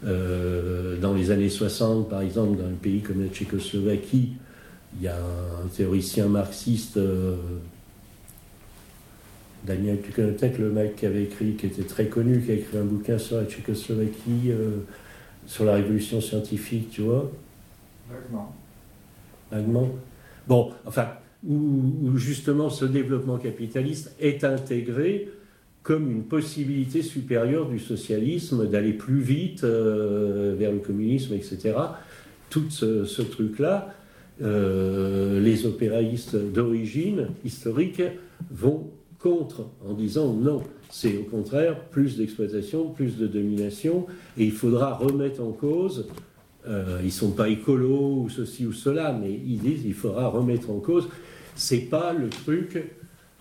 dans les années 60, par exemple, dans un pays comme la Tchécoslovaquie, il y a un théoricien marxiste, euh, Daniel, tu connais peut-être le mec qui avait écrit, qui était très connu, qui a écrit un bouquin sur la Tchécoslovaquie, euh, sur la révolution scientifique, tu vois Vaguement. Vaguement. Bon, enfin, où, justement ce développement capitaliste est intégré comme une possibilité supérieure du socialisme d'aller plus vite euh, vers le communisme, etc. Tout ce truc-là, euh, les opéraïstes d'origine historique vont contre en disant non, c'est au contraire plus d'exploitation, plus de domination, et il faudra remettre en cause, euh, ils ne sont pas écolos ou ceci ou cela, mais ils disent il faudra remettre en cause, c'est pas le truc,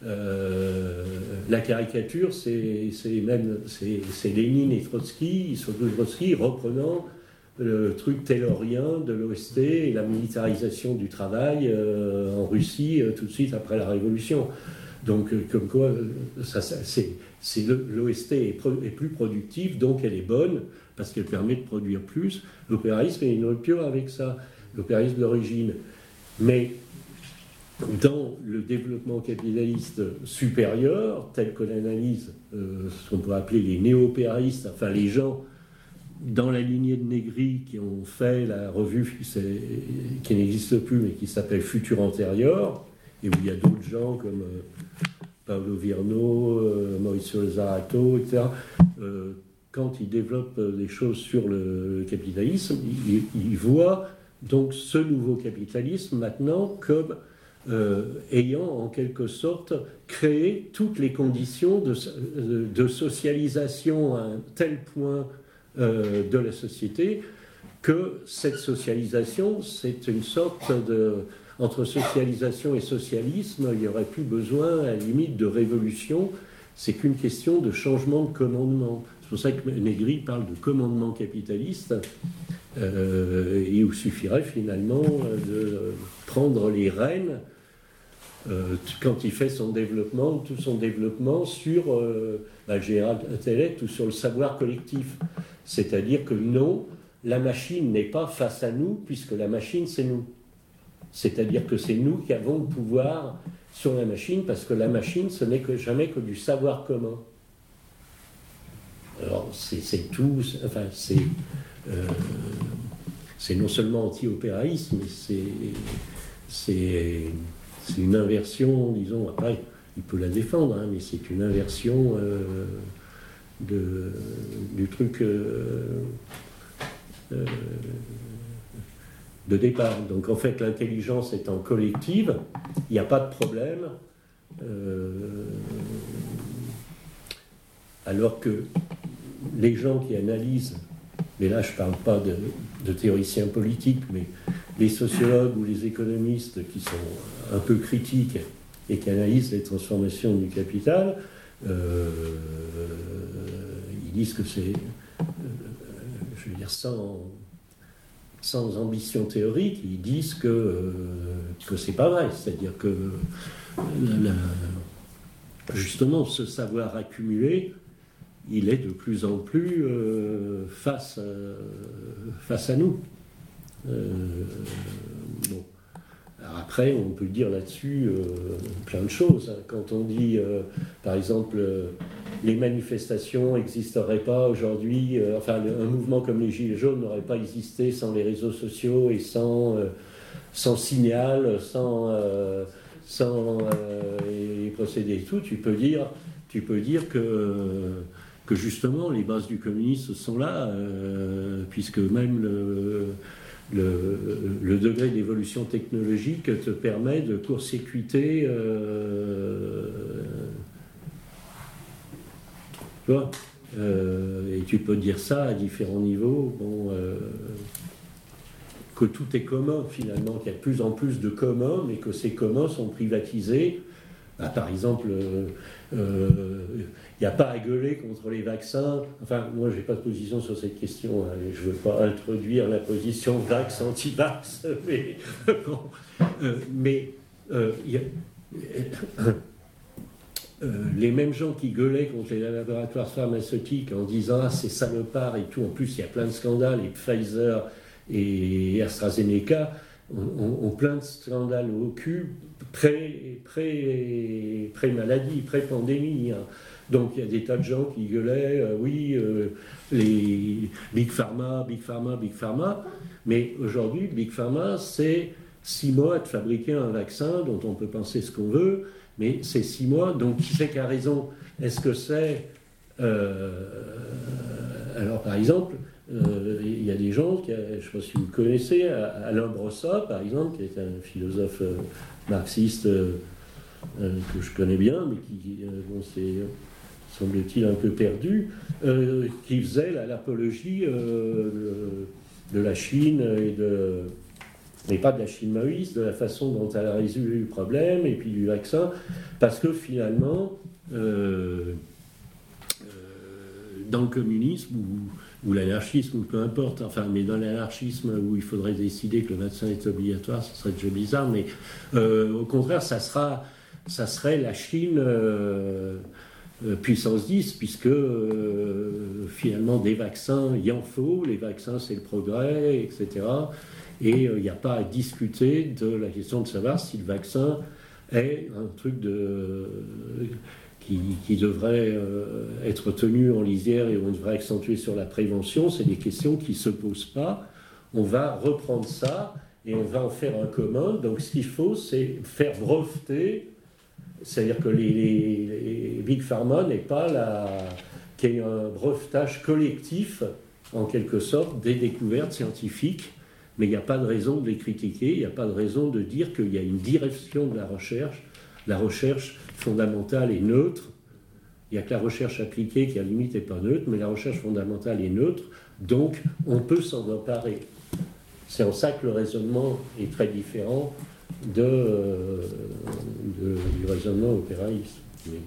euh, la caricature, c'est Lénine et Trotsky, surtout Trotsky, reprenant le truc taylorien de l'OST et la militarisation du travail euh, en Russie euh, tout de suite après la Révolution. Donc, comme quoi, c'est, l'OST est, plus productive, donc elle est bonne, parce qu'elle permet de produire plus. L'opéraïsme est une rupture avec ça, l'opéraïsme d'origine. Mais dans le développement capitaliste supérieur, tel qu'on analyse ce qu'on pourrait appeler les néo-opéraïstes, enfin les gens dans la lignée de Négri qui ont fait la revue qui n'existe plus mais qui s'appelle Futur antérieur, et où il y a d'autres gens comme euh, Paolo Virno, euh, Mauricio Zarato, etc., euh, quand ils développent des choses sur le capitalisme, ils, voient donc ce nouveau capitalisme maintenant comme ayant en quelque sorte créé toutes les conditions de, socialisation à un tel point euh, de la société, que cette socialisation, c'est une sorte de... Entre socialisation et socialisme, il n'y aurait plus besoin, à la limite, de révolution. C'est qu'une question de changement de commandement. C'est pour ça que Negri parle de commandement capitaliste, euh, et où suffirait finalement de prendre les rênes euh, quand il fait son développement, tout son développement sur euh, la général intellect ou sur le savoir collectif. C'est-à-dire que non, la machine n'est pas face à nous, puisque la machine, c'est nous. C'est-à-dire que c'est nous qui avons le pouvoir sur la machine, parce que la machine, ce n'est que jamais que du savoir commun. Alors, c'est tout, enfin, c'est euh, non seulement anti-opéraïsme, mais c'est une inversion, disons, après, il peut la défendre, hein, mais c'est une inversion euh, du truc euh, euh, de départ. Donc en fait, l'intelligence étant collective, il n'y a pas de problème. Alors que les gens qui analysent, mais là je ne parle pas de, théoriciens politiques, mais les sociologues ou les économistes qui sont un peu critiques et qui analysent les transformations du capital, euh, disent que c'est, euh, je veux dire, sans, ambition théorique, ils disent que, euh, que c'est pas vrai. C'est-à-dire que justement, ce savoir accumulé, il est de plus en plus euh, face, à, face à nous. Euh, bon. Après, on peut dire là-dessus euh, plein de choses. hein. Quand on dit, euh, par exemple, euh, les manifestations n'existeraient pas aujourd'hui, euh, enfin, un mouvement comme les Gilets jaunes n'aurait pas existé sans les réseaux sociaux et sans, euh, sans signal, sans, euh, sans euh, les procédés et tout, tu peux dire, tu peux dire que, que justement les bases du communisme sont là, euh, puisque même le, le, degré d'évolution technologique te permet de court-circuiter. euh, tu vois Euh, et tu peux dire ça à différents niveaux. Bon, que tout est commun finalement, qu'il y a de plus en plus de communs, mais que ces communs sont privatisés. Ah, par exemple, il n'y a pas à gueuler contre les vaccins. Enfin, moi, je n'ai pas de position sur cette question. hein, je ne veux pas introduire la position bon, euh, mais, euh, a- euh, les mêmes gens qui gueulaient contre les laboratoires pharmaceutiques en disant ah, c'est salopard et tout, en plus il y a plein de scandales, et Pfizer et AstraZeneca ont, plein de scandales au cul pré- pré- pré-maladie, pré-pandémie. hein. Donc il y a des tas de gens qui gueulaient, euh, oui, euh, les Big Pharma, Big Pharma, Big Pharma. Mais aujourd'hui, Big Pharma, c'est six mois de fabriquer un vaccin dont on peut penser ce qu'on veut, mais c'est six mois. Donc qui c'est qui a raison? Est-ce que c'est... euh, alors par exemple, il y a des gens, qui, je ne sais pas si vous connaissez, Alain Brossat, par exemple, qui est un philosophe marxiste que je connais bien, mais qui bon, semble-t-il, un peu perdu, euh, qui faisait la- l'apologie euh, de, la Chine et de. Mais pas de la Chine maoïste, de la façon dont elle a résolu le problème et puis du vaccin, parce que finalement, euh, dans le communisme ou, ou l'anarchisme, ou peu importe, enfin, mais dans l'anarchisme où il faudrait décider que le vaccin est obligatoire, ce serait déjà bizarre, mais au contraire, ça, sera, ça serait la Chine puissance 10, puisque euh, finalement des vaccins, il en faut, les vaccins c'est le progrès, etc. Et euh, il n'y a pas à discuter de la question de savoir si le vaccin est un truc de, qui, qui devrait euh, être tenu en lisière et on devrait accentuer sur la prévention. C'est des questions qui ne se posent pas. On va reprendre ça et on va en faire un commun. Donc ce qu'il faut, c'est faire breveter, c'est-à-dire que les, Big Pharma n'est pas la, qu'il y ait un brevetage collectif, en quelque sorte, des découvertes scientifiques, mais il n'y a pas de raison de les critiquer, il n'y a pas de raison de dire qu'il y a une direction de la recherche. La recherche fondamentale est neutre. Il n'y a que la recherche appliquée qui, à la limite, n'est pas neutre, mais la recherche fondamentale est neutre, donc on peut s'en emparer. C'est en ça que le raisonnement est très différent euh, de- du raisonnement opéraïste. Mais-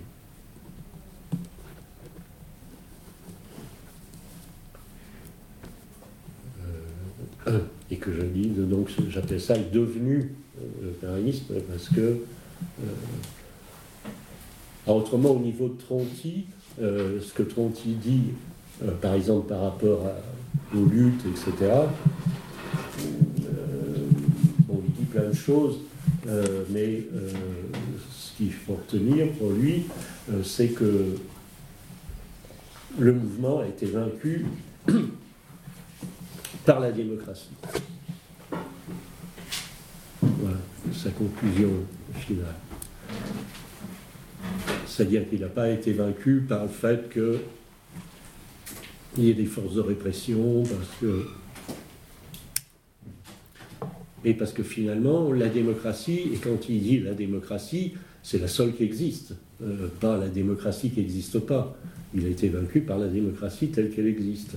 Euh, et que je dis, de- donc j'appelle ça le devenu euh, opéraïsme parce que, euh, autrement au niveau de Tronti, ce que Tronti dit, par exemple par rapport aux luttes, etc., plein de choses, euh, mais euh, ce qu'il faut retenir pour lui, euh, c'est que le mouvement a été vaincu par la démocratie. Voilà, sa conclusion finale. C'est-à-dire qu'il n'a pas été vaincu par le fait que il y ait des forces de répression, parce que. Et parce que finalement, la démocratie, et quand il dit la démocratie, c'est la seule qui existe, euh, pas la démocratie qui n'existe pas. Il a été vaincu par la démocratie telle qu'elle existe.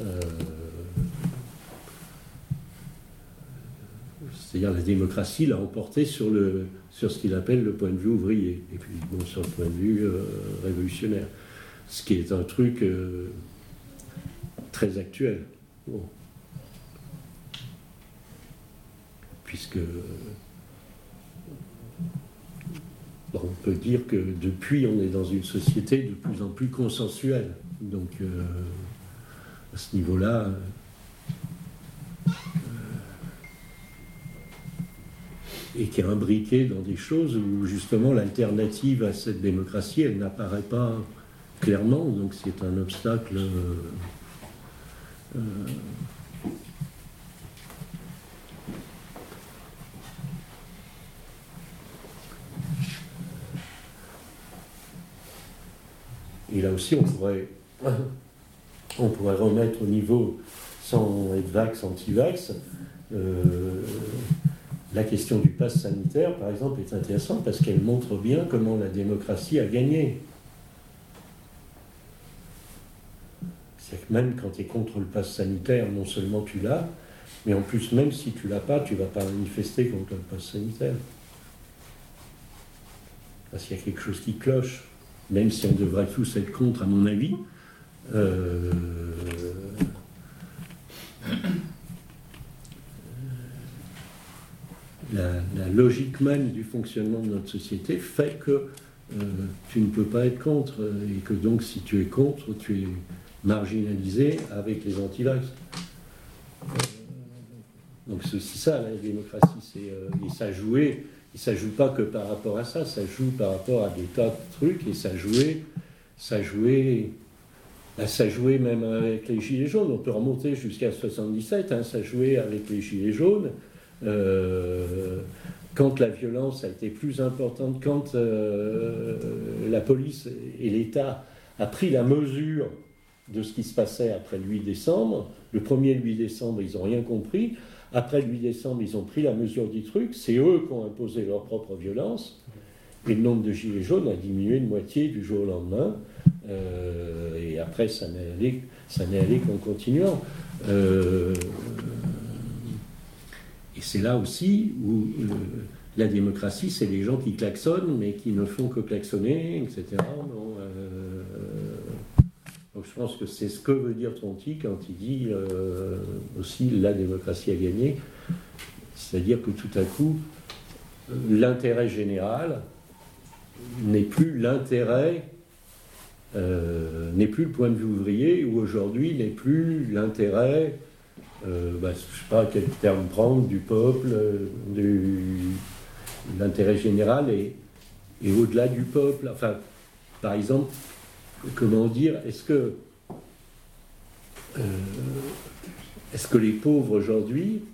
Euh, C'est-à-dire la démocratie l'a emporté sur, le, sur ce qu'il appelle le point de vue ouvrier, et puis bon, sur le point de vue euh, révolutionnaire. ce qui est un truc très actuel. Puisque bon, on peut dire que depuis, on est dans une société de plus en plus consensuelle. Donc, euh, à ce niveau-là, et qui est imbriqué dans des choses où justement l'alternative à cette démocratie, elle n'apparaît pas clairement, donc c'est un obstacle. euh, Et là aussi, on pourrait, on pourrait remettre au niveau, sans être vax, anti-vax, euh, la question du pass sanitaire, par exemple, est intéressante parce qu'elle montre bien comment la démocratie a gagné. C'est que même quand tu es contre le pass sanitaire, non seulement tu l'as, mais en plus, même si tu l'as pas, tu vas pas manifester contre le pass sanitaire. Parce qu'il y a quelque chose qui cloche, même si on devrait tous être contre, à mon avis. Euh, la, la logique même du fonctionnement de notre société fait que euh, tu ne peux pas être contre euh, et que donc si tu es contre, tu es marginalisé avec les anti-vax. Euh, donc c'est ça la démocratie, c'est euh, ça jouait, ça joue pas que par rapport à ça, ça joue par rapport à des tas de trucs et ça jouait, ça jouait, bah, ça jouait même avec les gilets jaunes. On peut remonter jusqu'à 77, hein, ça jouait avec les gilets jaunes. Euh, quand la violence a été plus importante, quand euh, la police et l'État a pris la mesure de ce qui se passait après le 8 décembre, le premier 8 décembre, ils n'ont rien compris. Après le 8 décembre, ils ont pris la mesure du truc. C'est eux qui ont imposé leur propre violence. Et le nombre de gilets jaunes a diminué de moitié du jour au lendemain. Euh, et après, ça n'est allé, allé qu'en continuant. Euh, et c'est là aussi où la démocratie, c'est les gens qui klaxonnent, mais qui ne font que klaxonner, etc. Bon, euh, je pense que c'est ce que veut dire Tronti quand il dit euh, aussi la démocratie a gagné. C'est-à-dire que tout à coup, l'intérêt général n'est plus l'intérêt, euh, n'est plus le point de vue ouvrier, ou aujourd'hui n'est plus l'intérêt euh, bah, je ne sais pas quel terme prendre, du peuple, du, l'intérêt général et, et au-delà du peuple. Enfin, par exemple, comment dire, est-ce que, euh, est-ce que les pauvres aujourd'hui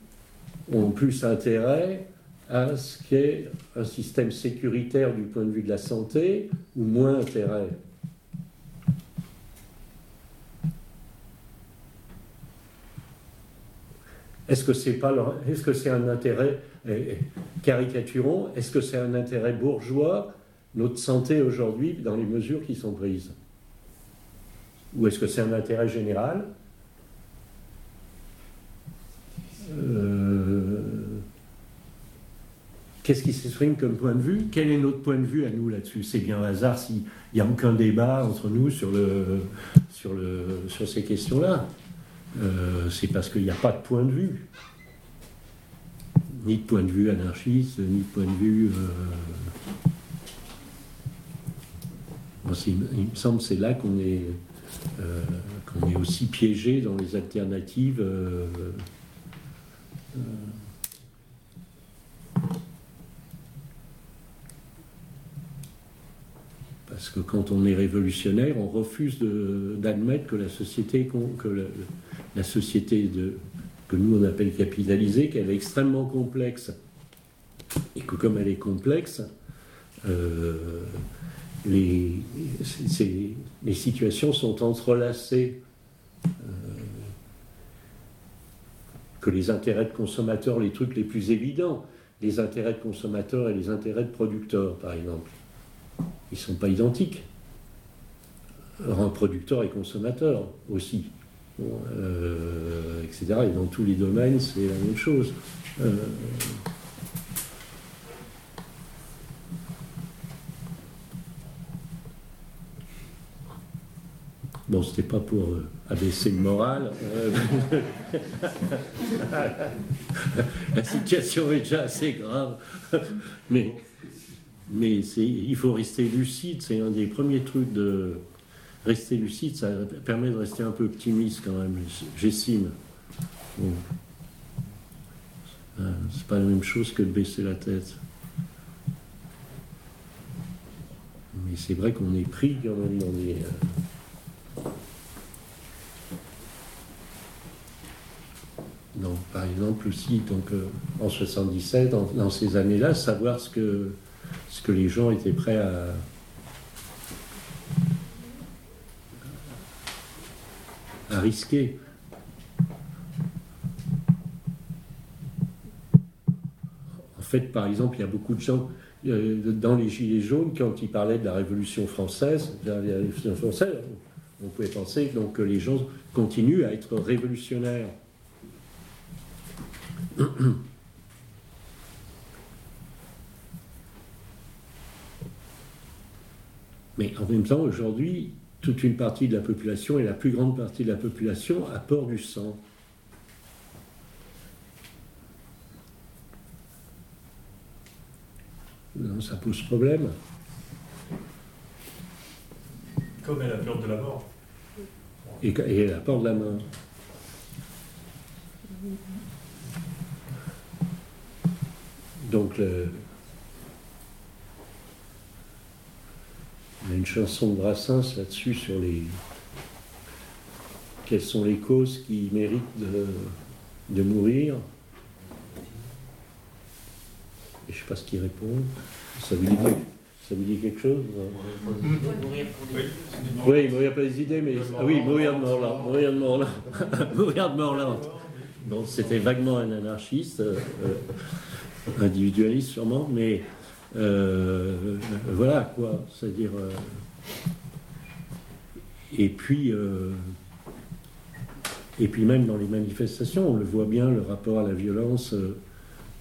ont plus intérêt à ce qu'est un système sécuritaire du point de vue de la santé ou moins intérêt? Est-ce que c'est est-ce que c'est un intérêt eh, eh, caricaturons Est-ce que c'est un intérêt bourgeois notre santé aujourd'hui dans les mesures qui sont prises? Ou est-ce que c'est un intérêt général Euh, Qu'est-ce qui s'exprime comme point de vue? Quel est notre point de vue à nous là-dessus? C'est bien un hasard s'il n'y a aucun débat entre nous sur, sur, ces questions-là. Euh, c'est parce qu'il n'y a pas de point de vue. Ni de point de vue anarchiste, ni de point de vue. euh, il me semble que c'est là qu'on est, euh, qu'on est aussi piégé dans les alternatives. euh, euh, parce que quand on est révolutionnaire, on refuse d'admettre que la société, que la, société de, que nous on appelle capitalisée, qu'elle est extrêmement complexe. Et que comme elle est complexe, les, situations sont entrelacées. euh, que les intérêts de consommateurs, les trucs les plus évidents, les intérêts de consommateurs et les intérêts de producteurs, par exemple, ils ne sont pas identiques. Alors, un producteur et consommateur aussi, euh, etc. Et dans tous les domaines, c'est la même chose. Euh, Bon, c'était pas pour euh, abaisser le moral. euh, la situation est déjà assez grave. Mais, mais il faut rester lucide. C'est un des premiers trucs de rester lucide. Ça permet de rester un peu optimiste quand même, j'estime. Bon. Euh, C'est pas la même chose que de baisser la tête. Mais c'est vrai qu'on est pris quand même dans des. euh, Donc, par exemple, aussi, donc, euh, en 77, dans, ces années-là, savoir ce que, ce que les gens étaient prêts à, risquer. En fait, par exemple, il y a beaucoup de gens euh, dans les Gilets jaunes, quand ils parlaient de la Révolution française, la Révolution française, on pouvait penser donc, que les gens continuent à être révolutionnaires. Mais en même temps, aujourd'hui, toute une partie de la population et la plus grande partie de la population apporte du sang. Non, ça pose problème. Comme elle a peur de la mort. Et, et elle apporte la main. Donc, le- il y a une chanson de Brassens là-dessus sur les. Quelles sont les causes qui méritent de, de mourir Et je ne sais pas ce qu'il répond. Ça vous dit, ça vous dit quelque chose non Mourir pour des... Oui, mourir pas des idées, mais. Ah oui, mourir de mort là. Mourir de mort là. mourir de mort là. Donc c'était vaguement un anarchiste, euh, euh, individualiste sûrement, mais euh, voilà quoi. C'est-à-dire. euh, et puis. euh, et puis même dans les manifestations, on le voit bien, le rapport à la violence,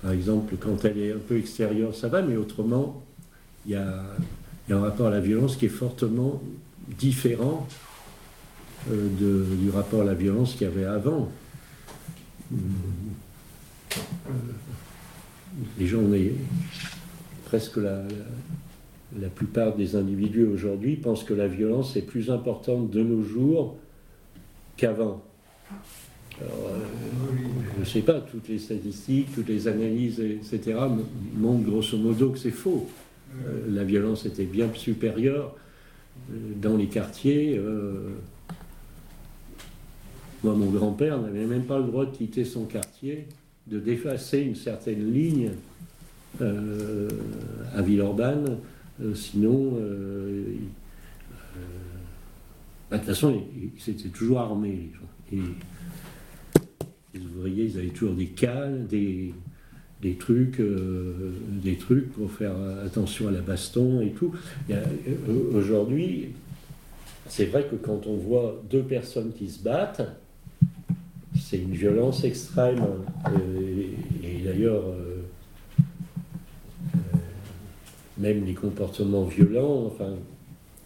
par exemple, quand elle est un peu extérieure, ça va, mais autrement, il y a, y a un rapport à la violence qui est fortement différent du rapport à la violence qu'il y avait avant. Hum, Les gens, presque la, plupart des individus aujourd'hui pensent que la violence est plus importante de nos jours qu'avant. Euh, je ne sais pas, toutes les statistiques, toutes les analyses, etc., montrent grosso modo que c'est faux. Euh, la violence était bien supérieure euh, dans les quartiers. moi, mon grand-père n'avait même pas le droit de quitter son quartier, de défacer une certaine ligne euh, à Villeurbanne, euh, sinon, euh, bah, de toute façon, ils toujours armés, les gens. Les ouvriers, ils avaient toujours des cannes, des, trucs, des trucs pour faire attention à la baston et tout. Aujourd'hui, c'est vrai que quand on voit deux personnes qui se battent, c'est une violence extrême. Euh, et d'ailleurs, euh, euh, même les comportements violents, enfin,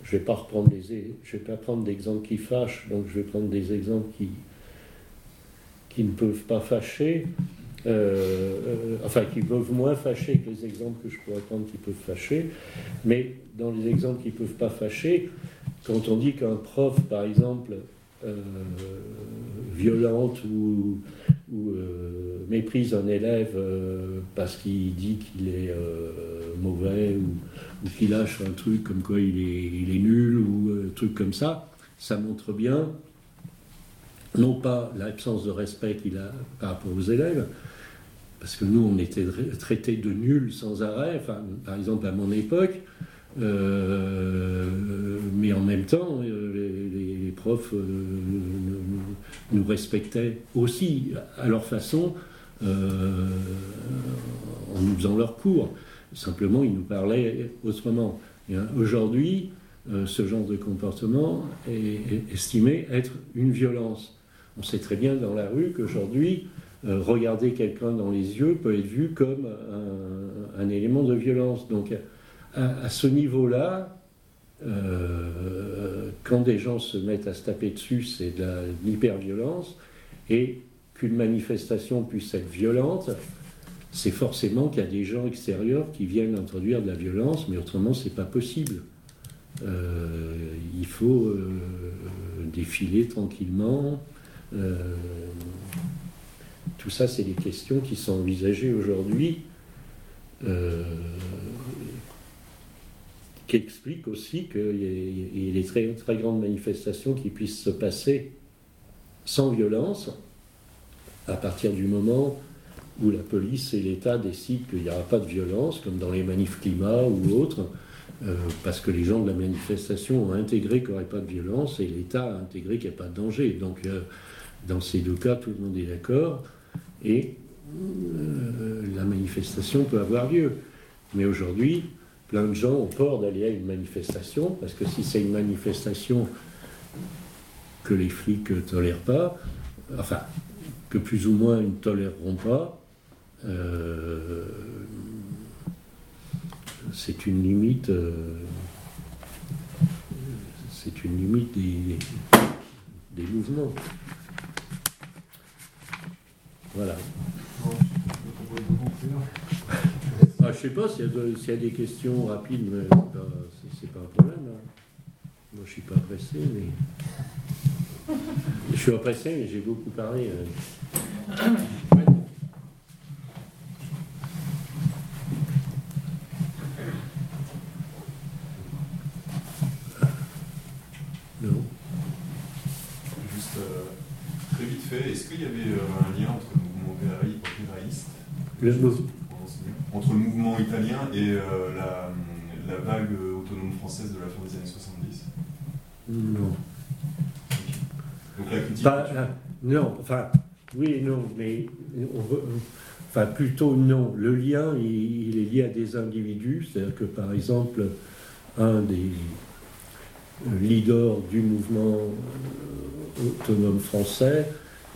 je vais pas reprendre des, je vais pas prendre d'exemples qui fâchent, donc je vais prendre des exemples qui, ne peuvent pas fâcher, enfin qui peuvent moins fâcher que les exemples que je pourrais prendre qui peuvent fâcher, mais dans les exemples qui peuvent pas fâcher, quand on dit qu'un prof, par exemple, violente ou, euh, méprise un élève euh, parce qu'il dit qu'il est euh, mauvais ou, qu'il lâche un truc comme quoi il est, nul ou truc comme ça, ça montre bien non pas l'absence de respect qu'il a par rapport aux élèves, parce que nous on était tra- traités de nuls sans arrêt, enfin, par exemple à mon époque, euh, mais en même temps, euh, les, profs euh, nous, respectaient aussi à leur façon euh, en nous faisant leur cours. Simplement, ils nous parlaient autrement. Hein, Aujourd'hui, euh, ce genre de comportement est, est estimé être une violence. On sait très bien dans la rue qu'aujourd'hui, euh, regarder quelqu'un dans les yeux peut être vu comme un, un élément de violence. Donc, à, ce niveau-là, euh, quand des gens se mettent à se taper dessus, c'est de l'hyperviolence, et qu'une manifestation puisse être violente, c'est forcément qu'il y a des gens extérieurs qui viennent introduire de la violence, mais autrement, c'est pas possible. Euh, il faut euh, défiler tranquillement. Tout ça, c'est des questions qui sont envisagées aujourd'hui, qui expliquent aussi qu'il y ait des très, très grandes manifestations qui puissent se passer sans violence, à partir du moment où la police et l'État décident qu'il n'y aura pas de violence, comme dans les manifs climat ou autres, euh, parce que les gens de la manifestation ont intégré qu'il n'y aurait pas de violence et l'État a intégré qu'il n'y a pas de danger. Donc, euh, dans ces deux cas, tout le monde est d'accord et euh, la manifestation peut avoir lieu. Mais aujourd'hui, plein de gens ont peur d'aller à une manifestation parce que si c'est une manifestation que les flics ne tolèrent pas, enfin, que plus ou moins ils ne toléreront pas, c'est une limite, euh, c'est une limite des, des mouvements. Voilà. Ah, je sais pas s'il y, y, a des questions rapides, mais c'est pas, pas, un problème. Hein. Moi, je suis pas pressé, mais je suis pas pressé, mais j'ai beaucoup parlé. Hein. entre le mouvement italien et euh, la, vague autonome française de la fin des années 70 Non. Donc la critique. Euh, non, enfin, oui et non, mais enfin plutôt non. Le lien, il, est lié à des individus, c'est-à-dire que par exemple, un des leaders du mouvement euh, autonome français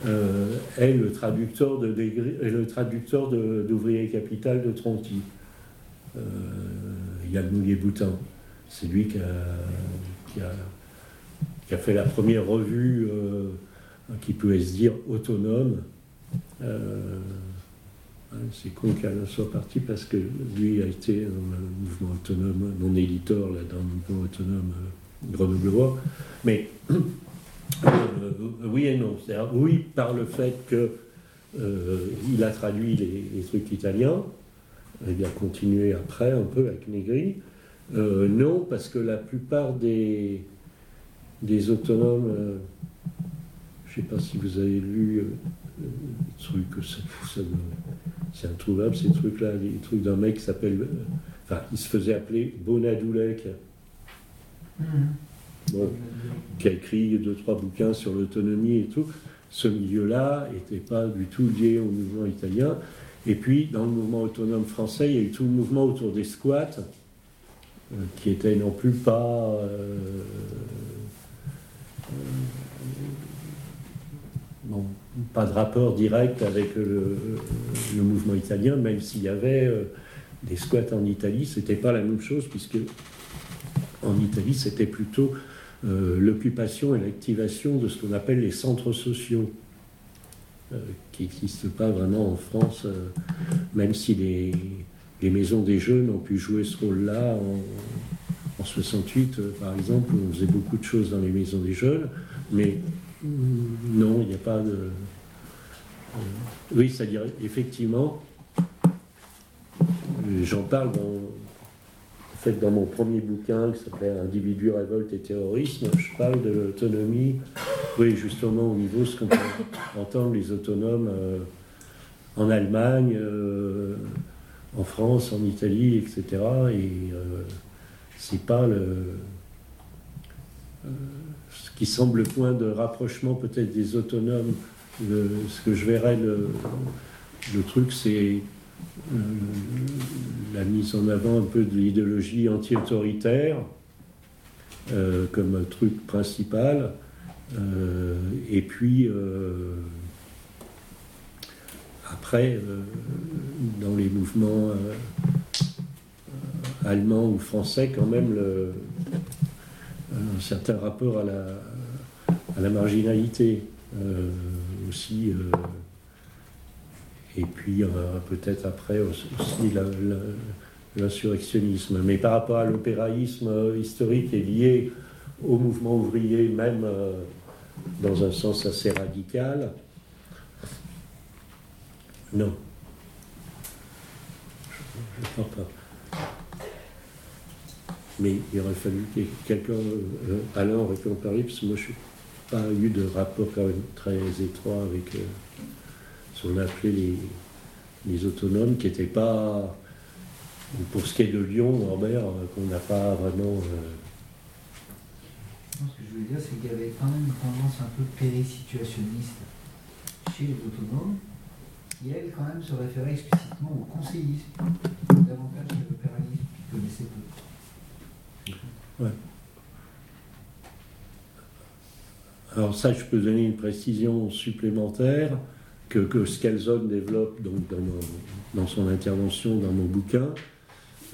euh, est le traducteur de le traducteur d'ouvrier capital de Tronti. Euh, Yann Mouillet-Boutin. C'est lui qui a, qui, a, fait la première revue euh, qui pouvait se dire autonome. Euh, hein, c'est con qu'elle soit partie parce que lui a été dans le mouvement autonome, mon éditeur là, dans le mouvement autonome grenoblois. Mais euh, oui et non. C'est-à-dire, oui, par le fait qu'il euh, a traduit les, trucs italiens, il a continué après un peu avec Negri. Euh, non, parce que la plupart des, des autonomes, je ne sais pas si vous avez lu les trucs, c'est introuvable ces trucs-là, les trucs d'un mec qui s'appelle, enfin, il se faisait appeler Bonadoulek. Qui a écrit deux, trois bouquins sur l'autonomie et tout. Ce milieu-là n'était pas du tout lié au mouvement italien. Et puis, dans le mouvement autonome français, il y a eu tout le mouvement autour des squats, euh, qui était non plus pas. Euh, euh, pas de rapport direct avec le, mouvement italien, même s'il y avait des squats en Italie, c'était pas la même chose, puisque en Italie, c'était plutôt euh, l'occupation et l'activation de ce qu'on appelle les centres sociaux, euh, qui n'existent pas vraiment en France, euh, même si les, maisons des jeunes ont pu jouer ce rôle-là en, 68, par exemple, on faisait beaucoup de choses dans les maisons des jeunes, mais mm, non, il n'y a pas de... oui, c'est-à-dire, effectivement, j'en parle dans, dans mon premier bouquin qui s'appelle Individu, révolte et terrorisme, je parle de l'autonomie, oui, justement au niveau de ce qu'on peut entendre les autonomes euh, en Allemagne, euh, en France, en Italie, etc. Et euh, c'est pas le. ce qui semble le point de rapprochement peut-être des autonomes, ce que je verrais le truc, c'est euh, la mise en avant un peu de l'idéologie anti-autoritaire euh, comme truc principal. Euh, et puis, après, dans les mouvements allemands ou français, quand même, un certain rapport à la, marginalité aussi. Et puis euh, peut-être après aussi l'insurrectionnisme. Mais par rapport à l'opéraïsme euh, historique et lié au mouvement ouvrier, même euh, dans un sens assez radical, non. Je ne crois pas. Mais il aurait fallu que quelqu'un, euh, Alain aurait pu parler, parce que moi je n'ai pas eu de rapport quand même très étroit avec qu'on appelait les, les autonomes, qui n'étaient pas, pour ce qui est de Lyon, Norbert, euh, qu'on n'a pas vraiment... euh, Ce que je voulais dire, c'est qu'il y avait quand même une tendance un peu périsituationniste chez les autonomes, qui, elle, quand même, se référait explicitement au conseillisme, davantage qu'à l'opéralisme, qu'ils connaissaient peu. Alors ça, je peux donner une précision supplémentaire que, que développe donc, dans, son intervention dans mon bouquin.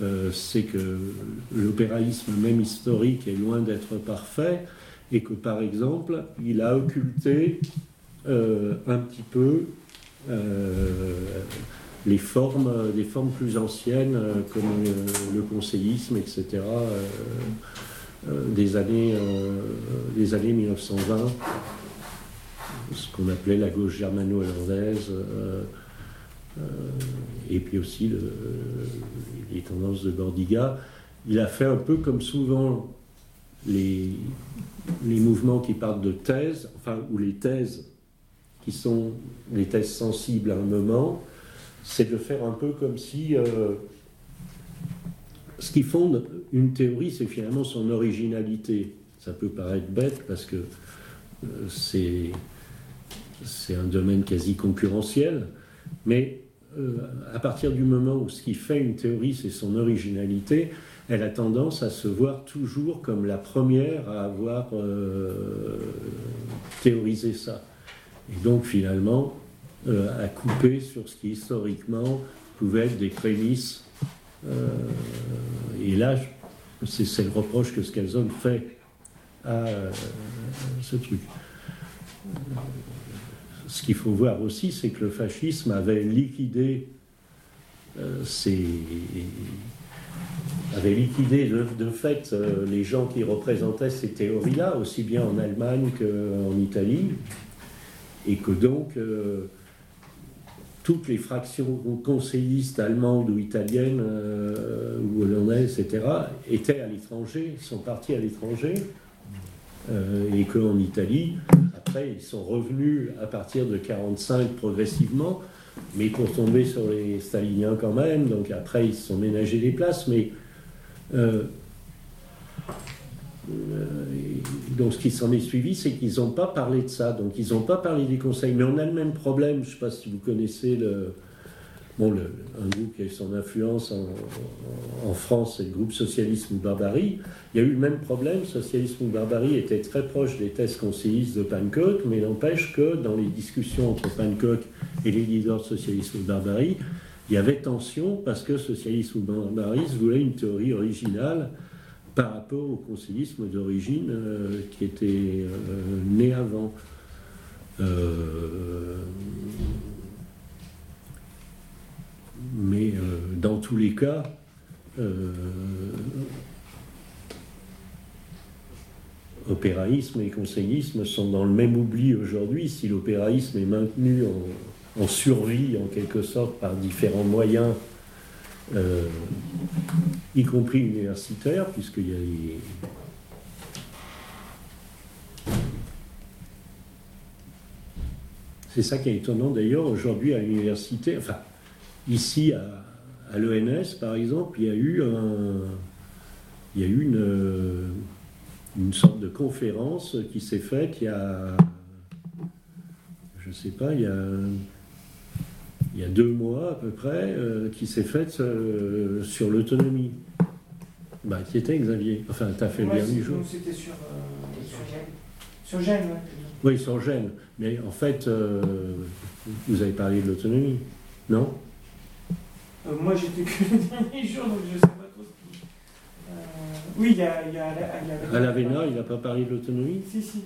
Euh, c'est que l'opéraïsme, même historique, est loin d'être parfait et que, par exemple, il a occulté euh, un petit peu euh, les formes, des formes plus anciennes comme le conseillisme, etc. des années, des années 1920, ce qu'on appelait la gauche germano-hollandaise, euh, euh, et puis aussi le- les tendances de Bordiga. Il a fait un peu comme souvent les, mouvements qui partent de thèses, enfin, ou les thèses qui sont les thèses sensibles à un moment, c'est de faire un peu comme si euh, ce qui fonde une théorie, c'est finalement son originalité. Ça peut paraître bête parce que euh, c'est c'est un domaine quasi concurrentiel, mais euh, à partir du moment où ce qui fait une théorie, c'est son originalité, elle a tendance à se voir toujours comme la première à avoir euh, théorisé ça. Et donc finalement, euh, à couper sur ce qui historiquement pouvait être des prémices. Et là, c'est le reproche que Scalzon fait à ce truc. Ce qu'il faut voir aussi, c'est que le fascisme avait liquidé euh, avait liquidé de, fait euh, les gens qui représentaient ces théories-là, aussi bien en Allemagne qu'en Italie, et que donc euh, toutes les fractions conseillistes allemandes ou italiennes ou hollandaises, etc., étaient à l'étranger, sont partis à l'étranger, et qu'en Italie, après, ils sont revenus à partir de 45 progressivement, mais pour tomber sur les staliniens quand même, donc après, ils se sont ménagés des places, mais... euh, euh, donc ce qui s'en est suivi, c'est qu'ils n'ont pas parlé de ça, donc ils n'ont pas parlé des conseils. Mais on a le même problème, je ne sais pas si vous connaissez le, bon, un groupe qui a eu son influence en, France, c'est le groupe Socialisme ou Barbarie. Il y a eu le même problème, Socialisme ou Barbarie était très proche des thèses conseillistes de Pancock, mais n'empêche que dans les discussions entre Pancock et les leaders de Socialisme ou Barbarie, il y avait tension parce que Socialisme ou Barbarie voulait une théorie originale par rapport au conseillisme d'origine euh, qui était euh, né avant. Euh, mais euh, dans tous les cas, euh, opéraïsme et conseillisme sont dans le même oubli aujourd'hui. Si l'opéraïsme est maintenu en, survie en quelque sorte par différents moyens, euh, y compris universitaires, puisqu'il y a les, C'est ça qui est étonnant d'ailleurs aujourd'hui à l'université, enfin ici à, à l'ENS par exemple, il y a eu, un, il y a eu une, une sorte de conférence qui s'est faite il y a, je sais pas, il y a, il y a deux mois à peu près, euh, qui s'est faite euh, sur l'autonomie. Bah, qui était Xavier Enfin, tu as fait le Ouais, dernier c'est- jour. C'était sur, euh, Sur sur, Gênes. sur Gênes, ouais. Oui, sans gêne. Mais en fait, vous avez parlé de l'autonomie, non? Euh, moi, j'étais que le dernier jour, donc je sais pas trop ce qui. Euh, Oui, il y a, il y a, il y a- À l'AVENA, il n'a pas parlé de l'autonomie Si, si, si.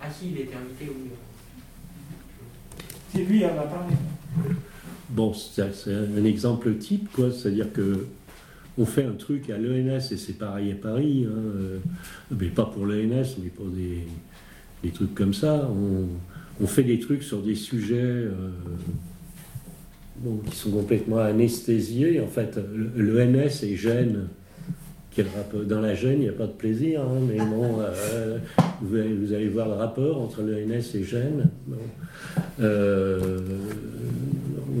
Ah si, il était invité, oui. C'est lui, il en a parlé. Bon, c'est c'est un exemple type, quoi. C'est-à-dire que on fait un truc à l'ENS et c'est pareil à Paris, hein, euh, mais pas pour l'ENS, mais pour des, des trucs comme ça. On, on fait des trucs sur des sujets euh, qui sont complètement anesthésiés. En fait, l'ENS et rapport dans la Gênes, il n'y a pas de plaisir, hein, mais bon, euh, vous, allez, voir le rapport entre l'ENS et Gênes. Bon. Euh,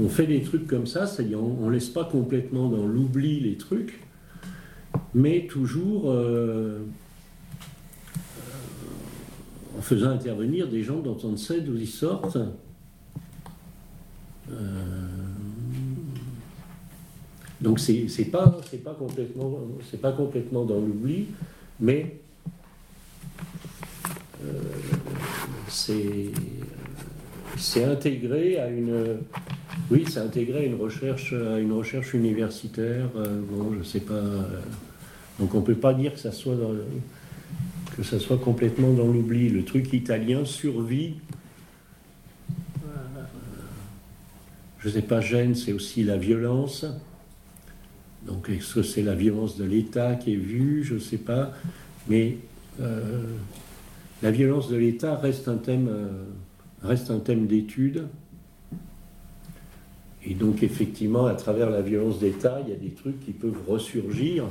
on fait des trucs comme ça, c'est-à-dire on, ne laisse pas complètement dans l'oubli les trucs, mais toujours euh, en faisant intervenir des gens dont on ne sait d'où ils sortent. Euh, donc c'est pas c'est pas complètement c'est pas complètement dans l'oubli, mais euh, c'est c'est intégré à une oui, c'est intégré à une recherche, à une recherche universitaire. euh, bon, je sais pas. donc on peut pas dire que ça soit que ça soit complètement dans l'oubli. Le truc italien survit. Euh, Je sais pas, gêne, c'est aussi la violence. Donc est-ce que c'est la violence de l'État qui est vue? Je sais pas. Mais euh, la violence de l'État reste un thème, euh, reste un thème d'étude. Et donc, effectivement, à travers la violence d'État, il y a des trucs qui peuvent ressurgir,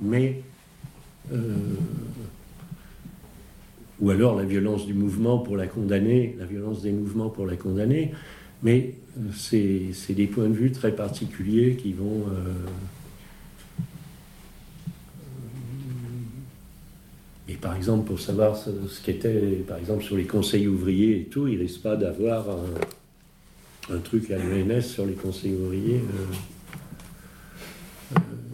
mais. euh, ou alors la violence du mouvement pour la condamner, la violence des mouvements pour la condamner, mais c'est des points de vue très particuliers qui vont. euh, et par exemple, pour savoir ce, qu'était, par exemple, sur les conseils ouvriers et tout, il risque pas d'avoir un, truc à l'ENS sur les conseils ouvriers. euh, euh,